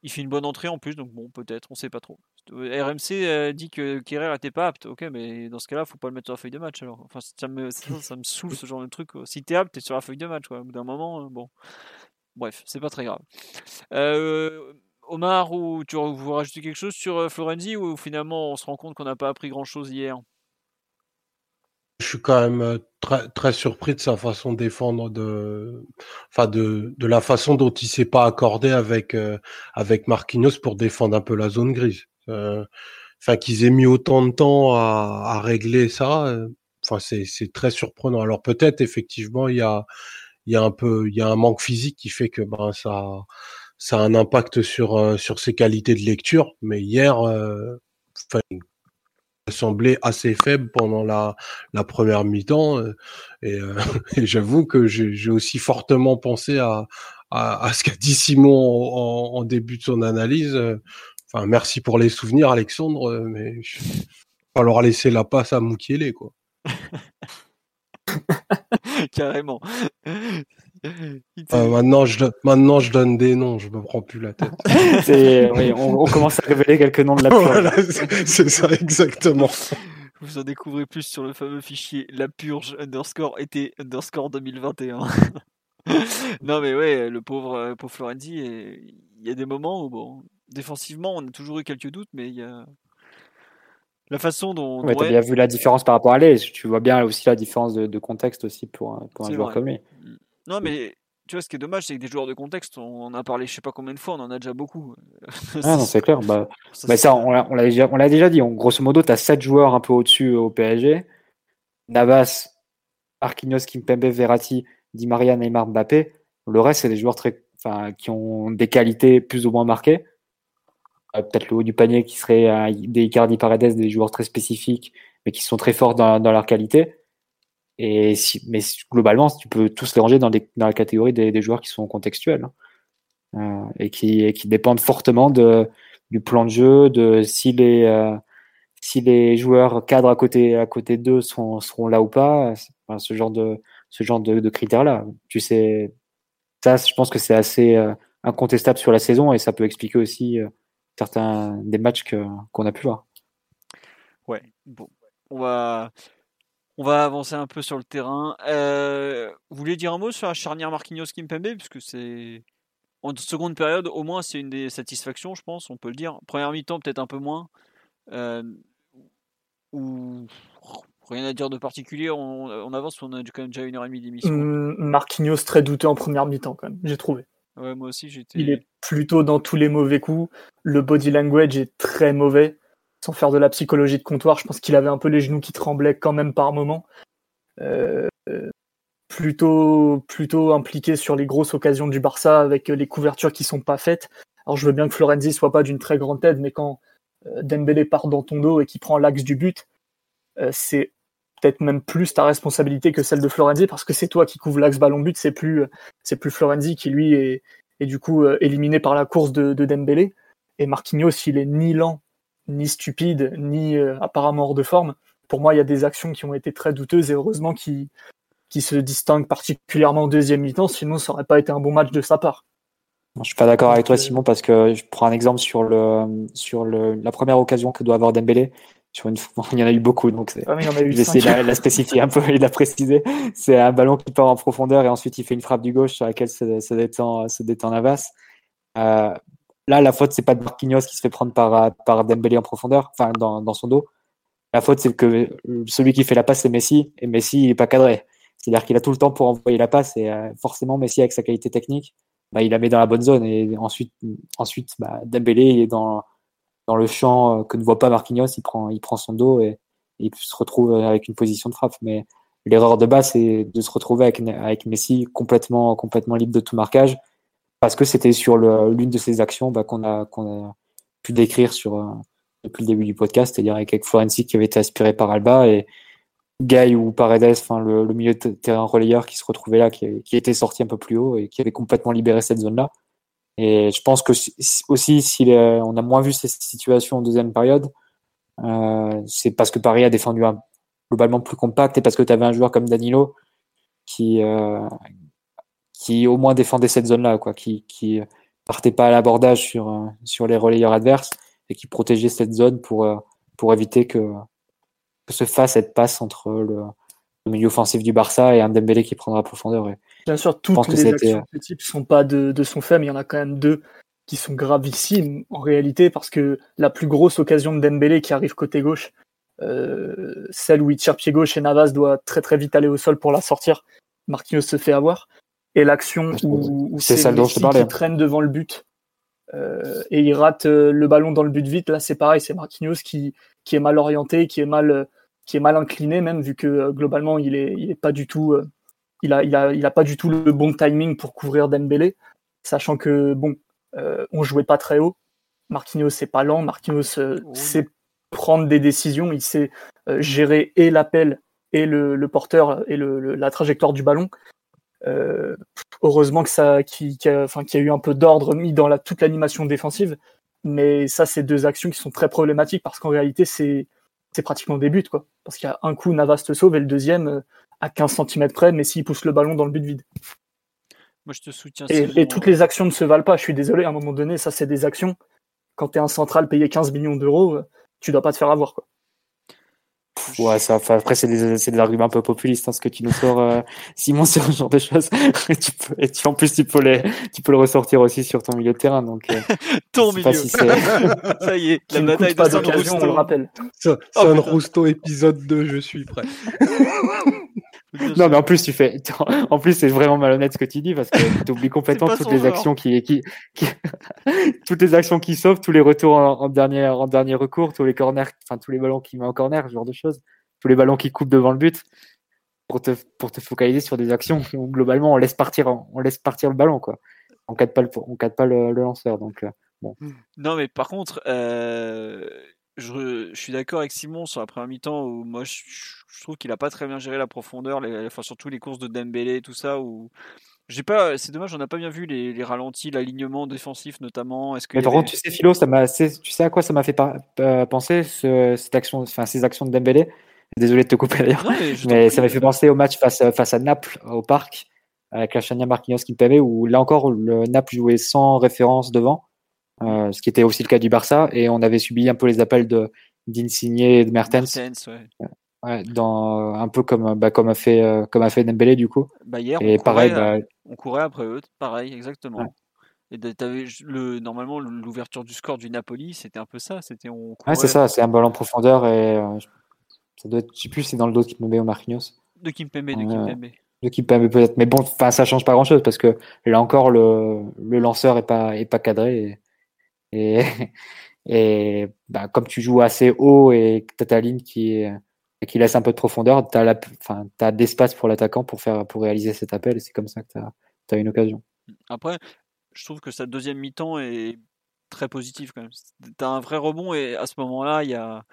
il fait une bonne entrée en plus, donc bon, peut-être, on sait pas trop. RMC euh, dit que Kerrer était pas apte, ok, mais dans ce cas-là, faut pas le mettre sur la feuille de match alors. Enfin, ça me, ça, me ce genre de truc. quoi. Si t'es apte, t'es sur la feuille de match, quoi. Au bout d'un moment, euh, bon. Bref, c'est pas très grave. Euh, Omar, ou tu veux rajouter quelque chose sur euh, Florenzi ou finalement on se rend compte qu'on n'a pas appris grand chose hier? Je suis quand même euh, très, très surpris de sa façon de défendre, de, enfin de, de la façon dont il s'est pas accordé avec avec Marquinhos pour défendre un peu la zone grise. Qu'ils aient mis autant de temps à, régler ça. Enfin c'est très surprenant. Alors peut-être effectivement il y a il y a un peu il y a un manque physique qui fait que ben ça ça a un impact sur euh, sur ses qualités de lecture. Mais hier, euh, semblait assez faible pendant la la première mi-temps euh, et, euh, [laughs] et j'avoue que j'ai aussi fortement pensé à à, à ce qu'a dit Simon en, en début de son analyse. Enfin, merci pour les souvenirs, Alexandre, mais il va falloir laisser la passe à Moukielé, quoi. [laughs] [laughs] Carrément. Euh, maintenant, je, don- maintenant, je donne des noms, je me prends plus la tête. [laughs] C'est- oui, on, on commence à révéler quelques noms de la purge. voilà, c'est c'est ça exactement. Vous en découvrez plus sur le fameux fichier la purge underscore été underscore 2021. [laughs] non mais ouais, le pauvre, euh, pauvre Florenzi, il y a des moments où bon, défensivement on a toujours eu quelques doutes, mais il y a la façon dont, Ouais, t'as bien vu la différence par rapport à l'aise. Tu vois bien aussi la différence de, de contexte aussi pour, un- pour un joueur vrai. comme lui. Non mais tu vois ce qui est dommage, c'est que des joueurs de contexte, on en a parlé je sais pas combien de fois, on en a déjà beaucoup. Ah non, [laughs] c'est clair. Bah, Ça, bah ça, on l'a déjà, déjà dit. Grosso modo, tu as 7 joueurs un peu au-dessus au PSG. Navas, Marquinhos, Kimpembe, Verratti, Di Maria, Neymar, Mbappé. Le reste, c'est des joueurs très, qui ont des qualités plus ou moins marquées. Euh, Peut-être le haut du panier qui serait des Icardi Paredes, des joueurs très spécifiques, mais qui sont très forts dans, leur qualité. Et si, mais globalement, tu peux tous les ranger dans, la catégorie des, joueurs qui sont contextuels hein. Euh, et, qui, dépendent fortement du plan de jeu, de si les, euh, si les joueurs cadres à côté, à côté d'eux sont, seront là ou pas, ce genre de, de, critères-là. Tu sais, ça, je pense que c'est assez euh, incontestable sur la saison et ça peut expliquer aussi certains des matchs que, qu'on a pu voir. Ouais, bon, on va, on va avancer un peu sur le terrain. Euh, vous voulez dire un mot sur la charnière Marquinhos-Kimpembe Puisque c'est. En seconde période, au moins, c'est une des satisfactions, je pense, on peut le dire. Première mi-temps, peut-être un peu moins. Euh, ou rien à dire de particulier, on, on avance, on a quand même déjà une heure et demie d'émission. Hum, Marquinhos très douteux en première mi-temps quand même, j'ai trouvé. Il est plutôt dans tous les mauvais coups. Le body language est très mauvais. Sans faire de la psychologie de comptoir, je pense qu'il avait un peu les genoux qui tremblaient quand même par moment. Euh, plutôt, plutôt impliqué sur les grosses occasions du Barça avec euh, les couvertures qui sont pas faites. Alors je veux bien que Florenzi soit pas d'une très grande aide, mais quand euh, Dembélé part dans ton dos et qui prend l'axe du but, c'est peut-être même plus ta responsabilité que celle de Florenzi parce que c'est toi qui couvre l'axe ballon but, c'est plus euh, c'est plus Florenzi qui lui est, est du coup euh, éliminé par la course de, de Dembélé. Et Marquinhos, il est ni lent, ni stupide, ni euh, apparemment hors de forme. Pour moi, il y a des actions qui ont été très douteuses et heureusement qu'il qui se distingue particulièrement en deuxième mi-temps, sinon ça aurait pas été un bon match de sa part. Je suis pas d'accord avec toi, Simon, parce que je prends un exemple sur le sur le, la première occasion que doit avoir Dembélé. Sur une, [laughs] il y en a eu beaucoup, donc c'est, Ah, il essayer de la, la spécifier un peu et de la préciser. C'est un ballon qui part en profondeur et ensuite il fait une frappe du gauche sur laquelle se, se détend, se détend Navas. Euh, là, la faute, c'est pas de Marquinhos qui se fait prendre par, par Dembélé en profondeur, enfin dans, dans son dos. La faute, c'est que celui qui fait la passe, c'est Messi, et Messi, il est pas cadré. C'est-à-dire qu'il a tout le temps pour envoyer la passe, et euh, forcément, Messi, avec sa qualité technique, bah, il la met dans la bonne zone. Et ensuite, ensuite bah, Dembélé est dans, dans le champ euh, que ne voit pas Marquinhos, il prend, il prend son dos et, il se retrouve avec une position de frappe. Mais l'erreur de base, c'est de se retrouver avec, Messi complètement, complètement libre de tout marquage parce que c'était sur l'une de ces actions bah, qu'on a, pu décrire sur, euh, depuis le début du podcast, c'est-à-dire avec Florenzi qui avait été aspiré par Alba et Guy ou Paredes, enfin le, milieu de terrain relayeur qui se retrouvait là, qui, était sorti un peu plus haut et qui avait complètement libéré cette zone-là. Et je pense que aussi, si on a moins vu ces situations en deuxième période, euh, c'est parce que Paris a défendu globalement plus compact et parce que tu avais un joueur comme Danilo qui, euh, qui au moins défendait cette zone-là, quoi, qui, qui partait pas à l'abordage sur, sur les relayeurs adverses et qui protégeait cette zone pour, euh, pour éviter que, que se fasse cette passe entre le, milieu offensif du Barça et un Dembélé qui prendra profondeur. Et Bien sûr, toutes les actions de ce type ne sont pas de, de son fait, mais il y en a quand même deux qui sont gravissimes en réalité, parce que la plus grosse occasion de Dembélé qui arrive côté gauche, euh, celle où il tire pied gauche et Navas doit très très vite aller au sol pour la sortir, Marquinhos se fait avoir. Et l'action où, où c'est Messi qui traîne devant le but euh, et il rate euh, le ballon dans le but vite. Là, c'est pareil, c'est Marquinhos qui, qui est mal orienté, qui est mal, qui est mal incliné même, vu que euh, globalement, il est, il est pas du tout, il a, il a, il a pas du tout le bon timing pour couvrir Dembélé, sachant que bon, on jouait pas très haut. Marquinhos c'est pas lent, Marquinhos sait prendre des décisions, il sait gérer et l'appel et le, le, porteur et le, la trajectoire du ballon. Euh, heureusement que ça, a, y a eu un peu d'ordre mis dans la, toute l'animation défensive. Mais ça, c'est deux actions qui sont très problématiques parce qu'en réalité, c'est, c'est pratiquement des buts, quoi. Parce qu'il y a un coup, Navas te sauve et le deuxième, euh, à 15 cm près, mais s'il pousse le ballon dans le but vide. Moi, je te soutiens. Et, toutes les actions ne se valent pas. Je suis désolé, à un moment donné, ça, c'est des actions. Quand tu es un central payé 15 millions d'euros, euh, tu dois pas te faire avoir, quoi. Ouais, ça, après, c'est des, des, arguments un peu populistes, hein, ce que tu nous sors, euh, Simon, [laughs] sur ce genre de choses. tu peux, et tu, en plus, tu peux, les, tu peux le ressortir aussi sur ton milieu de terrain. Donc, euh, [laughs] ton milieu. [laughs] ça y est, la bataille de San Rousto. On le rappelle. San oh, Rousto épisode 2, je suis prêt. [laughs] non, mais en plus, tu fais, en plus, c'est vraiment malhonnête ce que tu dis parce que tu oublies [laughs] complètement toutes les actions qui, qui, qui [laughs] toutes les actions qui sauvent, tous les retours en, dernier, en dernier recours, tous les corners, enfin, tous les ballons qui met en corner, ce genre de choses, tous les ballons qui coupent devant le but pour te, pour te focaliser sur des actions où globalement on laisse partir, on laisse partir le ballon, quoi. On cadre pas le, on cadre pas le, lanceur, donc, euh, bon. Non, mais par contre, euh, je, je, suis d'accord avec Simon sur la première mi-temps où moi je, je trouve qu'il a pas très bien géré la profondeur, les, enfin surtout les courses de Dembélé, tout ça. Où j'ai pas, c'est dommage, on n'a pas bien vu les, les ralentis, l'alignement défensif notamment. Est-ce que mais par contre, tu sais Philo, ça m'a, tu sais à quoi ça m'a fait euh, penser ce, cette action, enfin ces actions de Dembélé? Désolé de te couper d'ailleurs, mais, ça m'a fait penser au match face, face à Naples au parc avec la Chania Marquinhos qui me où là encore le Naples jouait sans référence devant euh, ce qui était aussi le cas du Barça, et on avait subi un peu les appels de d'Insigne et de Mertens. ouais. dans, un peu comme, bah, comme, a fait, euh, comme a fait Dembélé du coup. Bah hier, et on, pareil, courait, bah, on courait après eux, pareil, exactement. Et avais le, normalement, l'ouverture du score du Napoli, c'était un peu ça. C'était on ouais, c'est ça, c'est un ballon en profondeur et euh, ça doit être, je sais plus, c'est dans le dos de Kimpembe ou Marquinhos. De Kimpembe, de Kimpembe. De Kimpembe peut-être, mais bon, ça change pas grand-chose parce que là encore, le, le lanceur est pas, est pas cadré. Et et, [laughs] et bah, comme tu joues assez haut et que tu as ta ligne qui, qui laisse un peu de profondeur, tu as, as d'espace pour l'attaquant pour, pour réaliser cet appel. Et c'est comme ça que tu as, une occasion. Après, je trouve que sa deuxième mi-temps est très positive quand même. Tu as un vrai rebond et à ce moment-là, il y a.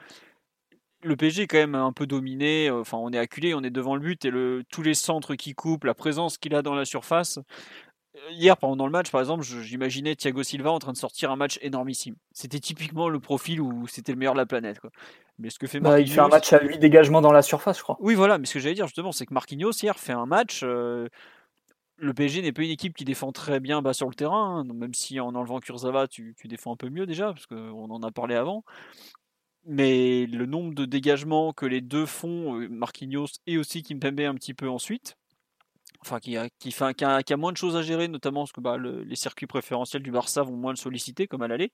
Le PSG est quand même un peu dominé. Enfin, on est acculé, on est devant le but et le, tous les centres qui coupent, la présence qu'il a dans la surface, hier, pendant le match, par exemple, j'imaginais Thiago Silva en train de sortir un match énormissime. C'était typiquement le profil où c'était le meilleur de la planète. Quoi. Mais ce que fait bah, il fait un match à 8 dégagements dans la surface, je crois. Oui, voilà. Mais ce que j'allais dire justement, c'est que Marquinhos hier fait un match. Euh, le PSG n'est pas une équipe qui défend très bien bas sur le terrain, hein. même si en enlevant Kurzawa, tu, tu, défends un peu mieux déjà, parce qu'on en a parlé avant. Mais le nombre de dégagements que les deux font, euh, Marquinhos et aussi Kimpembe un petit peu ensuite, enfin qui a, fait, qui, a, moins de choses à gérer, notamment parce que bah, les circuits préférentiels du Barça vont moins le solliciter comme à l'aller.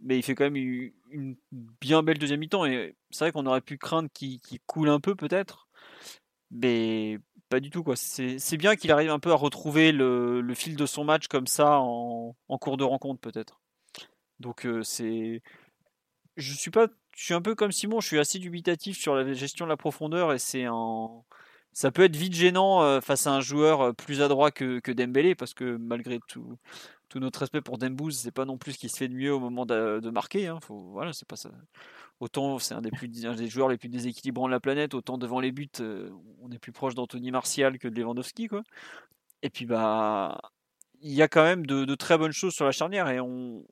Mais il fait quand même une, bien belle deuxième mi-temps. Et c'est vrai qu'on aurait pu craindre qu'il coule un peu peut-être. Mais pas du tout. C'est bien qu'il arrive un peu à retrouver le, fil de son match comme ça en, cours de rencontre peut-être. Donc c'est, je suis pas, je suis un peu comme Simon, je suis assez dubitatif sur la gestion de la profondeur et c'est un, ça peut être vite gênant face à un joueur plus adroit que, que Dembélé parce que malgré tout, tout notre respect pour Dembouz, c'est pas non plus ce qui se fait de mieux au moment de, marquer. Hein. Faut, voilà, c'est pas ça. Autant c'est un des joueurs les plus déséquilibrants de la planète, autant devant les buts, on est plus proche d'Anthony Martial que de Lewandowski quoi. Et puis bah il y a quand même de, de, très bonnes choses sur la charnière et on,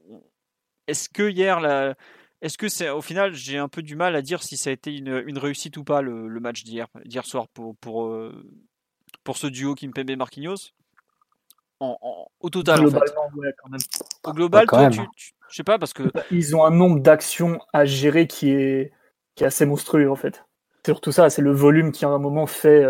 est-ce que hier la est-ce que c'est au final j'ai un peu du mal à dire si ça a été une, une réussite ou pas le, le match d'hier d'hier soir pour pour pour ce duo Kimpembe Marquinhos en, en, au total en fait. Ouais, quand même. Au global, Bah, quand toi, même. tu, tu- je sais pas parce que Ils ont un nombre d'actions à gérer qui est, qui est assez monstrueux en fait. C'est surtout ça, c'est le volume qui à un moment fait,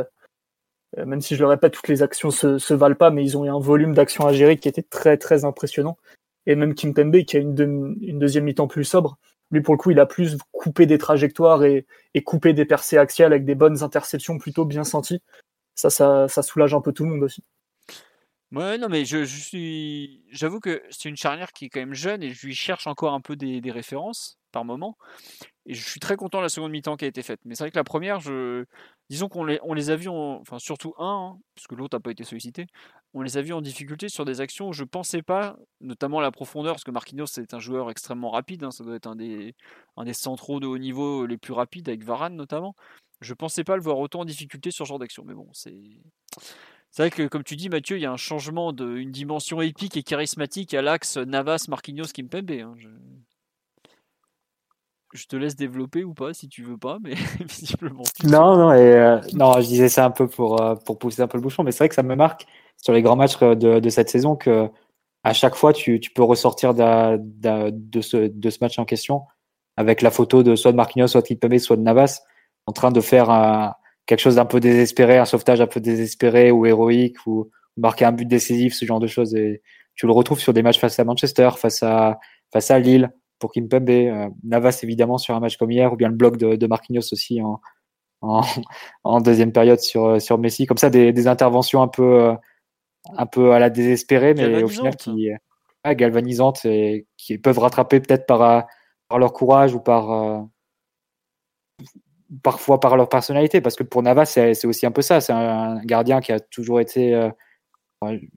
euh, même si je le répète, toutes les actions se, se valent pas, mais ils ont eu un volume d'actions à gérer qui était très très impressionnant. Et même Kimpembe qui a une, deux- une deuxième mi-temps plus sobre, lui pour le coup il a plus coupé des trajectoires et, coupé des percées axiales avec des bonnes interceptions plutôt bien senties. Ça, ça, soulage un peu tout le monde aussi. Ouais, non, mais je, suis. J'avoue que c'est une charnière qui est quand même jeune et je lui cherche encore un peu des, références par moment. Et je suis très content de la seconde mi-temps qui a été faite. Mais c'est vrai que la première, disons qu'on les, a vus, en... enfin surtout un, hein, puisque l'autre n'a pas été sollicité, on les a vus en difficulté sur des actions où je pensais pas, notamment la profondeur, parce que Marquinhos c'est un joueur extrêmement rapide, hein, ça doit être un des, centraux de haut niveau les plus rapides, avec Varane notamment. Je pensais pas le voir autant en difficulté sur ce genre d'action. Mais bon, c'est. C'est vrai que, comme tu dis, Mathieu, il y a un changement d'une dimension épique et charismatique à l'axe Navas, Marquinhos, Kimpembe. Hein. Je te laisse développer ou pas, si tu veux pas, mais [laughs] visiblement. Non, non, et, euh, non, je disais ça un peu pour, euh, pour pousser un peu le bouchon, mais c'est vrai que ça me marque sur les grands matchs euh, de, de cette saison que à chaque fois, tu, tu peux ressortir de, ce, de ce match en question avec la photo de soit de Marquinhos, soit de Kimpembe, soit de Navas, en train de faire un, quelque chose d'un peu désespéré, un sauvetage un peu désespéré ou héroïque, ou marquer un but décisif, ce genre de choses. Et tu le retrouves sur des matchs face à Manchester, face à, face à Lille, pour Kimpembe, euh, Navas évidemment sur un match comme hier, ou bien le bloc de, de Marquinhos aussi en, en, [laughs] en, deuxième période sur, sur Messi. Comme ça, des, des interventions un peu, euh, un peu à la désespérée, mais au final qui ah, galvanisantes et qui peuvent rattraper peut-être par, par leur courage ou par euh, parfois par leur personnalité, parce que pour Navas, c'est aussi un peu ça. C'est un gardien qui a toujours été.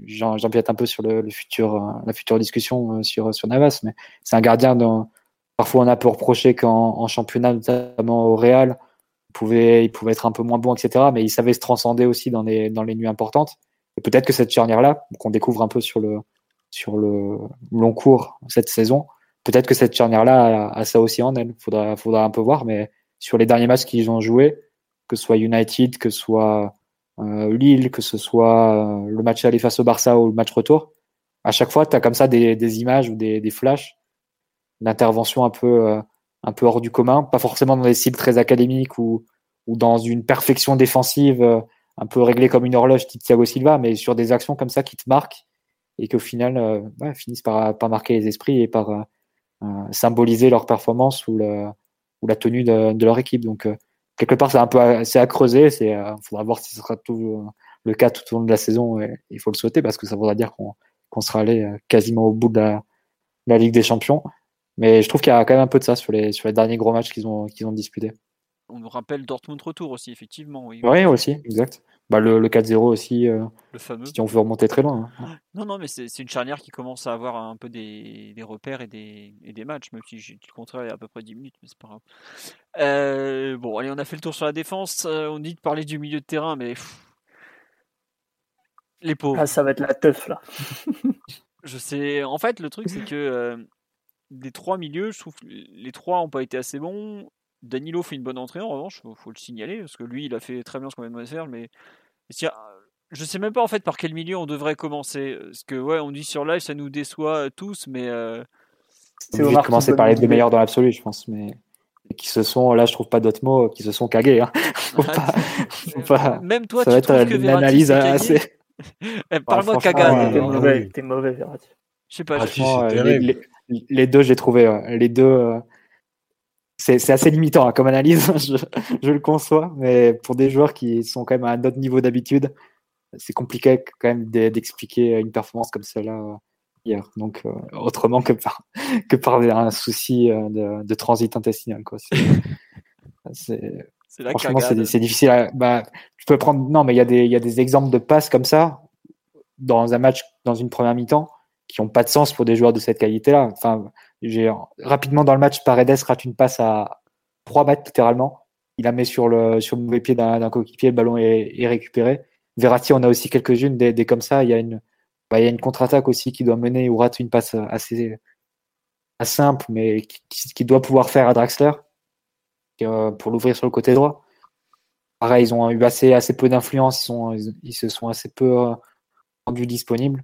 J'empiète un peu sur le, le futur, euh, la future discussion euh, sur, sur Navas, mais c'est un gardien dont parfois on a pu reprocher qu'en en championnat, notamment au Real, il pouvait, il pouvait être un peu moins bon, etc. Mais il savait se transcender aussi dans les, dans les nuits importantes. Et peut-être que cette charnière-là, qu'on découvre un peu sur le, sur le long cours cette saison, peut-être que cette charnière-là a, a, ça aussi en elle. Faudra, faudra un peu voir, mais sur les derniers matchs qu'ils ont joués, que ce soit United, que ce soit Lille, que ce soit euh, le match aller face au Barça ou le match retour, à chaque fois, tu as comme ça des, images ou des, flashs d'intervention un peu, euh, un peu hors du commun, pas forcément dans des cibles très académiques ou, ou dans une perfection défensive euh, un peu réglée comme une horloge type Silva, mais sur des actions comme ça qui te marquent et qu'au final euh, finissent par, marquer les esprits et par euh, symboliser leur performance ou, la tenue de, de leur équipe. Donc, euh, quelque part, c'est un peu c'est à creuser. Il euh, faudra voir si ce sera tout le cas tout au long de la saison. Et il faut le souhaiter parce que ça voudra dire qu'on qu sera allé euh, quasiment au bout de la, la Ligue des Champions. Mais je trouve qu'il y a quand même un peu de ça sur les, sur les derniers gros matchs qu'ils ont, qu'ils ont disputés. On me rappelle Dortmund retour aussi, effectivement. Oui, oui aussi, exact. Bah, le, le 4-0 aussi, euh, le fameux. si on veut remonter très loin. Hein. Non, non, mais c'est une charnière qui commence à avoir un peu des, des repères et des, et des matchs, même si j'ai dit le contraire il y a à peu près 10 minutes, mais c'est pas grave. Euh, bon, allez, on a fait le tour sur la défense. Euh, on dit de parler du milieu de terrain, mais. Les pauvres. Ah, ça va être la teuf, là. [laughs] je sais. En fait, le truc, c'est que euh, des trois milieux, je trouve que les trois n'ont pas été assez bons. Danilo fait une bonne entrée en revanche, faut, faut le signaler, parce que lui, il a fait très bien ce qu'on vient de faire, mais je sais même pas en fait par quel milieu on devrait commencer. Parce que ouais, on dit sur live, ça nous déçoit tous, mais euh... c'est obligé de commencer par les deux meilleurs dans l'absolu, je pense, mais qui se sont, là, je trouve pas d'autres mots, qui se sont cagués. Hein. [laughs] Faut pas, faut pas... Même toi, ça tu va être trouves que une analyse assez. Parle-moi ouais, cagade. Ouais, t'es mauvais, t'es mauvais, Verratti. Je sais pas. Ah, je... si, les, les, les, deux, j'ai trouvé. Les deux, euh, c'est assez limitant hein, comme analyse, [laughs] je, le conçois, mais pour des joueurs qui sont quand même à un autre niveau d'habitude, c'est compliqué quand même d'expliquer une performance comme celle-là euh, hier. Donc, euh, autrement que par, [laughs] que par un souci euh, de, transit intestinal. C'est, [laughs] franchement, c'est, difficile. bah, tu peux prendre. Non, mais il y, a des, y a des exemples de passes comme ça dans un match, dans une première mi-temps, qui n'ont pas de sens pour des joueurs de cette qualité-là. Enfin, rapidement dans le match, Paredes rate une passe à 3 mètres littéralement. Il la met sur le, sur le mauvais pied d'un, coéquipier, le ballon est, récupéré. Verratti, on a aussi quelques-unes des, comme ça. Il y a une, bah, il y a une contre-attaque aussi qui doit mener ou rate une passe assez, simple, mais qui, doit pouvoir faire à Draxler euh, pour l'ouvrir sur le côté droit. Pareil, ils ont eu assez, assez peu d'influence, ils, se sont assez peu euh, rendus disponibles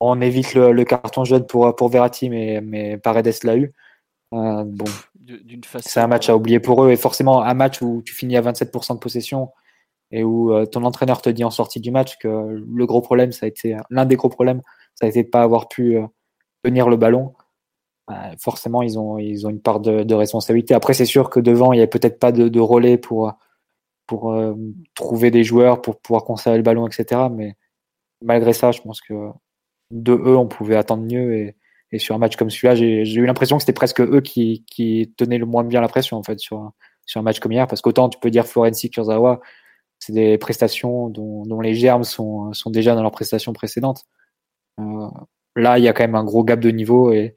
on évite le, carton jaune pour, pour Verratti, mais, mais Paredes l'a eu. Euh, bon, c'est un match à oublier pour eux. Et forcément, un match où tu finis à 27% de possession et où euh, ton entraîneur te dit en sortie du match que le gros problème, ça a été l'un des gros problèmes, ça a été de pas avoir pu euh, tenir le ballon. forcément, ils ont, ils ont une part de, responsabilité. Après, c'est sûr que devant, il n'y avait peut-être pas de, relais pour, pour trouver des joueurs, pour pouvoir conserver le ballon, etc. Mais malgré ça, je pense que de eux, on pouvait attendre mieux. Et, et sur un match comme celui-là, j'ai eu l'impression que c'était presque eux qui, qui, tenaient le moins bien la pression en fait sur, sur un match comme hier. Parce qu'autant tu peux dire Florenzi, Kurzawa, c'est des prestations dont, dont, les germes sont, sont déjà dans leurs prestations précédentes. Euh, là, il y a quand même un gros gap de niveau et,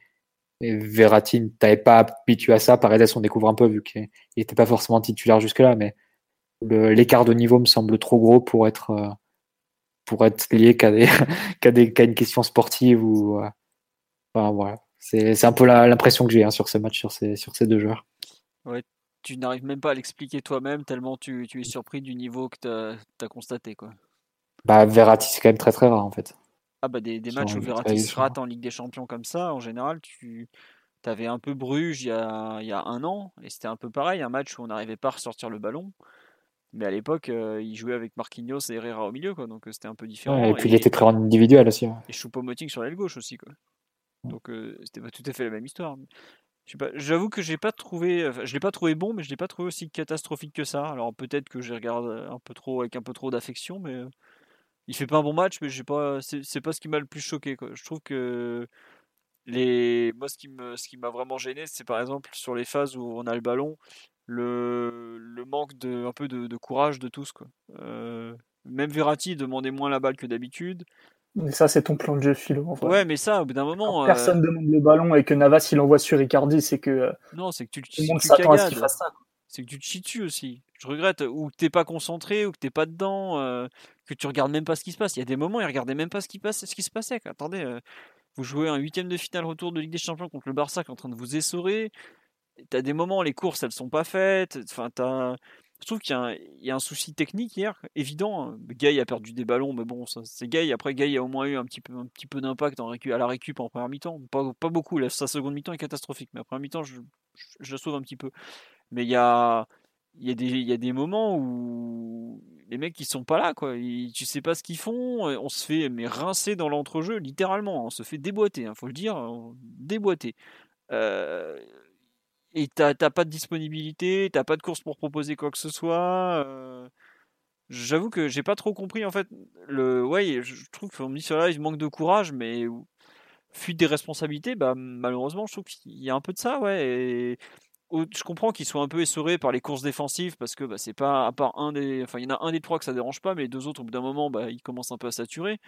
et Verratti t'avais pas habitué à ça. Paredes, on découvre un peu vu qu'il n'était pas forcément titulaire jusque-là, mais l'écart de niveau me semble trop gros pour être, euh, pour être lié [laughs] qu'à une question sportive ou euh, enfin, voilà. C'est un peu l'impression que j'ai hein, sur ce match, sur ces, sur ces deux joueurs. Ouais, tu n'arrives même pas à l'expliquer toi-même tellement tu, tu, es surpris du niveau que tu as, constaté. Quoi. Bah, Verratti, c'est quand même très très rare en fait. Ah bah des, des matchs où Verratti se rate en Ligue des Champions comme ça, en général, tu avais un peu Bruges il y a, il y a un an, et c'était un peu pareil, un match où on n'arrivait pas à ressortir le ballon. Mais à l'époque, euh, il jouait avec Marquinhos et Herrera au milieu, quoi, donc euh, c'était un peu différent. et puis il était très en individuel aussi. Et Choupo-Moting sur l'aile gauche aussi, quoi. Donc euh, c'était pas tout à fait la même histoire. J'avoue que j'ai pas trouvé, je l'ai pas trouvé bon, mais je l'ai pas trouvé aussi catastrophique que ça. Alors peut-être que je regarde un peu trop avec un peu trop d'affection, mais il fait pas un bon match, mais j'ai pas, c'est pas ce qui m'a le plus choqué. Quoi. Je trouve que les, moi ce qui me, ce qui m'a vraiment gêné, c'est par exemple sur les phases où on a le ballon, le, le manque de, un peu de, courage de tous. Quoi. Euh, même Verratti demandait moins la balle que d'habitude. Mais ça, c'est ton plan de jeu philo. En Ouais, mais ça, au bout d'un moment. personne euh, demande le ballon et que Navas il envoie sur Icardi, c'est que. Euh, non, c'est que tu, tout le monde s'attend à ce qu'il fasse ça. C'est que tu te chies dessus aussi. Je regrette, ou que t'es pas concentré, ou que t'es pas dedans, que tu regardes même pas ce qui se passe. Il y a des moments, il regardait même pas ce qui, passe, ce qui se passait. Attendez, vous jouez un huitième de finale retour de Ligue des Champions contre le Barça qui est en train de vous essorer t'as des moments, les courses, elles sont pas faites. Enfin, Je trouve qu'il y, a un souci technique hier, évident. Hein. Gay a perdu des ballons, mais bon, c'est Gay. Après, Gay a au moins eu un petit peu, un petit peu d'impact à la récup en première mi-temps. Pas, pas beaucoup, sa seconde mi-temps est catastrophique, mais en première mi-temps, je, la sauve un petit peu. Mais il y a, il y, a des, il y a des moments où les mecs ils sont pas là quoi tu sais pas ce qu'ils font on se fait mais rincer dans l'entrejeu littéralement on se fait déboîter hein, faut le dire déboîter euh, et t'as pas de disponibilité, t'as pas de course pour proposer quoi que ce soit. Euh, j'avoue que j'ai pas trop compris en fait. Le, ouais, je trouve qu'on me dit sur là, il manque de courage, mais fuite des responsabilités, bah malheureusement, je trouve qu'il y a un peu de ça, ouais. Et, je comprends qu'ils soient un peu essorés par les courses défensives parce que bah, c'est pas à part un des, enfin il y en a un des trois que ça dérange pas, mais les deux autres au bout d'un moment, bah ils commencent un peu à saturer.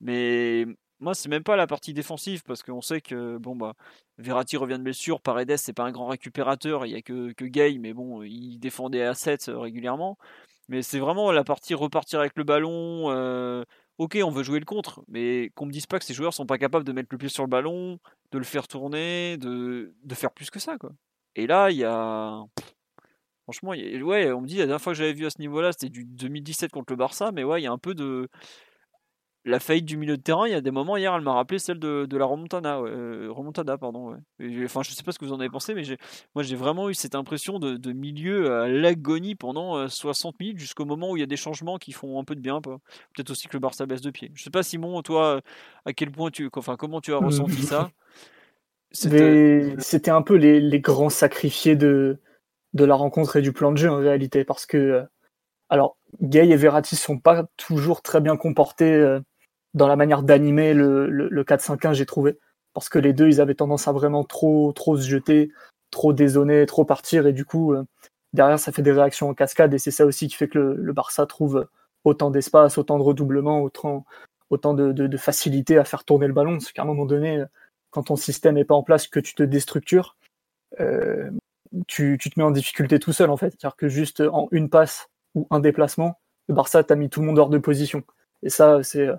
Mais moi, c'est même pas la partie défensive parce qu'on sait que bon bah Verratti revient de blessure, Paredes c'est pas un grand récupérateur, il y a que, que Gay, mais bon, il défendait à 7 euh, régulièrement. Mais c'est vraiment la partie repartir avec le ballon. Euh, ok, on veut jouer le contre, mais qu'on me dise pas que ces joueurs sont pas capables de mettre le pied sur le ballon, de le faire tourner, de, de faire plus que ça quoi. Et là, il y a franchement, ouais, on me dit la dernière fois que j'avais vu à ce niveau-là, c'était du 2017 contre le Barça, mais ouais, il y a un peu de la faillite du milieu de terrain, il y a des moments hier, elle m'a rappelé celle de, la remontada, euh, remontada pardon. Ouais. enfin, je sais pas ce que vous en avez pensé, mais moi j'ai vraiment eu cette impression de, milieu à l'agonie pendant 60 euh, minutes jusqu'au moment où il y a des changements qui font un peu de bien. Peut-être aussi que le Barça baisse de pied. Je sais pas Simon, toi, à quel point tu, enfin comment tu as ressenti ça? C'était un peu les, les, grands sacrifiés de, de la rencontre et du plan de jeu en réalité, parce que alors Gay et Verratti sont pas toujours très bien comportés dans la manière d'animer le, le, le 4-5-1, j'ai trouvé, parce que les deux, ils avaient tendance à vraiment trop trop se jeter, trop dézonner, trop partir, et du coup derrière ça fait des réactions en cascade, et c'est ça aussi qui fait que le, le Barça trouve autant d'espace, autant de redoublement, autant autant de, de, de, facilité à faire tourner le ballon. C'est qu'à un moment donné, quand ton système n'est pas en place, que tu te déstructures, euh, tu, tu, te mets en difficulté tout seul en fait. C'est-à-dire que juste en une passe ou un déplacement, le Barça t'a mis tout le monde hors de position. Et ça, c'est euh,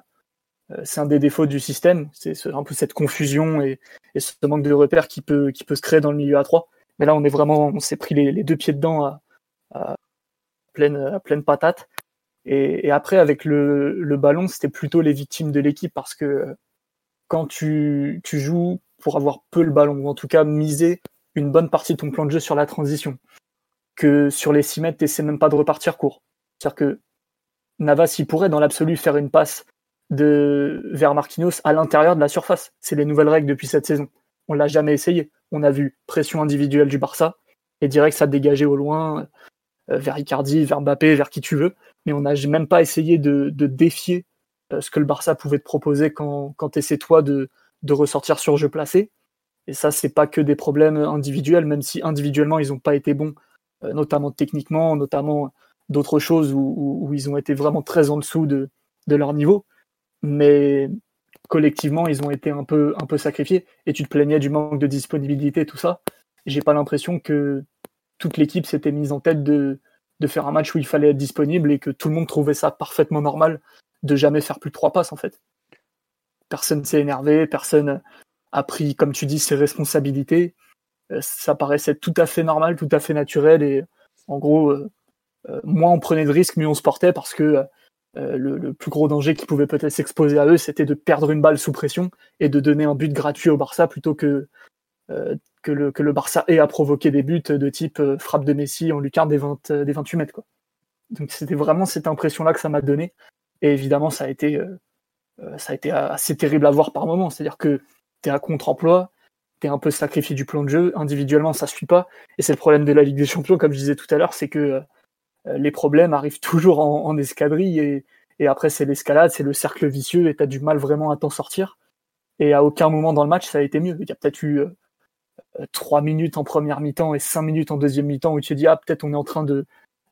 c'est un des défauts du système. C'est un peu cette confusion et, ce manque de repères qui peut, se créer dans le milieu à 3. Mais là, on est vraiment, on s'est pris les, deux pieds dedans à, pleine, à pleine patate. Et, après, avec le, ballon, c'était plutôt les victimes de l'équipe parce que quand tu, tu joues pour avoir peu le ballon, ou en tout cas miser une bonne partie de ton plan de jeu sur la transition, que sur les 6 mètres, t'essaies même pas de repartir court. C'est-à-dire que Navas, il pourrait dans l'absolu faire une passe de vers Marquinhos à l'intérieur de la surface. C'est les nouvelles règles depuis cette saison. On l'a jamais essayé. On a vu pression individuelle du Barça et direct ça dégageait au loin euh, vers Icardi, vers Mbappé, vers qui tu veux. Mais on n'a même pas essayé de, défier euh, ce que le Barça pouvait te proposer quand, quand tu essaies toi de, ressortir sur jeu placé. Et ça, c'est pas que des problèmes individuels, même si individuellement ils n'ont pas été bons, euh, notamment techniquement, notamment d'autres choses où, ils ont été vraiment très en dessous de, de leur niveau. Mais collectivement, ils ont été un peu, un peu sacrifiés. Et tu te plaignais du manque de disponibilité, tout ça. J'ai pas l'impression que toute l'équipe s'était mise en tête de, de faire un match où il fallait être disponible et que tout le monde trouvait ça parfaitement normal de jamais faire plus de trois passes en fait. Personne s'est énervé, personne a pris, comme tu dis, ses responsabilités. Euh, ça paraissait tout à fait normal, tout à fait naturel et en gros, euh, euh, moins on prenait de risques, mieux on se portait parce que euh, le, le, plus gros danger qui pouvait peut-être s'exposer à eux, c'était de perdre une balle sous pression et de donner un but gratuit au Barça plutôt que euh, que le, que le Barça ait à provoquer des buts de type euh, frappe de Messi en lucarne des, 20, des 28 mètres. Quoi. Donc c'était vraiment cette impression-là que ça m'a donné. Et évidemment, ça a été, euh, ça a été assez terrible à voir par moment. C'est-à-dire que tu es à contre-emploi, tu es un peu sacrifié du plan de jeu, individuellement ça suit pas. Et c'est le problème de la Ligue des Champions, comme je disais tout à l'heure, c'est que les problèmes arrivent [laughs] toujours en, en escadrille et, et après c'est l'escalade, c'est le cercle vicieux et tu as du mal vraiment à t'en sortir. Et à aucun moment dans le match ça a été mieux. Il y a peut-être eu trois minutes en première mi-temps et cinq minutes en deuxième mi-temps où tu te dis ah peut-être on est en train de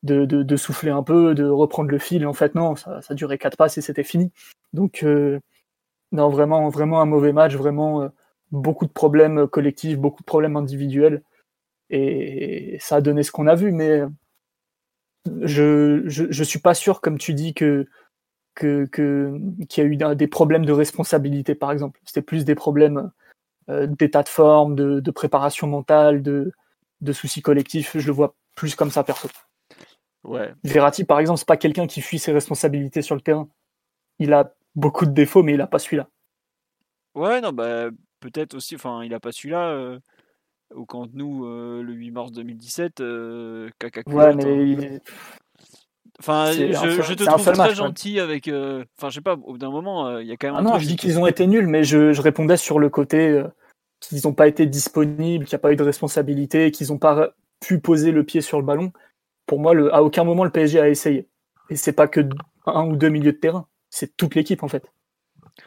de, de, de, souffler un peu, de reprendre le fil. Et en fait non, ça, ça durait quatre passes et c'était fini. Donc euh, non vraiment vraiment un mauvais match, vraiment euh, beaucoup de problèmes collectifs, beaucoup de problèmes individuels et ça a donné ce qu'on a vu. Mais je, je je suis pas sûr comme tu dis que que qu'il y a eu des problèmes de responsabilité par exemple. C'était plus des problèmes euh, d'état de forme, de, de, préparation mentale, de, de soucis collectifs. Je le vois plus comme ça, perso. Ouais. Verratti, par exemple, c'est pas quelqu'un qui fuit ses responsabilités sur le terrain. Il a beaucoup de défauts, mais il a pas celui-là. Ouais, non, bah peut-être aussi. Enfin, il a pas celui-là. Euh, au camp nous euh, le 8 mars 2017. Euh, caca ouais, mais il... Enfin, je, je, te trouve très match, gentil ouais. avec. Euh, enfin, je sais pas. Au bout d'un moment, il y a quand même. Ah non, je dis qu'ils ont été nuls, mais je, je répondais sur le côté qu'ils n'ont pas été disponibles, qu'il n'y a pas eu de responsabilité, qu'ils n'ont pas pu poser le pied sur le ballon. Pour moi, le, à aucun moment le PSG a essayé. Et c'est pas que un ou deux milieux de terrain, c'est toute l'équipe en fait.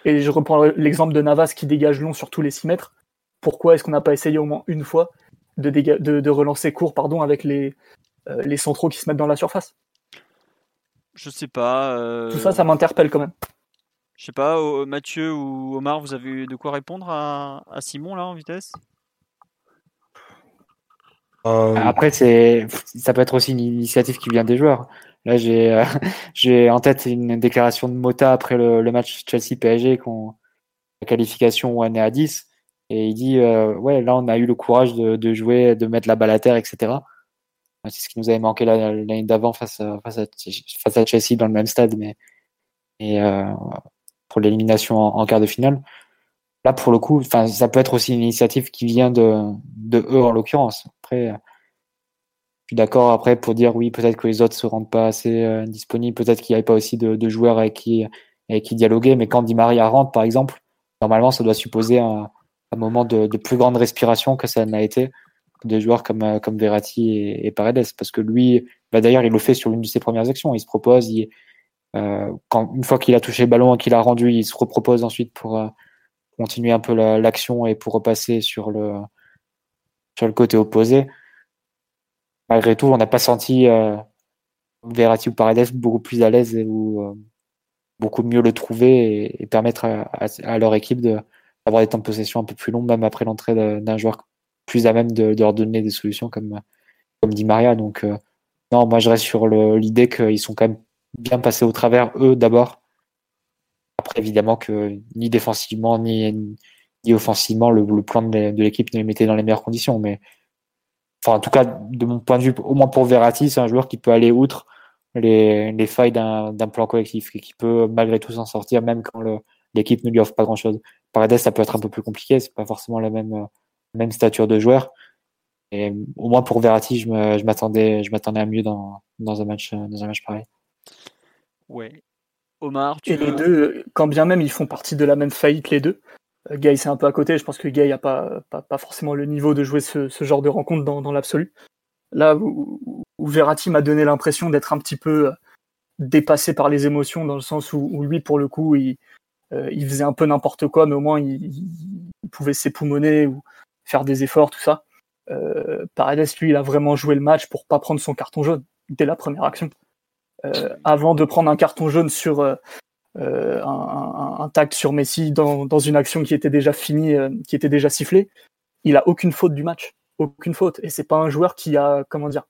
Et je reprends l'exemple de Navas qui dégage long sur tous les 6 mètres. Pourquoi est-ce qu'on n'a pas essayé au moins une fois de, de, de relancer court pardon, avec les, euh, les centraux qui se mettent dans la surface? Je sais pas. Euh... Tout ça, ça m'interpelle quand même. Je sais pas, Mathieu ou Omar, vous avez de quoi répondre à, à Simon là en vitesse? Euh... Après, c'est ça peut être aussi une initiative qui vient des joueurs. Là, j'ai euh, [laughs] j'ai en tête une déclaration de Mota après le, le match Chelsea-PSG, qu'on la qualification où on est à 10, et il dit euh, ouais, là, on a eu le courage de, jouer, de mettre la balle à terre, etc. C'est ce qui nous avait manqué l'année d'avant face face à Chelsea dans le même stade, mais et euh, pour l'élimination en, quart de finale. Là, pour le coup, ça peut être aussi une initiative qui vient de, de eux en l'occurrence. Après, je suis d'accord après pour dire oui, peut-être que les autres se rendent pas assez euh, disponibles, peut-être qu'il n'y avait pas aussi de, de, joueurs avec qui, avec qui dialoguer, mais quand Di Maria rentre, par exemple, normalement, ça doit supposer un, un moment de, plus grande respiration que ça n'a été de joueurs comme, comme Verratti et, Paredes. Parce que lui, bah d'ailleurs, il le fait sur l'une de ses premières actions. Il se propose, quand, une fois qu'il a touché le ballon et qu'il a rendu, il se repropose ensuite pour continuer un peu l'action et pour repasser sur le, sur le côté opposé. Malgré tout, on n'a pas senti Verratti ou Paredes beaucoup plus à l'aise ou euh, beaucoup mieux le trouver et, permettre à, leur équipe d'avoir des temps de possession un peu plus longs, même après l'entrée d'un joueur plus à même de, leur donner des solutions comme, comme dit Maria. Donc, euh, non, moi je reste sur l'idée qu'ils sont quand même bien passés au travers, eux d'abord. Après, évidemment, que ni défensivement, ni, ni offensivement, le, plan de, l'équipe ne les mettait dans les meilleures conditions. Mais enfin, en tout cas, de mon point de vue, au moins pour Verratti, c'est un joueur qui peut aller outre les, les failles d'un plan collectif et qui peut malgré tout s'en sortir même quand l'équipe ne lui offre pas grand chose. Paredes, ça peut être un peu plus compliqué, c'est pas forcément la même, même stature de joueur. Et au moins pour Verratti, je m'attendais, je m'attendais à mieux dans, dans, un match, dans un match pareil. Ouais. Omar, tu Et les deux, quand bien même ils font partie de la même faillite, les deux, euh, Gay c'est un peu à côté. Je pense que Gay n'a pas, pas, pas, forcément le niveau de jouer ce, ce genre de rencontre dans, dans l'absolu. Là où, où Verratti m'a donné l'impression d'être un petit peu euh, dépassé par les émotions, dans le sens où, lui, pour le coup, il, euh, il faisait un peu n'importe quoi, mais au moins il, pouvait s'époumoner ou faire des efforts, tout ça. Euh, Paredes, lui, il a vraiment joué le match pour pas prendre son carton jaune dès la première action. Euh, avant de prendre un carton jaune sur euh, un, tact sur Messi dans, une action qui était déjà finie, qui était déjà sifflée, il a aucune faute du match, aucune faute. Et c'est pas un joueur qui a, comment dire,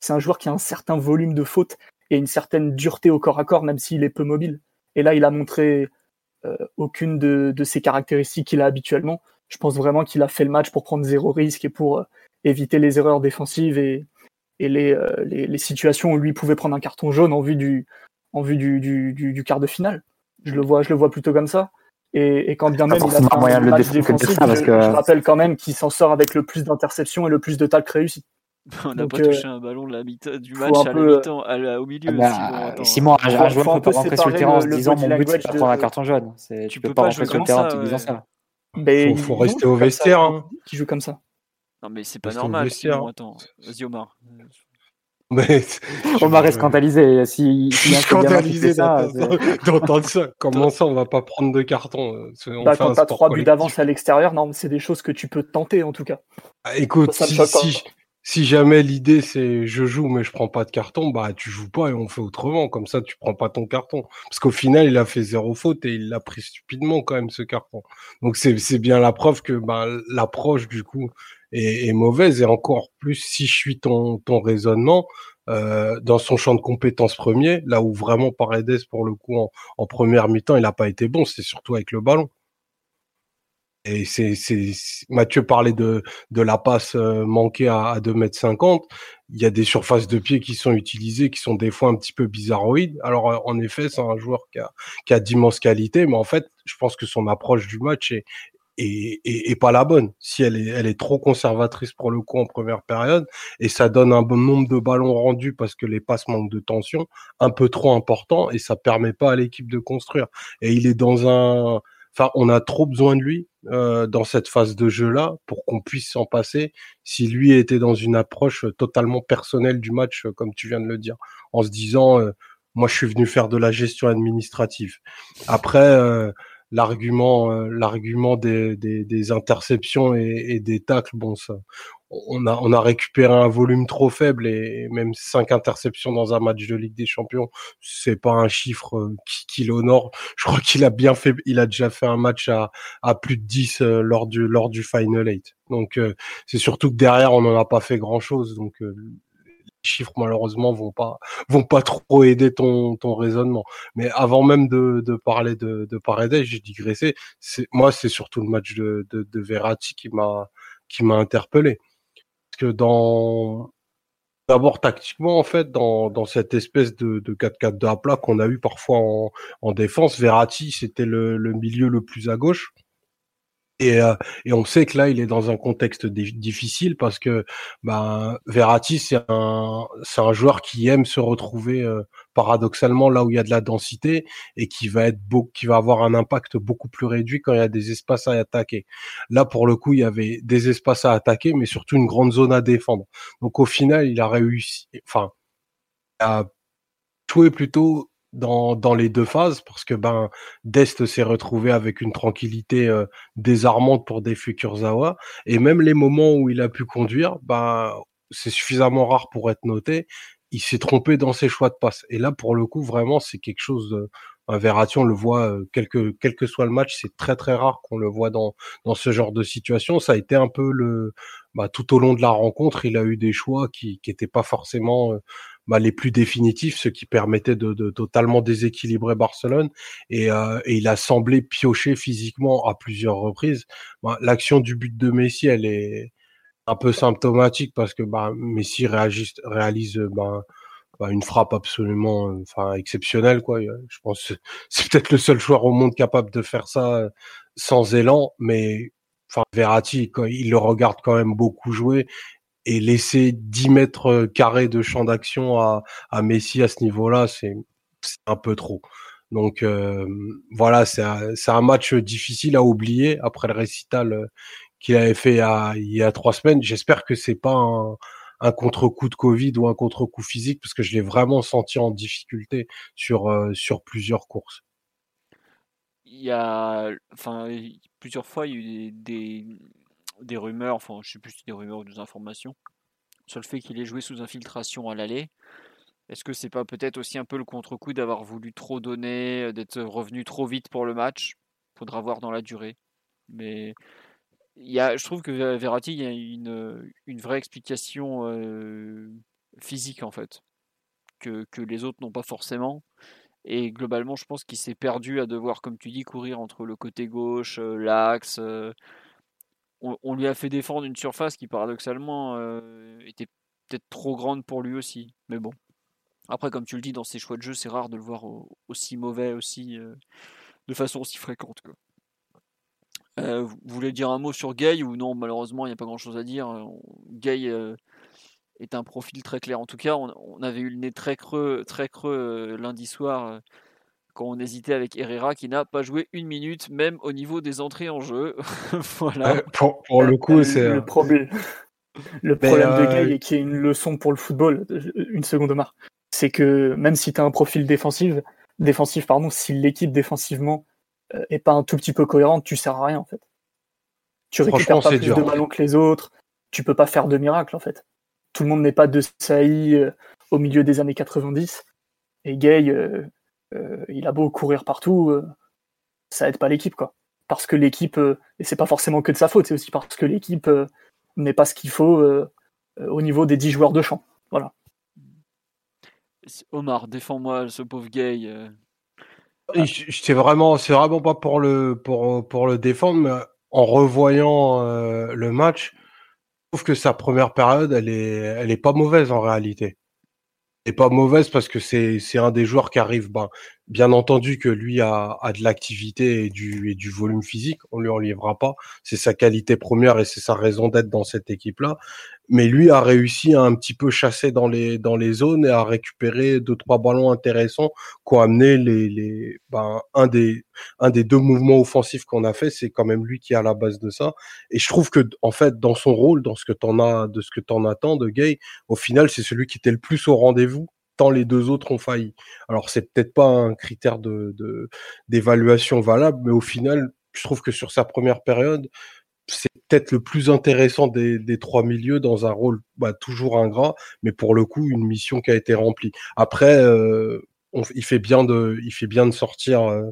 c'est un joueur qui a un certain volume de fautes et une certaine dureté au corps à corps, même s'il est peu mobile. Et là, il a montré euh, aucune de, de ces caractéristiques qu'il a habituellement. Je pense vraiment qu'il a fait le match pour prendre zéro risque et pour euh, éviter les erreurs défensives et, et les, euh, les, les, situations où lui pouvait prendre un carton jaune en vue du, en vue du, du, du, quart de finale. Je le vois, je le vois plutôt comme ça. Et, et quand bien même il a fait un match défensif, je, que... je, rappelle quand même qu'il s'en sort avec le plus d'interceptions et le plus de talcs réussis. [laughs] On n'a pas touché euh, un ballon de la du match à la mi-temps, au milieu. Ah bah, Simon, un, joueur ne peut pas rentrer sur le terrain en se disant mon but c'est de prendre un carton jaune. Tu peux pas rentrer sur le terrain en te disant ça. Il faut rester au vestiaire. Hein. Qui joue comme ça. Non mais c'est pas normal. Attends, vas-y Omar. Mais [laughs] Omar est scandalisé. Si, si scandalisé d'entendre ça. Comment ça, on va pas prendre de carton euh, bah, Quand t'as trois buts d'avance à l'extérieur, non, c'est des choses que tu peux tenter en tout cas. Ah, écoute, si, si jamais l'idée c'est je joue mais je prends pas de carton, bah tu joues pas et on fait autrement. Comme ça, tu prends pas ton carton. Parce qu'au final, il a fait zéro faute et il l'a pris stupidement quand même ce carton. Donc c'est bien la preuve que bah, l'approche du coup est, mauvaise et encore plus si je suis ton ton raisonnement. Euh, dans son champ de compétences premier, là où vraiment Paredes pour le coup en, en première mi-temps il a pas été bon, c'est surtout avec le ballon. Et c'est, c'est, Mathieu parlait de, de la passe euh, manquée à, à 2 mètres 50. Il y a des surfaces de pied qui sont utilisées, qui sont des fois un petit peu bizarroïdes. Alors, euh, en effet, c'est un joueur qui a, qui a d'immenses qualités, mais en fait, je pense que son approche du match est, est, est, pas la bonne. Si elle est, elle est trop conservatrice pour le coup en première période, et ça donne un bon nombre de ballons rendus parce que les passes manquent de tension, un peu trop important, et ça permet pas à l'équipe de construire. Et il est dans un, enfin, on a trop besoin de lui euh, dans cette phase de jeu-là pour qu'on puisse s'en passer si lui était dans une approche totalement personnelle du match, euh, comme tu viens de le dire, en se disant, euh, moi je suis venu faire de la gestion administrative. Après, l'argument, l'argument des, des, des, interceptions et, et, des tacles, bon ça, on a, on a récupéré un volume trop faible et même cinq interceptions dans un match de Ligue des Champions, c'est pas un chiffre euh, qui, qui l'honore. Je crois qu'il a bien fait, il a déjà fait un match à, à plus de 10 euh, lors du, lors du Final 8. Donc, euh, c'est surtout que derrière, on n'en a pas fait grand chose. Donc, les chiffres, malheureusement, vont pas, vont pas trop aider ton, ton raisonnement. Mais avant même de, de parler de, de j'ai digressé. C'est, moi, c'est surtout le match de, de, de Verratti qui m'a, qui m'a interpellé que dans d'abord tactiquement en fait dans, dans cette espèce de, de 4-4 de à plat qu'on a eu parfois en, en défense, Verratti c'était le, le, milieu le plus à gauche Et, euh, et, on sait que là, il est dans un contexte difficile parce que ben, Verratti, c'est un, c'est un joueur qui aime se retrouver euh, paradoxalement là où il y a de la densité et qui va être beau, qui va avoir un impact beaucoup plus réduit quand il y a des espaces à attaquer. Là, pour le coup, il y avait des espaces à attaquer, mais surtout une grande zone à défendre. Donc au final, il a réussi, enfin, à jouer plutôt dans, dans les deux phases parce que ben Dest s'est retrouvé avec une tranquillité euh, désarmante pour des Zawa et même les moments où il a pu conduire ben c'est suffisamment rare pour être noté il s'est trompé dans ses choix de passe et là pour le coup vraiment c'est quelque chose de un Verratti, on le voit, euh, quel que, quel que soit le match, c'est très très rare qu'on le voit dans, dans ce genre de situation. Ça a été un peu le, bah, tout au long de la rencontre, il a eu des choix qui n'étaient pas forcément euh, bah, les plus définitifs, ce qui permettait de, de totalement déséquilibrer Barcelone. Et, euh, et, il a semblé piocher physiquement à plusieurs reprises. Bah, L'action du but de Messi, elle est un peu symptomatique parce que bah, Messi réagisse, réalise bah, bah, une frappe absolument enfin exceptionnelle quoi je pense [laughs] c'est peut-être le seul joueur au monde capable de faire ça sans élan mais enfin Verratti il le regarde quand même beaucoup jouer et laisser 10 mètres carrés de champ d'action à, à Messi à ce niveau-là, c'est un peu trop. Donc euh, voilà, c'est un, un, match difficile à oublier après le récital euh, qu'il avait fait il y a, trois semaines. J'espère que c'est pas un, contre-coup de Covid ou un contre-coup physique parce que je l'ai vraiment senti en difficulté sur euh, sur plusieurs courses. Il y a, enfin, plusieurs fois, il y a eu des rumeurs, enfin je sais plus si des rumeurs ou des informations, sur le fait qu'il ait joué sous infiltration à l'aller. Est-ce que c'est pas peut-être aussi un peu le contre-coup d'avoir voulu trop donner, euh, d'être revenu trop vite pour le match? Faudra voir dans la durée. Mais y a, je trouve que Verratti, il y a une, une vraie explication euh, physique en fait, que, les autres n'ont pas forcément. Et globalement, je pense qu'il s'est perdu à devoir, comme tu dis, courir entre le côté gauche, euh, l'axe, on, lui a fait défendre une surface qui paradoxalement euh, était peut-être trop grande pour lui aussi. Mais bon. Après, comme tu le dis, dans ses choix de jeu, c'est rare de le voir aussi mauvais, aussi euh, de façon aussi fréquente. Euh, vous voulez dire un mot sur Gay ou non? Malheureusement, il n'y a pas grand-chose à dire. Gay est un profil très clair. En tout cas, on, on, avait eu le nez très creux, très creux lundi soir quand on hésitait avec Herrera qui n'a pas joué une minute, même au niveau des entrées en jeu. [laughs] voilà. pour, le coup, c'est. Le problème, le problème de Gay et qui est une leçon pour le football, une seconde Omar, c'est que même si tu as un profil défensif, défensif pardon, si l'équipe défensivement euh, est pas un tout petit peu cohérente, tu sers à rien en fait. Tu récupères pas plus de ballons que les autres, tu peux pas faire de miracle en fait. Tout le monde n'est pas de Saï euh, au milieu des années 90 et Gay, euh, euh, il a beau courir partout, euh, ça aide pas l'équipe, quoi. Parce que l'équipe, euh, et c'est pas forcément que de sa faute, c'est aussi parce que l'équipe n'est pas ce qu'il faut au niveau des 10 joueurs de champ. Voilà. Omar, défends-moi ce pauvre gay. C'est vraiment, c'est vraiment pas pour le pour pour le défendre, mais en revoyant le match, je trouve que sa première période, elle est elle est pas mauvaise en réalité pas mauvaise parce que c'est un des joueurs qui arrive. Ben, bien entendu que lui a, a de l'activité et du et du volume physique on lui enlèvera pas. C'est sa qualité première et c'est sa raison d'être dans cette équipe là mais lui a réussi à un petit peu chasser dans les dans les zones et à récupérer deux trois ballons intéressants qu'ont amené les les ben, un des un des deux mouvements offensifs qu'on a fait. C'est quand même lui qui est à la base de ça. Et je trouve que en fait dans son rôle dans ce que t'en as de ce que t'en attends de Gay au final c'est celui qui était le plus au rendez-vous tant les deux autres ont failli. Alors c'est peut-être pas un critère de d'évaluation valable mais au final je trouve que sur sa première période c'est peut-être le plus intéressant des, des, trois milieux dans un rôle bah, toujours ingrat, mais pour le coup une mission qui a été remplie. Après, euh, on, il fait bien de, il fait bien de sortir euh,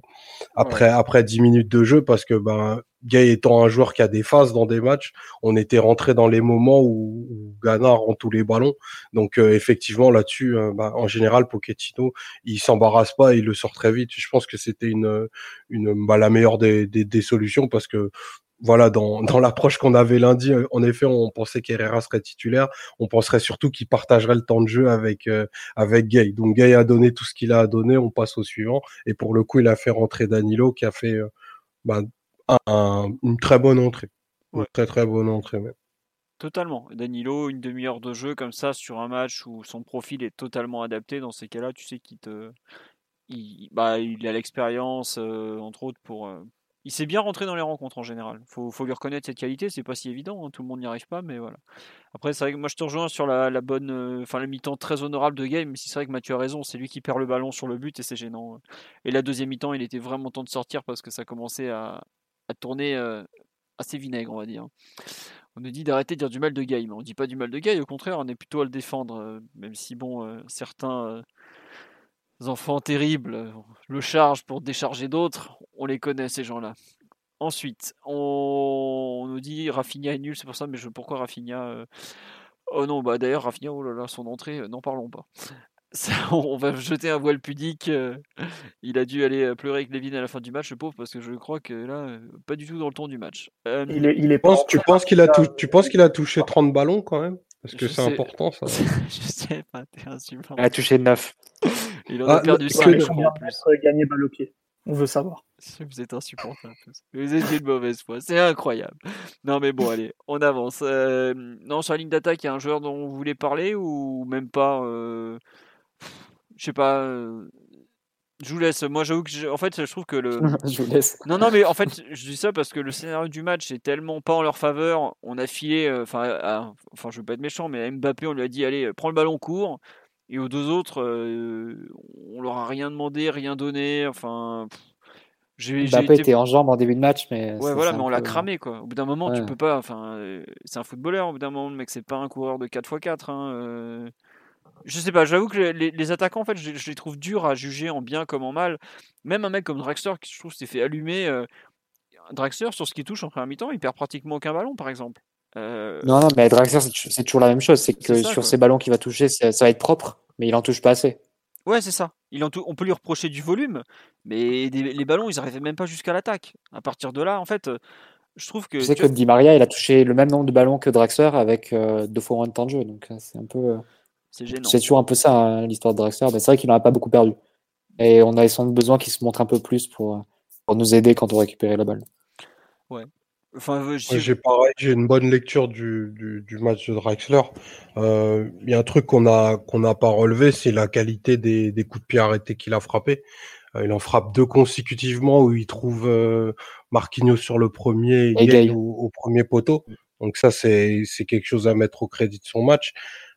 après après dix minutes de jeu parce que ben Gay étant un joueur qui a des phases dans des matchs, on était rentré dans les moments où, où Ghana rend tous les ballons. Donc euh, effectivement là-dessus, ben, en général Pochettino, il s'embarrasse pas, il le sort très vite. Je pense que c'était une une bah, la meilleure des, des, des solutions parce que voilà, dans, [laughs] dans l'approche qu'on avait lundi, euh, en effet, on pensait qu'Herrera serait titulaire. On penserait surtout qu'il partagerait le temps de jeu avec euh, avec Gay. Donc Gay a donné tout ce qu'il a donné. On passe au suivant. Et pour le coup, il a fait rentrer Danilo, qui a fait euh, bah, une très bonne entrée. Une très très bonne entrée même. Totalement. Danilo, une demi-heure de jeu comme ça sur un match où son profil est totalement adapté. Dans ces cas-là, tu sais qu'il te, il, bah, il a l'expérience, euh, entre autres, pour. Euh, il s'est bien rentré dans les rencontres en général. Faut, faut lui reconnaître cette qualité. C'est pas si évident. Hein, tout le monde n'y arrive pas, mais voilà. Après, c'est vrai que moi, je te rejoins sur la, bonne, euh, enfin, la mi-temps très honorable de game. Mais c'est vrai que Mathieu a raison. C'est lui qui perd le ballon sur le but et c'est gênant. Et la deuxième mi-temps, il était vraiment temps de sortir parce que ça commençait à, tourner assez vinaigre, on va dire. On nous dit d'arrêter de dire du mal de mais on dit pas du mal de Guy, au contraire, on est plutôt à le défendre, même si bon, certains enfants terribles le chargent pour décharger d'autres, on les connaît ces gens-là. Ensuite, on, nous dit Rafinha est nul, c'est pour ça, mais je, pourquoi Rafinha euh, Oh non, bah d'ailleurs, Rafinha, oh là là, son entrée, euh, n'en parlons pas. [laughs] on va jeter un voile pudique. Euh, [laughs] il a dû aller pleurer avec Levin à la fin du match, le pauvre, parce que je crois que là, pas du tout dans le ton du match. il est, il est tu, penses qu'il a, touché 30 ballons quand même? Parce que c'est important ça. [laughs] je sais pas, t'es Il a touché 9. Il en a ah, perdu 5 combien gagné balle au pied On veut savoir. Vous êtes insupportable. Vous êtes une mauvaise foi. C'est incroyable. Non, mais bon, allez, on avance. Euh, non, sur la ligne d'attaque, il y a un joueur dont vous voulez parler ou même pas euh... Je sais pas. Euh, je vous laisse. Moi, j'avoue que en fait, je trouve que le. [laughs] je vous laisse. Non, non, mais en fait, je dis ça parce que le scénario du match est tellement pas en leur faveur. On a filé, euh, enfin, enfin, je veux pas être méchant, mais à Mbappé, on lui a dit, allez, prends le ballon court. Et aux deux autres, euh, on leur a rien demandé, rien donné. Enfin, j'ai Mbappé été... était en jambe en début de match, mais ouais, voilà, mais on l'a cramé quoi. Au bout d'un moment, tu peux pas. Enfin, euh, c'est un footballeur. Au bout d'un moment, le mec, c'est pas un coureur de 4x4. Hein, euh. Je sais pas. J'avoue que les, attaquants, en fait, je, les trouve durs à juger en bien comme en mal. Même un mec comme Drexler, qui je trouve s'est fait allumer. Drexler, sur ce qui touche en première mi-temps, il perd pratiquement aucun ballon, par exemple. Euh, non, non, mais Draxler, c'est toujours la même chose. C'est que sur ces ballons qu'il va toucher, ça, va être propre, mais il en touche pas assez. Ouais, c'est ça. Il en on peut lui reprocher du volume, mais les ballons, ils n'arrivaient même pas jusqu'à l'attaque. À partir de là, en fait, euh, je trouve que. Tu sais que Di Maria, il a touché le même nombre de ballons que Draxler avec euh, deux fois moins de temps de jeu. Donc c'est un peu. c'est gênant. C'est toujours un peu ça, hein, l'histoire de Draxler. Mais c'est vrai qu'il n'en a pas beaucoup perdu. Et on a sans besoin qu'il se montre un peu plus pour, pour nous aider quand on récupère la balle. Ouais. Enfin, j'ai pareil, j'ai une bonne lecture du, du, du match de Drexler. Euh, il y a un truc qu'on a qu'on n'a pas relevé, c'est la qualité des, des, coups de pied arrêtés qu'il a frappé. Euh, il en frappe deux consécutivement où il trouve euh, Marquinhos sur le premier et au, au, premier poteau. Donc ça, c'est c'est quelque chose à mettre au crédit de son match.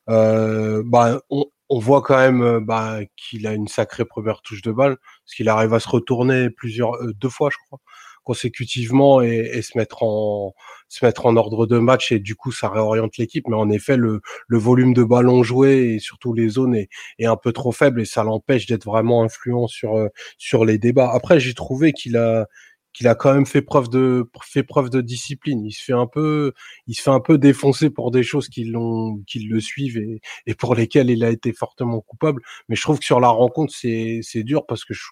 Euh, bah, on, on voit quand même bah, qu'il a une sacrée première touche de balle, parce qu'il arrive à se retourner plusieurs deux fois, je crois consécutivement et, se mettre en se mettre en ordre de match et du coup ça réoriente l'équipe mais en effet le, volume de ballon joué et surtout les zones est, est un peu trop faible et ça l'empêche d'être vraiment influent sur euh, sur les débats après j'ai trouvé qu'il a qu'il a quand même fait preuve de fait preuve de discipline. Il se fait un peu il se fait un peu défoncer pour des choses qui l'ont qui le suivent et, et pour lesquelles il a été fortement coupable. Mais je trouve que sur la rencontre c'est c'est dur parce que je,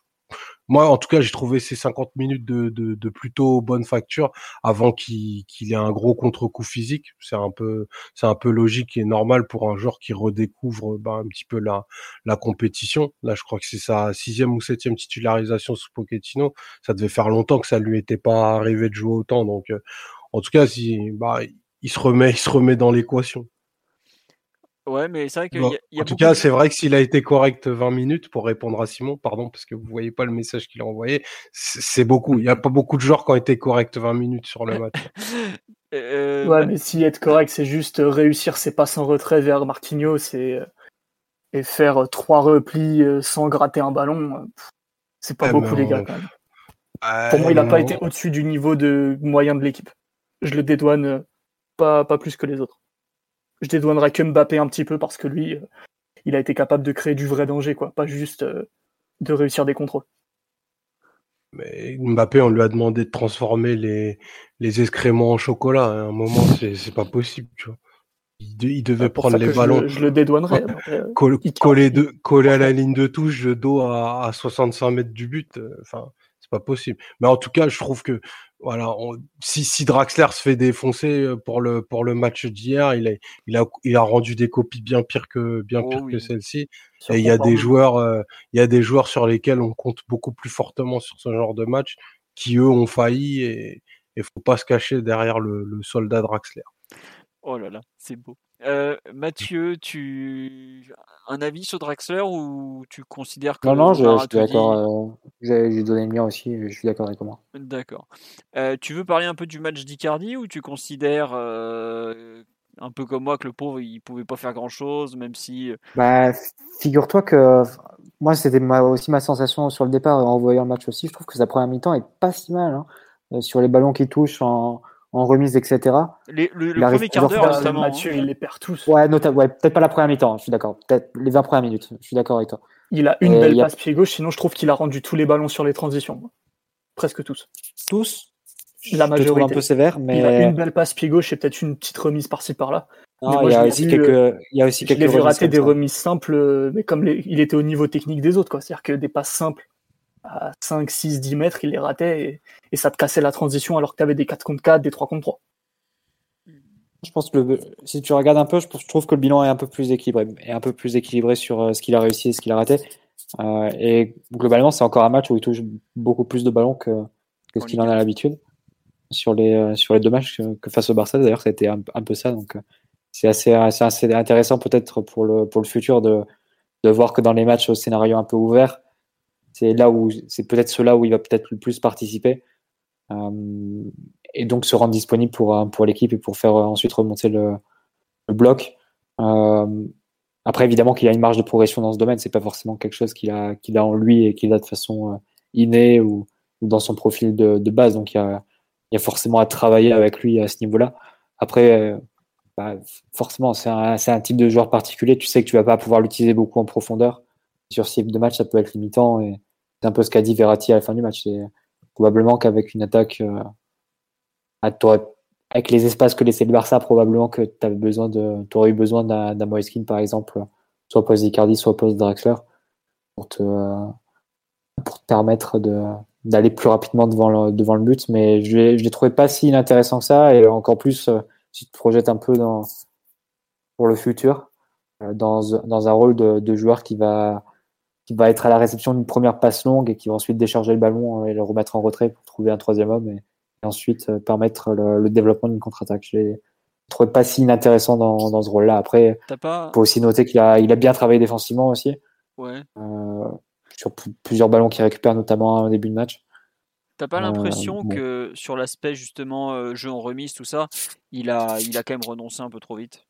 moi, en tout cas, j'ai trouvé ces 50 minutes de, de, de plutôt bonne facture avant qu'il qu'il ait un gros contre-coup physique. C'est un peu, c'est un peu logique et normal pour un joueur qui redécouvre bah, un petit peu la, la compétition. Là, je crois que c'est sa sixième ou septième titularisation sous Pochettino. Ça devait faire longtemps que ça lui était pas arrivé de jouer autant. Donc, euh, en tout cas, si, bah, il se remet, il se remet dans l'équation. Ouais, mais c'est vrai qu'il y, a. En tout cas, c'est vrai que s'il a été correct 20 minutes pour répondre à Simon, pardon, parce que vous voyez pas le message qu'il a envoyé, c'est beaucoup. Il n'y a pas beaucoup de joueurs qui ont été corrects 20 minutes sur le [laughs] match. Euh, ouais, mais si être correct, c'est juste réussir ses passes en retrait vers Marquinhos et, et faire trois replis euh, sans gratter un ballon, c'est pas beaucoup, les gars, quand même. Pour moi, il n'a pas été au-dessus du niveau de moyen de l'équipe. Je le dédouane euh, pas, pas plus que les autres je dédouanerais que Mbappé un petit peu parce que lui, euh, il a été capable de créer du vrai danger, quoi, pas juste euh, de réussir des contrôles. Mais Mbappé, on lui a demandé de transformer les, les excréments en chocolat. À un moment, c'est pas possible, tu vois. Il, devait prendre les ballons. Je, le dédouanerais. coller, de, coller à la ligne de touche dos à, à 65 mètres du but. Euh, enfin, c'est pas possible. Mais en tout cas, je trouve que voilà, si, si Draxler se fait défoncer euh, pour le pour le match d'hier, il a il a il a rendu des copies bien pires que bien oh que celle-ci. Et il y a des joueurs euh, il y a des joueurs sur lesquels on compte beaucoup plus fortement sur ce genre de match qui eux ont failli et, et faut pas se cacher derrière le, le soldat Draxler. Oh là là, c'est beau. Euh, Mathieu, tu un avis sur Draxler ou tu considères que Non, non, je, suis d'accord. euh, J'ai donné le mien aussi, je suis d'accord avec moi. D'accord. Euh, tu veux parler un peu du match d'Icardi ou tu considères un peu comme moi que le pauvre il pouvait pas faire grand chose, même si Bah, figure-toi que moi, c'était aussi ma sensation sur le départ en voyant le match aussi. Je trouve que sa première mi-temps est pas si mal hein. Sur les ballons qui touchent en, en remise, etc. les- le, le premier quart d'heure notamment. Mathieu, hein. il les perd tous. Ouais, ouais, peut-être pas la première mi-temps, je suis d'accord. Peut-être les 20 premières minutes, je suis d'accord avec toi. Il a une Et belle a- passe pied gauche, sinon je trouve qu'il a rendu tous les ballons sur les transitions. Presque tous. Tous? La trouve un majorité. peu sévère, mais Il a une belle passe pied gauche et peut-être une petite remise par-ci par-là. mais moi, il y a aussi quelques, il y a aussi quelques comme des ça. remises simples, euh, mais comme les- il était au niveau technique des autres, quoi. C'est-à-dire que des passes simples à 5, 6, 10 mètres, il les ratait et, et ça te cassait la transition alors que tu avais des 4 contre 4, des 3 contre 3. Je pense que le- si tu regardes un peu, je, je trouve que le bilan est un peu plus équilibré, est un peu plus équilibré sur euh, ce qu'il a réussi et ce qu'il a raté. Euh, et globalement, c'est encore un match où il touche beaucoup plus de ballons que, que ce qu'il en a l'habitude sur les euh, sur les deux matchs que, que face au Barça. D'ailleurs, ça a été un, un peu ça. Donc, c'est assez, assez, assez intéressant peut-être pour le pour le futur de de voir que dans les matchs au scénario un peu ouvert, c'est là où c'est peut-être ceux-là où il va peut-être le plus participer. Euh, et donc se rendre disponible pour, euh, pour l'équipe et pour faire euh, ensuite remonter le, bloc. Après, évidemment qu'il a une marge de progression dans ce domaine, c'est pas forcément quelque chose qu'il a, qu'il a en lui et qu'il a de façon innée ou, dans son profil de, base. Donc il y, a, il y a forcément à travailler avec lui à ce niveau-là. Après, bah, forcément, c'est un, un type de joueur particulier. Tu sais que tu vas pas pouvoir l'utiliser beaucoup en profondeur. Sur type de match, ça peut être limitant. C'est un peu ce qu'a dit Verratti à la fin du match. Probablement qu'avec une attaque euh, à toi, avec les espaces que laissait le Barça, probablement que tu besoin aurais eu besoin d'un Moiskin, par exemple, soit post Icardi, soit post Draxler, pour te, pour te permettre d'aller plus rapidement devant le, devant le but. Mais je ne les trouvais pas si inintéressant que ça, et encore plus euh, si tu te projettes un peu dans, pour le futur, euh, dans, dans un rôle de joueur qui va, qui va être à la réception d'une première passe longue et qui va ensuite décharger le ballon et le remettre en retrait pour trouver un troisième homme. Et, et ensuite euh, permettre le, le développement d'une contre-attaque. Je l'ai trouvé pas si inintéressant dans, dans ce rôle-là. Après, pas. il faut aussi noter qu'il a, il a bien travaillé défensivement aussi, Ouais. euh, sur plusieurs ballons qu'il récupère, notamment au début de match. T'as pas Euh, l'impression bon. que sur l'aspect justement euh, jeu en remise, tout ça, il a, il a quand même renoncé un peu trop vite?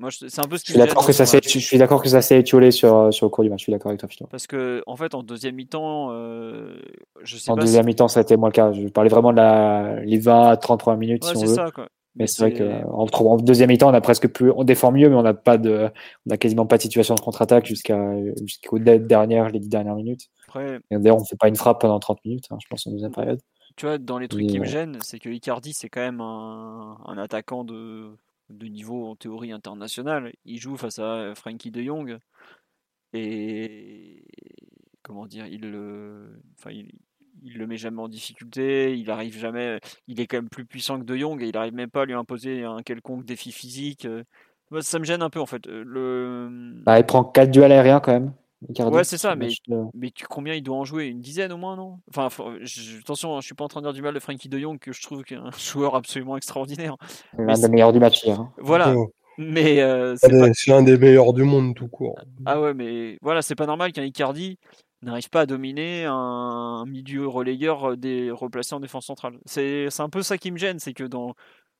Moi, je- c'est un peu ce Je suis d'accord que ça s'est, je suis d'accord que ça s'est étiolé sur, sur le cours du match. Je suis d'accord avec toi, Philo. Parce que en fait, en deuxième mi-temps, euh, je sais En pas. deuxième si... mi-temps, ça a été moins le cas. Je parlais vraiment de la, les 20 à 30 premières minutes, Ouais, si on veut. ça quoi. Mais c'est vrai qu'en en deuxième mi-temps, on a presque plus, on défend mieux, mais on n'a pas de, on a quasiment pas de situation de contre-attaque jusqu'à, jusqu'aux de- dernières, les dix dernières minutes. Après, D'ailleurs, on fait pas une frappe pendant 30 minutes, hein, je pense, en deuxième période. tu vois, dans les trucs qui me gênent, c'est que Icardi, c'est quand même un, un attaquant de, de niveau en théorie international. Il joue face à Frankie de Jong et comment dire, il le, le met jamais en difficulté. Il arrive jamais. Il est quand même plus puissant que de Jong et il arrive même pas à lui imposer un quelconque défi physique. Euh, ça me gêne un peu en fait. Euh, Bah, il prend 4 duels aériens quand même. Icardi, Ouais, c'est ça, mais- de- Mais tu, combien il doit en jouer? Une dizaine au moins, non? Enfin, faut- je- attention, hein, je suis pas en train de dire du mal de Frankie de Jong, que je trouve qu'un [laughs] joueur absolument extraordinaire. l'un des meilleurs du match hier. hein. Voilà, mais euh, c'est c'est pas... c'est l'un des meilleurs du monde tout court. Ah ouais, mais voilà, c'est pas normal qu'un Icardi n'arrive pas à dominer un milieu relayeur euh, des replacé en défense centrale. C'est c'est un peu ça qui me gêne, c'est que dans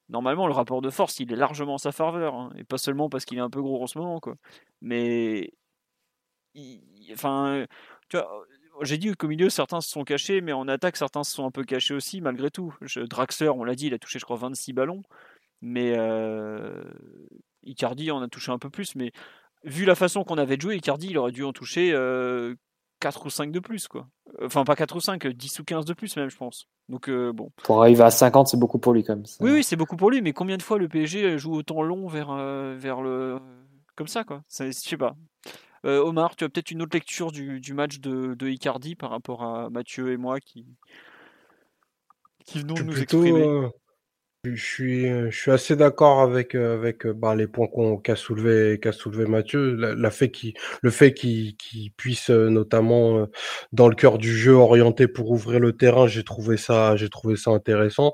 normalement le rapport de force, il est largement en sa faveur, hein, et pas seulement parce qu'il est un peu gros en ce moment, quoi. Mais il- enfin, tu vois, j'ai dit qu'au milieu certains se sont cachés, mais en attaque certains se sont un peu cachés aussi, malgré tout. Je- Draxler, on l'a dit, il a touché je crois 26 ballons, mais euh, Icardi en a touché un peu plus, mais vu la façon qu'on avait de jouer, Icardi, il aurait dû en toucher euh, 4 ou 5 de plus, quoi. Enfin, pas 4 ou 5, 10 ou 15 de plus même, je pense. Donc, euh, bon. Pour arriver à 50, c'est beaucoup pour lui quand même. Oui, oui, c'est beaucoup pour lui, mais combien de fois le PSG joue autant long vers, euh, vers le. Comme ça, quoi. Je sais pas. Euh, Omar, tu as peut-être une autre lecture du, du match de, de Icardi par rapport à Mathieu et moi qui, qui venons nous plutôt, exprimer? euh, je suis, euh, je suis assez d'accord avec avec bah, les points qu'a soulevé qu'a soulevé Mathieu. La, la fait qu'il, le fait qu'il puisse notamment dans le cœur du jeu orienter pour ouvrir le terrain, j'ai trouvé ça, j'ai trouvé ça intéressant.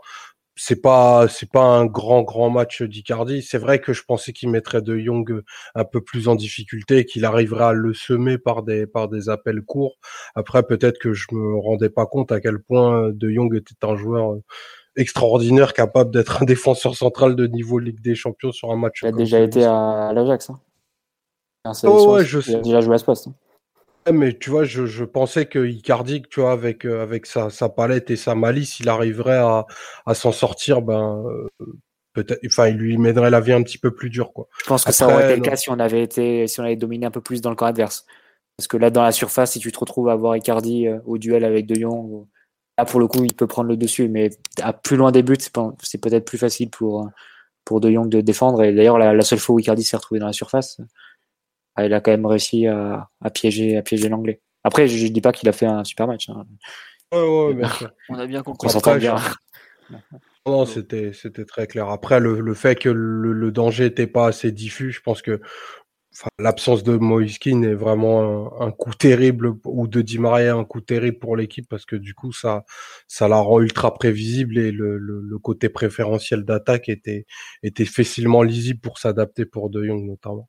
C'est pas c'est pas un grand grand match d'Icardi. C'est vrai que je pensais qu'il mettrait De Jong un peu plus en difficulté, qu'il arriverait à le semer par des par des appels courts. Après peut-être que je me rendais pas compte à quel point De Jong était un joueur extraordinaire, capable d'être un [laughs] défenseur central de niveau Ligue des Champions sur un match. Il a déjà été à, l'Ajax. Hein. Oh, ouais, je sais. Il a déjà joué à ce poste. Hein mais tu vois, je, je pensais que Icardi, tu vois, avec, euh, avec sa, sa palette et sa malice, il arriverait à, à s'en sortir, ben, euh, peut-être, enfin, il lui mènerait la vie un petit peu plus dure, quoi. Je pense que ça aurait été le cas si on avait été, si on avait dominé un peu plus dans le camp adverse. Parce que là, dans la surface, si tu te retrouves à avoir Icardi euh, au duel avec De Jong, là, pour le coup, il peut prendre le dessus, mais à plus loin des buts, c'est peut-être plus facile pour, pour De Jong de défendre. Et d'ailleurs, la, la seule fois où Icardi s'est retrouvé dans la surface, il a quand même réussi à, piéger, à piéger l'anglais. Après, je, ne dis pas qu'il a fait un super match. Hein. On a bien compris. Non, c'était c'était très clair. Après, le, fait que le, danger n'était pas assez diffus, je pense que l'absence de Moiskin est vraiment un, coup terrible ou de Di Maria un coup terrible pour l'équipe parce que du coup ça ça la rend ultra prévisible et le, le côté préférentiel d'attaque était était facilement lisible pour s'adapter pour De Jong notamment.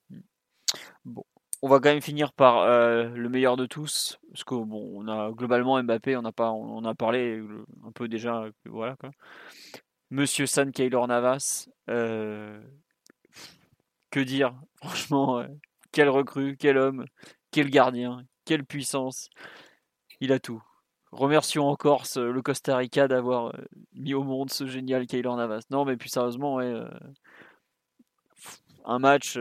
On va quand même finir par euh, le meilleur de tous, parce que bon, on a globalement Mbappé, on a pas, on a parlé un peu déjà, voilà quoi. Monsieur San Kaylor Navas, euh, que dire, [laughs] franchement, quel recrue, quel homme, quel gardien, quelle puissance, il a tout. Remercions encore le Costa Rica d'avoir euh, mis au monde ce génial Kaylor Navas. Non, mais plus sérieusement, ouais, un match,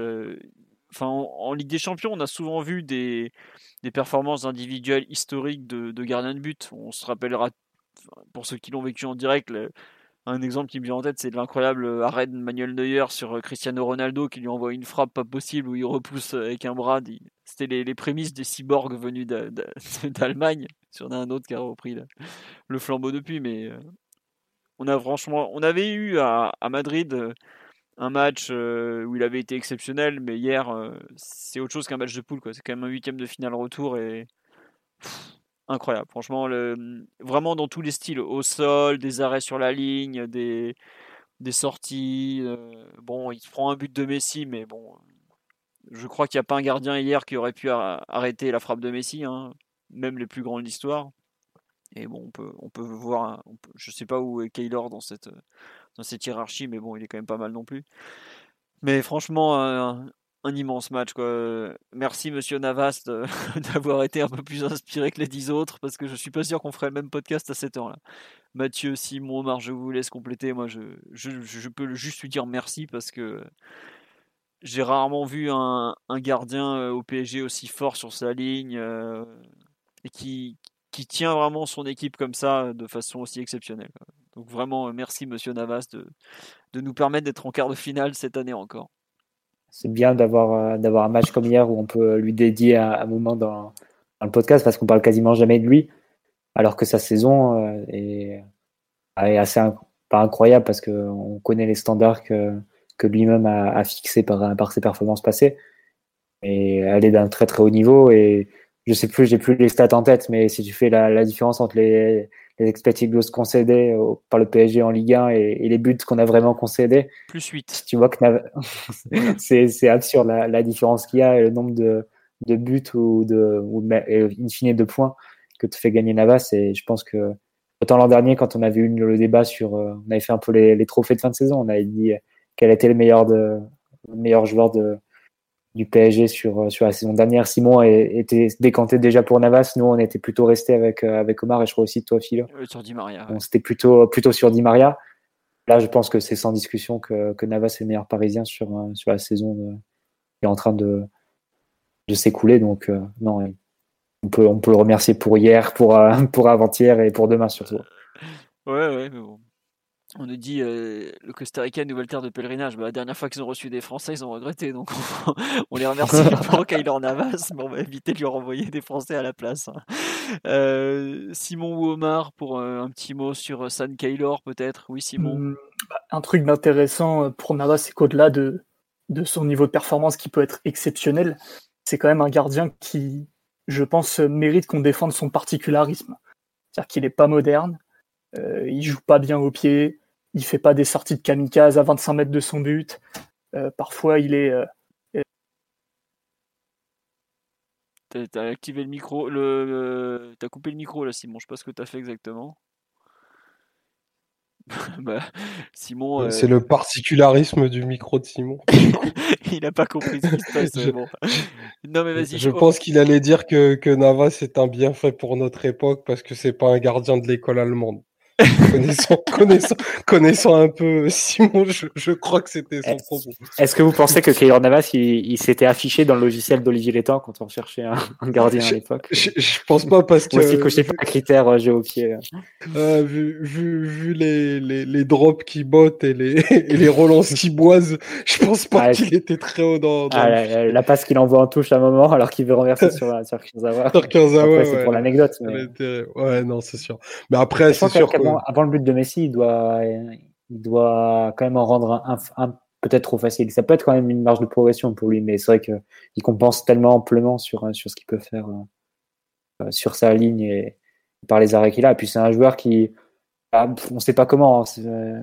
en, Ligue des Champions, on a souvent vu des, performances individuelles historiques de, gardiens de but. On se rappellera, pour ceux qui l'ont vécu en direct, un exemple qui me vient en tête, c'est l'incroyable arrêt de Manuel Neuer sur Cristiano Ronaldo qui lui envoie une frappe pas possible où il repousse avec un bras. C'était les, prémices des cyborgs venus [laughs] d'Allemagne. Si on a un autre qui a repris le, flambeau depuis, mais euh, on a franchement, on avait eu à, Madrid euh, un match euh, où il avait été exceptionnel, mais hier, euh, c'est autre chose qu'un match de poule. C'est quand même un huitième de finale retour et incroyable. Franchement, vraiment dans tous les styles, au sol, des arrêts sur la ligne, des, sorties. Euh, bon, il prend un but de Messi, mais bon, je crois qu'il n'y a pas un gardien hier qui aurait pu arrêter la frappe de Messi, hein, même les plus grands de l'histoire. Et bon, on peut, voir, je sais pas où est Kaylor dans cette dans cette hiérarchie, mais bon, il est quand même pas mal non plus. Mais franchement, un, immense match. Merci, monsieur Navas, [laughs] d'avoir été un peu plus inspiré que les dix autres, parce que je suis pas sûr qu'on ferait le même podcast à cette heure-là. Mathieu, Simon, Omar, je vous laisse compléter. Moi, je, peux juste lui dire merci parce que j'ai rarement vu un, gardien euh, au PSG aussi fort sur sa ligne euh, et qui tient vraiment son équipe comme ça de façon aussi exceptionnelle. Donc vraiment, euh, merci Monsieur Navas de, de nous permettre d'être en quart de finale cette année encore. C'est bien d'avoir euh, d'avoir un match comme hier où on peut lui dédier un, moment dans, le podcast parce qu'on parle quasiment jamais de lui, alors que sa saison euh, est, assez pas incroyable parce qu'on connaît les standards que, que lui-même a, a fixés par, par ses performances passées. Et elle est d'un très très haut niveau et je sais plus, j'ai plus les stats en tête, mais si tu fais la différence entre les, les expected goals concédés par le PSG en Ligue 1 et, les buts qu'on a vraiment concédés. Plus 8. Tu vois que [laughs] [laughs] c'est absurde la, la différence qu'il y a et le nombre de, de buts ou de ou in fine de points que te fait gagner Navas. Et je pense que autant l'an dernier, quand on avait eu le débat sur, euh, on avait fait un peu les, les trophées de fin de saison, on avait dit quel était le meilleur de le meilleur joueur de du PSG sur, euh, sur la saison dernière. Simon était décanté déjà pour Navas. Nous, on était plutôt resté avec, euh, avec Omar et je crois aussi toi, Phil. sur Di Maria. On C'était plutôt, plutôt sur Di Maria. Là, je pense que c'est sans discussion que, que Navas est le meilleur parisien sur, euh, sur la saison de, est en train de, de s'écouler. Donc, non, on peut, on peut le remercier pour hier, pour, [laughs] pour avant-hier et pour demain surtout. Ouais, ouais, mais bon on nous dit euh, le Costa Rica, nouvelle terre de pèlerinage. Bah, la dernière fois qu'ils ont reçu des Français, ils ont regretté. Donc [laughs] on, les remercie pour Kyler Navas, mais on va éviter de lui renvoyer des Français à la place. Hein. Euh, Simon ou Omar, pour euh, un petit mot sur San Kaylor, peut-être? Oui, Simon? Hmm, bah, un truc d'intéressant pour Navas, c'est qu'au-delà de, de son niveau de performance qui peut être exceptionnel, c'est quand même un gardien qui, je pense, mérite qu'on défende son particularisme. C'est-à-dire qu'il n'est pas moderne, il joue pas bien au pied, il fait pas des sorties de kamikaze à 25 mètres de son but. parfois, il est T'as activé le micro, le, t'as coupé le micro là, Simon. Je sais pas ce que t'as fait exactement. [laughs] bah, Simon. Euh, c'est le particularisme du micro de Simon. [laughs] il n'a pas compris ce qui se passe. [laughs] je... Bon. Non mais vas-y. Je, pense qu'il allait dire que, que Navas est un bienfait pour notre époque parce que c'est pas un gardien de l'école allemande connaissant, connaissant, connaissant, un peu Simon, je, je crois que c'était son propos. Est-ce que vous pensez que Keylor Navas, il, il s'était affiché dans le logiciel d'Olivier Létang quand on cherchait un, un gardien à l'époque? je, je, pense pas parce que. Aussi, coché pas un critère euh, jeu au pied. Euh, vu, vu, vu les, les, les, drops qui bottent et les, [laughs] et les relances qui boisent, je pense pas ah, qu'il était très haut dans. dans ah, la, la, passe qu'il envoie en touche à un moment alors qu'il veut renverser sur, [laughs] sur Kurzawa. Sur Kurzawa, c'est pour l'anecdote. Mais... Ouais, non, c'est sûr. Mais après, c'est sûr que avant, le but de Messi, il doit, il doit quand même en rendre un, peut-être trop facile. Ça peut être quand même une marge de progression pour lui, mais c'est vrai qu'il compense tellement amplement sur, sur ce qu'il peut faire euh, sur sa ligne et par les arrêts qu'il a. Et puis c'est un joueur qui, bah, on ne sait pas comment. Hein, euh,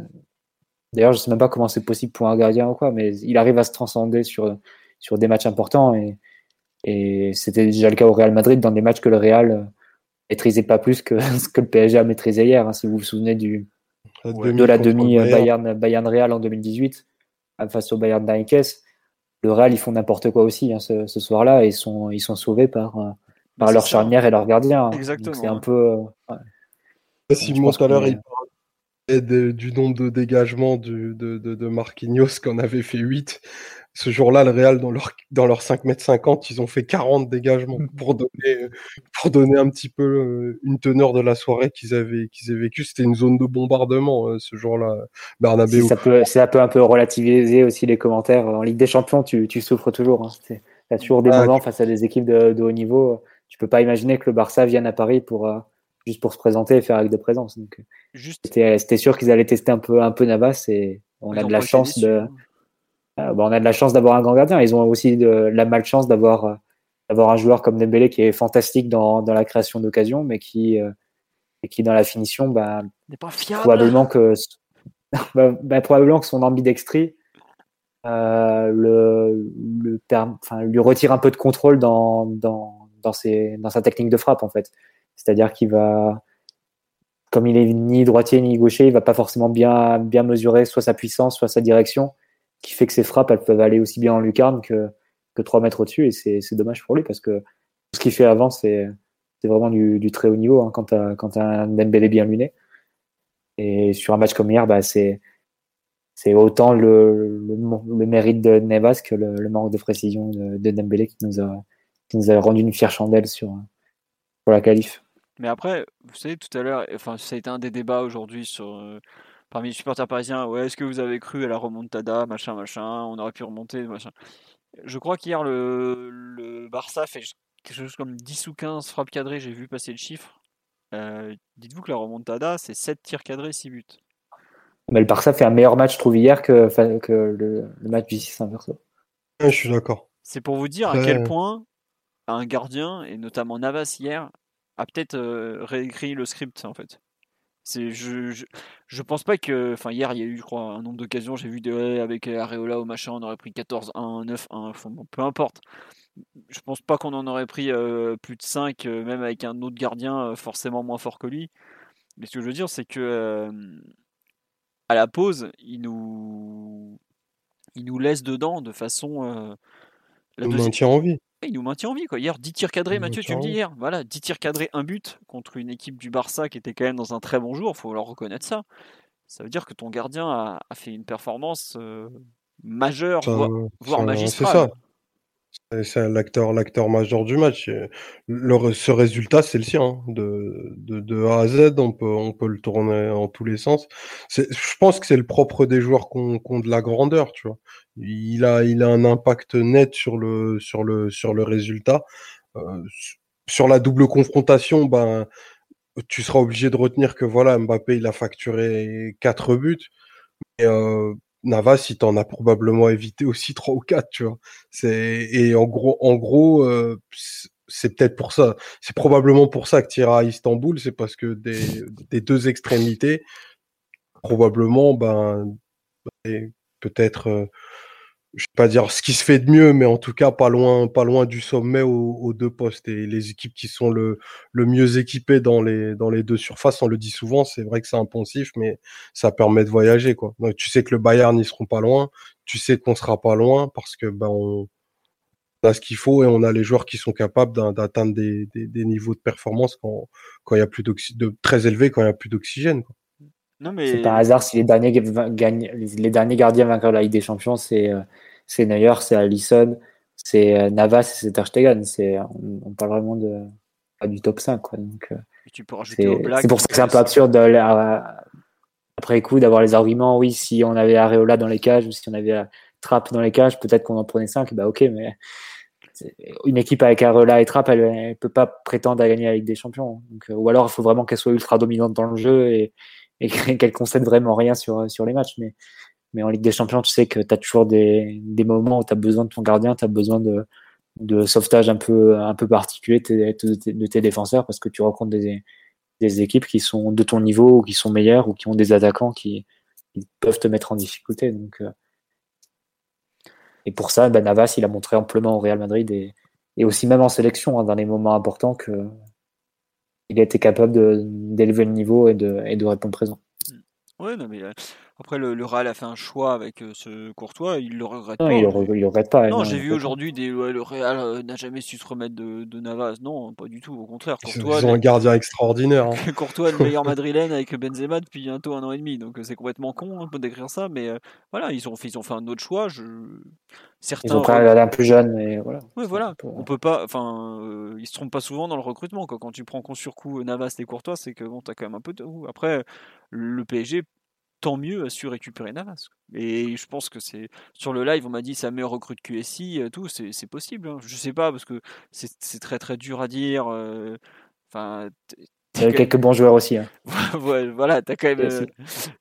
d'ailleurs, je ne sais même pas comment c'est possible pour un gardien ou quoi, mais il arrive à se transcender sur, sur des matchs importants et, et c'était déjà le cas au Real Madrid dans des matchs que le Real maîtrisait pas plus que [laughs] ce que le PSG a maîtrisé hier. Hein, si vous vous souvenez du, de la demi Bayern, Bayern Real en 2018 euh, face au Bayern d'Ainkes, le Real ils font n'importe quoi aussi hein, ce, soir-là et ils sont, ils sont sauvés par, euh, par leur charnière et leur gardien. Hein. Exactement. C'est un peu. Euh, Simon tout à l'heure, il parlait du nombre de dégagements de, de, de Marquinhos qu'on avait fait 8 ce jour-là, le Real, dans leur, dans leurs 5 mètres 50, ils ont fait 40 dégagements mmh. pour donner, pour donner un petit peu euh, une teneur de la soirée qu'ils avaient, qu'ils avaient vécu. C'était une zone de bombardement euh, ce jour-là, Bernabeu. ça peut, ça peut un peu relativiser aussi les commentaires. En Ligue des Champions, tu, tu souffres toujours. Hein. Tu as toujours des ah, moments face à des équipes de, de, haut niveau. Tu peux pas imaginer que le Barça vienne à Paris pour, euh, juste pour se présenter et faire acte de présence. Donc, c'était sûr qu'ils allaient tester un peu, un peu Navas et on a de la chance de. Euh, on a de la chance d'avoir un grand gardien. Ils ont aussi de, la malchance d'avoir euh, d'avoir un joueur comme Dembélé qui est fantastique dans, dans la création d'occasions, mais qui euh, et qui dans la finition, bah, probablement que [laughs] bah, bah, probablement que son ambidextrie euh, le, le enfin, lui retire un peu de contrôle dans, dans, dans, ses, dans sa technique de frappe en fait. C'est-à-dire qu'il va, comme il est ni droitier ni gaucher, il va pas forcément bien, bien mesurer soit sa puissance, soit sa direction qui fait que ses frappes, elles peuvent aller aussi bien en lucarne que, que 3 mètres au-dessus. Et c'est dommage pour lui parce que ce qu'il fait avant, c'est vraiment du, très haut niveau hein, quand tu as, as, un Dembélé bien luné. Et sur un match comme hier, bah, c'est autant le, le, mérite de Nevas que le, manque de précision de, de, Dembélé qui nous, a, qui nous a rendu une fière chandelle sur, pour la qualif. Mais après, vous savez, tout à l'heure, enfin, ça a été un des débats aujourd'hui sur, euh, parmi les supporters parisiens, ouais, est-ce que vous avez cru à la remontada, machin, machin, on aurait pu remonter, machin. Je crois qu'hier, le, le Barça fait quelque chose comme 10 ou 15 frappes cadrées, j'ai vu passer le chiffre. Euh, dites-vous que la remontada, c'est 7 tirs cadrés, 6 buts. Mais le Barça fait un meilleur match, je trouve, hier que, que le, le match du 6 inverse. je suis d'accord. C'est pour vous dire à quel point un gardien, et notamment Navas hier, a peut-être euh, réécrit le script en fait. C'est, je, je, je, pense pas que. Enfin, hier, il y a eu, je crois, un nombre d'occasions. J'ai vu de, avec Areola ou machin, on aurait pris 14-1, 9-1. bon, peu importe. Je pense pas qu'on en aurait pris euh, plus de 5, euh, même avec un autre gardien euh, forcément moins fort que lui. Mais ce que je veux dire, c'est que à la pause, il nous, il nous laisse dedans de façon. La nous maintient en vie il nous maintient en vie. Quoi. Hier, 10 tirs cadrés, Mathieu, tu me dis hier. Voilà, 10 tirs cadrés, un but contre une équipe du Barça qui était quand même dans un très bon jour. Il faut leur reconnaître ça. Ça veut dire que ton gardien a, fait une performance euh, majeure, voire, magistrale. C'est l'acteur, l'acteur majeur du match. Le, ce résultat, c'est le sien. Hein. De, de, de, A à Z, on peut, on peut le tourner en tous les sens. Je pense que c'est le propre des joueurs qui ont, de la grandeur, tu vois. Il a, il a un impact net sur le, sur le, sur le résultat. Euh, sur la double confrontation, ben, tu seras obligé de retenir que voilà, Mbappé, il a facturé quatre buts. Euh, Navas, il t'en a probablement évité aussi trois ou quatre, tu vois. C'est et en gros, en gros, euh, c'est peut-être pour ça, c'est probablement pour ça que tu iras à Istanbul, c'est parce que des, des deux extrémités, probablement, ben, peut-être je vais pas dire ce qui se fait de mieux, mais en tout cas pas loin, pas loin du sommet aux, deux postes. Et les équipes qui sont le, le mieux équipées dans les, dans les deux surfaces, on le dit souvent, c'est vrai que c'est impensif, mais ça permet de voyager, quoi. Donc, tu sais que le Bayern n'y seront pas loin, tu sais qu'on sera pas loin parce que ben on a ce qu'il faut et on a les joueurs qui sont capables d'atteindre des, des, des, niveaux de performance quand il y a plus de très élevés quand il y a plus d'oxygène. Non, mais... C'est par hasard si les derniers, gagnent, les derniers gardiens vainqueurs de la Ligue des Champions, c'est euh, c'est Neuer, c'est Alisson, c'est euh, Navas et c'est Ter Stegen. C'est, on, parle vraiment de, du top 5. Quoi. Donc, euh, c'est, pour ça que c'est un peu absurde après coup d'avoir les arguments. Oui, si on avait Areola dans les cages ou si on avait Trapp dans les cages, peut-être qu'on en prenait 5. Bah ok, mais une équipe avec Areola et Trapp, elle ne peut pas prétendre à gagner la Ligue des Champions. Donc, ou alors il faut vraiment qu'elle soit ultra dominante dans le jeu et, et [laughs] qu'elle concède vraiment rien sur, sur les matchs. Mais, mais en Ligue des Champions, tu sais que tu as toujours des, des moments où tu as besoin de ton gardien, tu as besoin de, de sauvetage un peu, un peu particulier de tes, défenseurs parce que tu rencontres des, des équipes qui sont de ton niveau ou qui sont meilleures ou qui ont des attaquants qui, peuvent te mettre en difficulté. Donc, euh, et pour ça, ben Navas, il a montré amplement au Real Madrid et, et aussi même en sélection, hein, dans les moments importants, que, il a été capable d'élever le niveau et de, répondre présent. Euh, après, le, le, Real a fait un choix avec euh, ce Courtois, il le regrette non, pas. Il le, le regrette pas. Non, j'ai vu aujourd'hui des le Real euh, n'a jamais su se remettre de, de, Navas. Non, pas du tout. Au contraire, Courtois. Ils ont un gardien extraordinaire. Hein. [laughs] Courtois est le meilleur [laughs] madrilène avec Benzema depuis bientôt un an et demi. Donc c'est complètement con hein, d'écrire ça, mais voilà, ils ont fait, ils ont fait un autre choix. Je... Certains ils ont pris un plus jeune, mais voilà. Oui, voilà. On peut pas. Enfin, ils se trompent pas souvent dans le recrutement. Quoi. Quand tu prends con sur coup Navas et Courtois, c'est que bon, t'as quand même un peu de. Après, le PSG tant mieux a su récupérer Navas. Et je pense que c'est sur le live, on m'a dit sa meilleure recrue de QSI, tout, c'est possible. Hein. Je sais pas parce que c'est très très dur à dire. Enfin, il y a quelques bons joueurs aussi. Hein. [laughs] voilà, as quand même.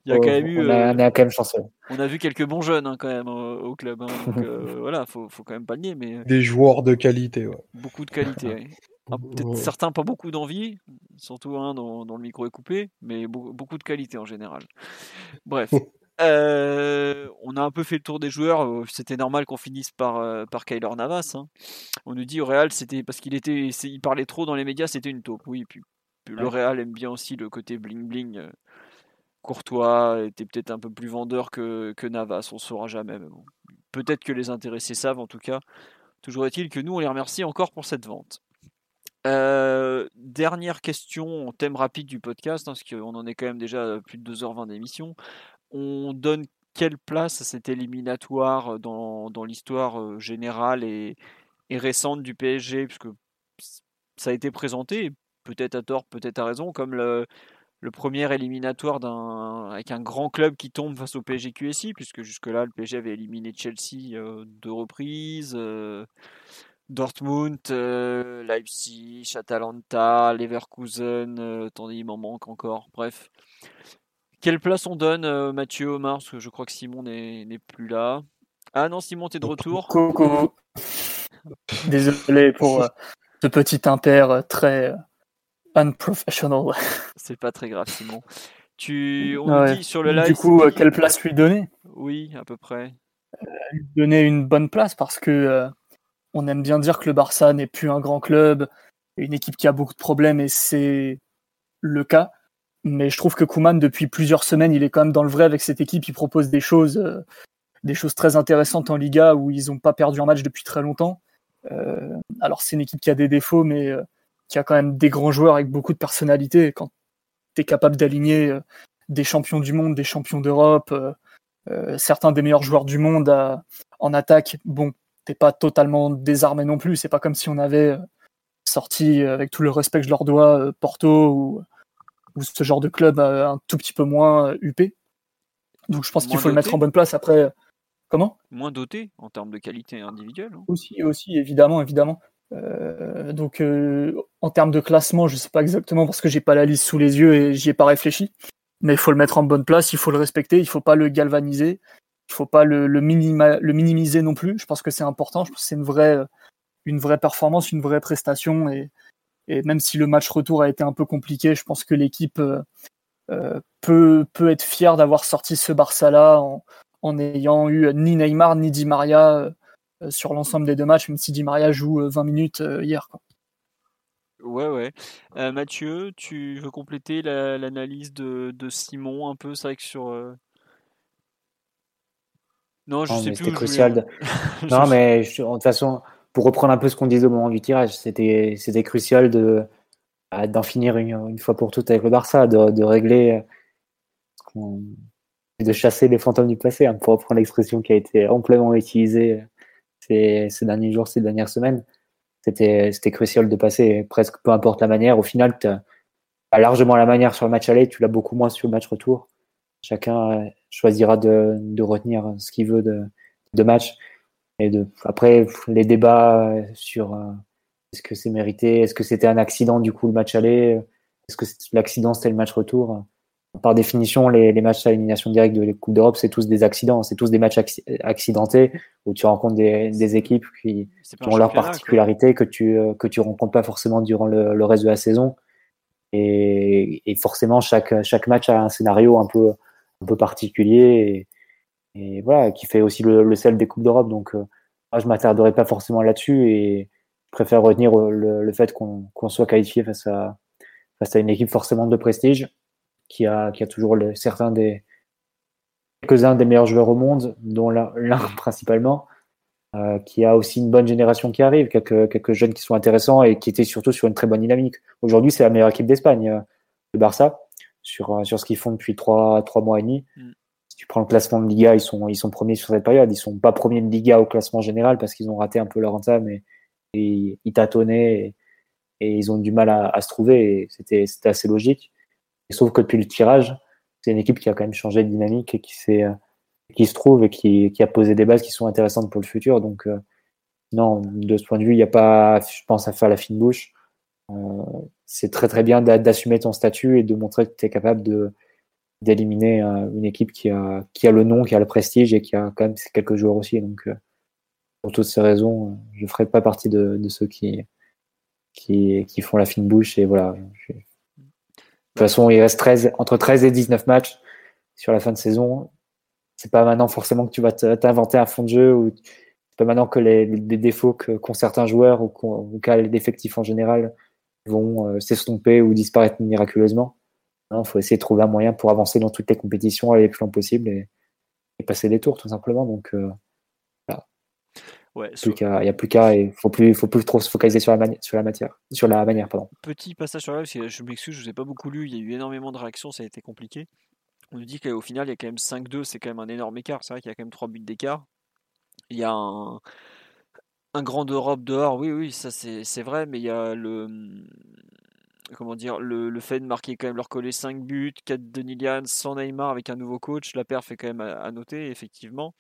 il y a quand même eu. On a, quand même chanceux. On a vu quelques bons jeunes hein, quand même au, club. Donc [laughs] voilà, faut, faut quand même pas le nier. Mais des joueurs de qualité. Ouais. Beaucoup de qualité. [laughs] Ah, peut-être certains pas beaucoup d'envie, surtout un dont, le micro est coupé, mais beaucoup de qualité en général. Bref. [laughs] Euh, on a un peu fait le tour des joueurs. Euh, c'était normal qu'on finisse par, euh, par Kyler Navas. Hein. On nous dit au Real, c'était parce qu'il était, il parlait trop dans les médias, c'était une taupe. Oui, puis, le Real aime bien aussi le côté bling bling. Courtois était peut-être un peu plus vendeur que, que Navas, on saura jamais. Peut-être que les intéressés savent en tout cas. Toujours est-il que nous, on les remercie encore pour cette vente. Euh, dernière question, thème rapide du podcast, hein, parce qu'on en est quand même déjà à plus de 2h20 d'émission. On donne quelle place à cet éliminatoire dans, dans l'histoire euh, générale et, et, récente du PSG Puisque ça a été présenté, peut-être à tort, peut-être à raison, comme le, le premier éliminatoire avec un grand club qui tombe face au PSG QSI, puisque jusque-là, le PSG avait éliminé Chelsea euh, deux reprises. Dortmund, euh, Leipzig, Atalanta, Leverkusen, euh, attendez, il m'en manque encore. Bref. Quelle place on donne, euh, Mathieu, Omar? Parce que je crois que Simon n'est plus là. Ah non, Simon, t'es de retour. Coucou. Désolé pour ce petit impair très unprofessional. [laughs] C'est pas très grave, Simon. Tu, on dit sur le live. Du coup, quelle place lui donner? Oui, à peu près. lui donner une bonne place parce que on aime bien dire que le Barça n'est plus un grand club, une équipe qui a beaucoup de problèmes, et c'est le cas. Mais je trouve que Kuman, depuis plusieurs semaines, il est quand même dans le vrai avec cette équipe. Il propose des choses, euh, très intéressantes en Liga où ils n'ont pas perdu un match depuis très longtemps. Euh, alors c'est une équipe qui a des défauts, mais euh, qui a quand même des grands joueurs avec beaucoup de personnalité. Quand tu es capable d'aligner des champions du monde, des champions d'Europe, certains des meilleurs joueurs du monde en attaque, bon, pas totalement désarmé non plus. C'est pas comme si on avait euh, sorti, euh, avec tout le respect que je leur dois, euh, Porto ou, ou ce genre de club un tout petit peu moins UP. Donc je pense qu'il faut le mettre en bonne place. Après, comment? Moins doté en termes de qualité individuelle. Hein. Aussi, aussi, évidemment, évidemment. donc en termes de classement, je sais pas exactement parce que j'ai pas la liste sous les yeux et j'y ai pas réfléchi. Mais il faut le mettre en bonne place, il faut le respecter, il faut pas le galvaniser. Il faut pas le, minimiser non plus. Je pense que c'est important. Je pense que c'est une vraie, performance, une vraie prestation. Et, même si le match retour a été un peu compliqué, je pense que l'équipe, euh, peut, peut être fier d'avoir sorti ce Barça-là en, en ayant eu ni Neymar ni Di Maria sur l'ensemble des deux matchs, même si Di Maria joue 20 minutes hier. Ouais, ouais. Mathieu, tu veux compléter l'analyse de, Simon un peu? C'est vrai que sur. Non, je sais plus. C'était crucial. non, [laughs] mais de toute façon, pour reprendre un peu ce qu'on disait au moment du tirage, c'était crucial de bah, d'en finir une, fois pour toutes avec le Barça, de, de régler, de chasser les fantômes du passé, hein, pour reprendre l'expression qui a été amplement utilisée ces, ces derniers jours, ces dernières semaines c'était c'était crucial de passer presque peu importe la manière au final tu as largement la manière sur le match aller tu l'as beaucoup moins sur le match retour chacun euh, choisira de, de retenir ce qu'il veut de, de match. Et de après les débats sur euh, est-ce que c'est mérité? Est-ce que c'était un accident du coup le match aller? Est-ce que l'accident c'était le match retour? Par définition, les, les, matchs à élimination directe de la Coupe d'Europe, c'est tous des accidents, c'est tous des matchs accidentés où tu rencontres des, des équipes qui, ont leurs particularités que tu euh, que tu rencontres pas forcément durant le, le reste de la saison. Et, et, forcément, chaque chaque match a un scénario un peu un peu particulier et, voilà qui fait aussi le, sel des coupes d'Europe. Donc, euh, moi, je m'attarderai pas forcément là-dessus et je préfère retenir euh, le, fait qu'on soit qualifié face à une équipe forcément de prestige qui a, qui toujours certains des quelques-uns des meilleurs joueurs au monde, dont [laughs] l'un principalement, euh, qui a aussi une bonne génération qui arrive, quelques, jeunes qui sont intéressants et qui étaient surtout sur une très bonne dynamique. Aujourd'hui, c'est la meilleure équipe d'Espagne, le Barça, sur, euh, sur ce qu'ils font depuis trois, trois mois et demi. Mm. Si tu prends le classement de Liga, ils sont, ils sont premiers sur cette période. Ils sont pas premiers de Liga au classement général parce qu'ils ont raté un peu leur entame et, et ils tâtonnaient et, et, ils ont du mal à, à se trouver. C'était assez logique. Sauf que depuis le tirage, c'est une équipe qui a quand même changé de dynamique et qui, euh, qui se trouve et qui, qui, a posé des bases qui sont intéressantes pour le futur. Donc, euh, non, de ce point de vue, il n'y a pas, je pense, à faire la fine bouche. Euh, c'est très très bien d'assumer ton statut et de montrer que tu es capable de d'éliminer une équipe qui a, qui a le nom, qui a le prestige et qui a quand même quelques joueurs aussi. Donc, pour toutes ces raisons, je ne ferai pas partie de, ceux qui, qui, qui, font la fine bouche. Et voilà, de toute façon, il reste 13, entre 13 et 19 matchs sur la fin de saison. C'est pas maintenant forcément que tu vas t'inventer un fond de jeu ou pas maintenant que les, les défauts qu'ont certains joueurs ou qu'ont l'effectif en général vont euh, s'estomper ou disparaître miraculeusement. Il faut essayer de trouver un moyen pour avancer dans toutes les compétitions, aller le plus loin possible et, passer des tours tout simplement. Donc, euh, il n'y a plus qu'à et faut plus faut plus trop se focaliser sur la, sur la matière sur la manière pardon. Petit passage sur la parce que je m'excuse, je vous ai pas beaucoup lu, il y a eu énormément de réactions, ça a été compliqué. On nous dit qu'au final il y a quand même 5-2, c'est quand même un énorme écart, c'est vrai qu'il y a quand même 3 buts d'écart. Il y a un, un grand d'Europe dehors, oui oui, ça c'est vrai, mais il y a le comment dire, le, le, fait de marquer quand même leur coller 5 buts, 4 de Nilian sans Neymar avec un nouveau coach, la perf est quand même à, noter, effectivement.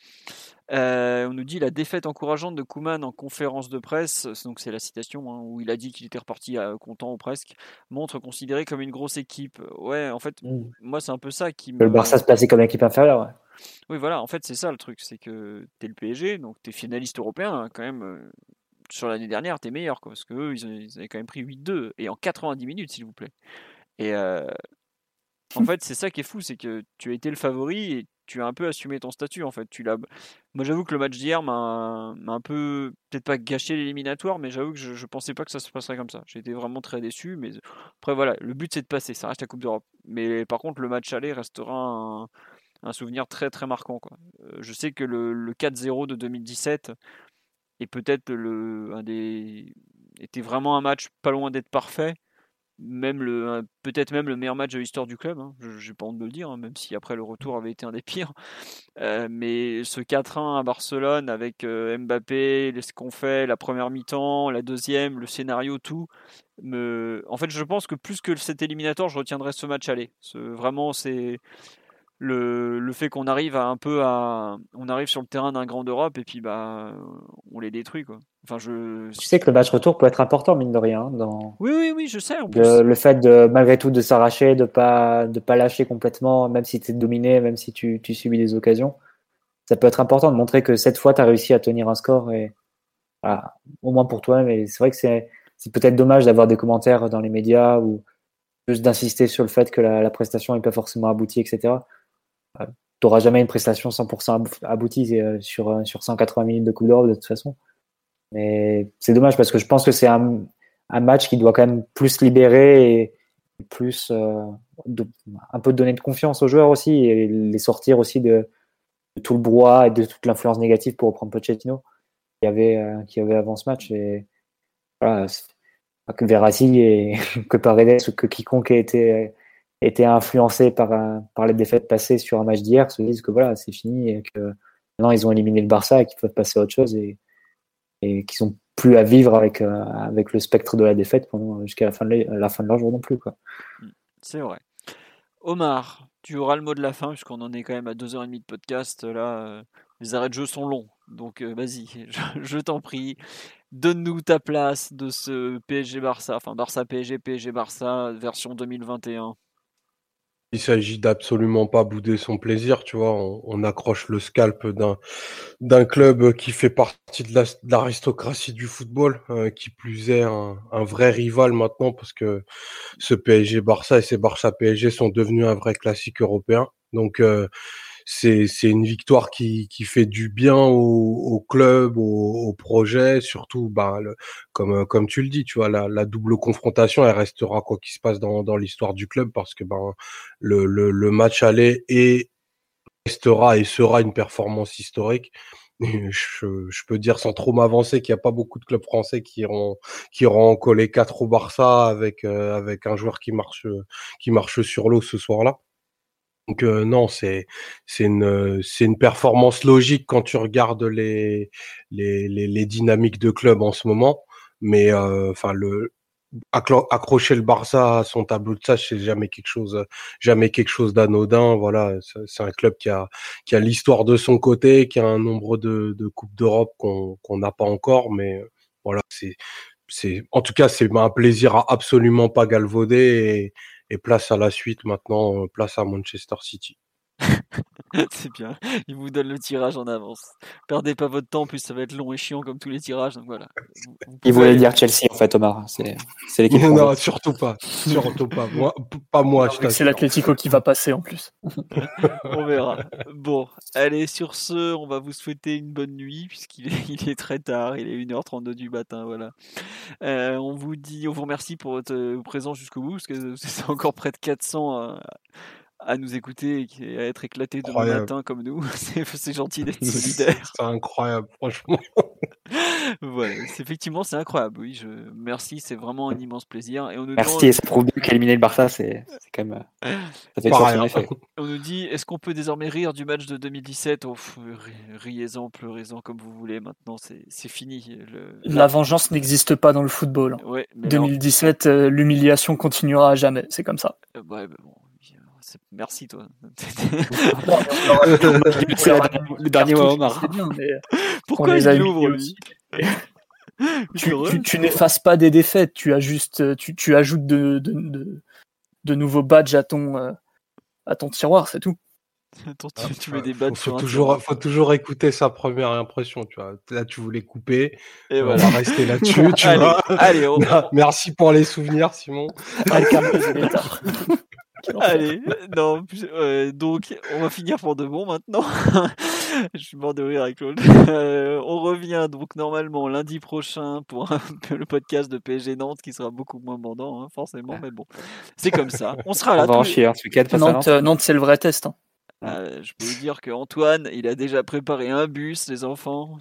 Euh, on nous dit la défaite encourageante de Kuman en conférence de presse, donc c'est la citation hein, où il a dit qu'il était reparti à, content ou presque, montre considéré comme une grosse équipe. Ouais, en fait, mmh. moi c'est un peu ça qui me. Le Barça se plaçait comme équipe inférieure. Oui, voilà, en fait c'est ça le truc, c'est que tu es le PSG, donc tu es finaliste européen, hein, quand même, sur l'année dernière, t'es meilleur, quoi, parce qu'eux, ils, ils, avaient quand même pris 8-2, et en 90 minutes, s'il vous plaît. Et en fait, c'est ça qui est fou, c'est que tu as été le favori et tu as un peu assumé ton statut, en fait. Tu l'as... Moi, j'avoue que le match d'hier m'a, un peu, peut-être pas gâché l'éliminatoire, mais j'avoue que je, je pensais pas que ça se passerait comme ça. J'étais vraiment très déçu, mais après, voilà, le but c'est de passer, ça reste la Coupe d'Europe. Mais par contre, le match aller restera un souvenir très très marquant. Euh, je sais que le, le 4-0 de 2017, et peut-être le un des était vraiment un match pas loin d'être parfait même le peut-être même le meilleur match de l'histoire du club hein. je j'ai pas honte de le dire hein, même si après le retour avait été un des pires euh, mais ce 4-1 à Barcelone avec euh, Mbappé ce qu'on fait la première mi-temps la deuxième le scénario tout en fait je pense que plus que cet éliminatoire je retiendrai ce match aller vraiment c'est le, le, fait qu'on arrive à un peu à on arrive sur le terrain d'un grand Europe et puis bah on les détruit quoi. Enfin je tu sais que le match retour peut être important mine de rien hein, dans Oui oui oui, je sais le fait de malgré tout de s'arracher, de pas de pas lâcher complètement même si tu es dominé, même si tu, tu subis des occasions. Ça peut être important de montrer que cette fois tu as réussi à tenir un score et au moins pour toi mais c'est vrai que c'est c'est peut-être dommage d'avoir des commentaires dans les médias ou juste d'insister sur le fait que la, prestation n'est pas forcément aboutie, etc. tu n'auras jamais une prestation 100% aboutie sur, sur 180 minutes de coup d'ordre de toute façon. Mais c'est dommage parce que je pense que c'est un, match qui doit quand même plus libérer et plus un peu donner de confiance aux joueurs aussi et les sortir aussi de, tout le brouhaha et de toute l'influence négative pour reprendre Pochettino qui avait, euh, qui avait avant ce match. Et voilà, que Verratti et [laughs] que Paredes ou que quiconque ait été, été influencé par, par les défaites passées sur un match d'hier se disent que voilà, c'est fini et que maintenant ils ont éliminé le Barça et qu'ils peuvent passer à autre chose et, et qu'ils sont plus à vivre avec, euh, avec le spectre de la défaite jusqu'à la fin de, la fin de leur jour non plus. C'est vrai. Omar, tu auras le mot de la fin, puisqu'on en est quand même à 2h30 de podcast. Là, euh, les arrêts de jeu sont longs. Donc euh, vas-y, [laughs] je, t'en prie. Donne-nous ta place de ce PSG Barça, enfin Barça PSG, PSG Barça, version 2021. Il s'agit d'absolument pas bouder son plaisir, tu vois. On, accroche le scalp d'un d'un club qui fait partie de l'aristocratie du football, euh, qui plus est un, vrai rival maintenant, parce que ce PSG Barça et ces Barça PSG sont devenus un vrai classique européen. Donc euh, c'est une victoire qui, fait du bien au, au club, au, projet, surtout bah, le, comme tu le dis, tu vois la, double confrontation, elle restera quoi qu'il se passe dans, l'histoire du club parce que ben le, match aller et restera et sera une performance historique. Je, peux dire sans trop m'avancer qu'il n'y a pas beaucoup de clubs français qui iront qui iront coller quatre au Barça avec euh, un joueur qui marche qui marche sur l'eau ce soir-là. Donc euh, non, c'est c'est une c'est une performance logique quand tu regardes les les, les, dynamiques de club en ce moment. Mais euh, enfin le accrocher le Barça à son tableau de sage, c'est jamais quelque chose jamais quelque chose d'anodin. Voilà, c'est un club qui a qui a l'histoire de son côté, qui a un nombre de, de coupes d'Europe qu'on qu'on n'a pas encore, mais voilà, c'est c'est en tout cas c'est un plaisir à absolument pas galvauder et, place à la suite maintenant, euh, place à Manchester City. [laughs] c'est bien. Il vous donne le tirage en avance. Perdez pas votre temps, en plus ça va être long et chiant comme tous les tirages. Donc voilà. Il voulait dire Chelsea en fait, Omar. C'est, l'équipe. non, surtout pas. Surtout pas. Moi, pas moi. c'est l'Atlético qui va passer en plus. [laughs] on verra. Bon, allez, sur ce, on va vous souhaiter une bonne nuit puisqu'il est, il est très tard. Il est 1h32 du matin. Voilà. Euh, on vous dit, on vous remercie pour votre présence jusqu'au bout parce que c'est encore près de 400 à nous écouter et à être éclaté de matin comme nous. [laughs] C'est gentil d'être [laughs] solidaire. c'est incroyable, franchement. [laughs] voilà, effectivement, c'est incroyable. Oui, je... merci, c'est vraiment un immense plaisir. Et on nous merci, et ça prouve bien qu'éliminer le Barça, c'est quand même. Ça fait son effet. On nous dit est-ce qu'on peut désormais rire du match de 2017 oh, Riez-en, pleurez-en comme vous voulez. Maintenant, c'est fini. La vengeance n'existe pas dans le football. Hein. Ouais, 2017, euh, l'humiliation continuera à jamais. C'est comme ça. Euh, ouais, bon, Merci toi. [laughs] le dernier mot Omar. Pourquoi il ouvre lui [laughs] tu, tu, n'effaces pas des défaites, tu as juste, tu, tu ajoutes de, de, de, nouveaux badges à ton, euh, à ton tiroir, c'est tout. Attends, tu, mets des badges faut, toujours, faut toujours écouter sa première impression, tu vois. Là, tu voulais couper. Et voilà. On va rester là-dessus, tu [laughs] allez, vois. Allez, Merci pour les souvenirs, Simon. Allez, non, donc on va finir pour de bon maintenant. [laughs] Je suis mort de rire avec l'autre. Euh, on revient donc normalement lundi prochain pour un [laughs] le podcast de PSG Nantes qui sera beaucoup moins bandant, hein, forcément, mais bon, c'est comme ça. On sera là. On va en chier, ce week-end. Nantes, euh, Nantes c'est le vrai test. Hein. Euh, je peux vous dire qu'Antoine, il a déjà préparé un bus, les enfants.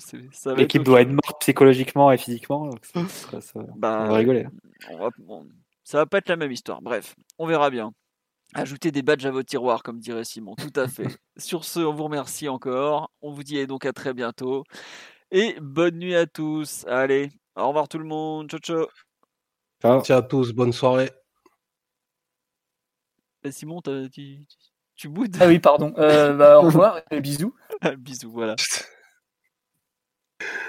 L'équipe doit être morte psychologiquement et physiquement. ça, bah, on va rigoler. ça va pas être la même histoire. Bref, on verra bien. Ajoutez des badges à vos tiroirs, comme dirait Simon. Tout à fait. [laughs] Sur ce, on vous remercie encore. On vous dit donc à très bientôt. Et bonne nuit à tous. Allez, au revoir tout le monde. Ciao, ciao. Ciao, ciao à tous. Bonne soirée. Eh, Simon, tu, tu boudes? Ah oui, pardon. Euh, bah, au [laughs] revoir et bisous. bisous, voilà. [laughs]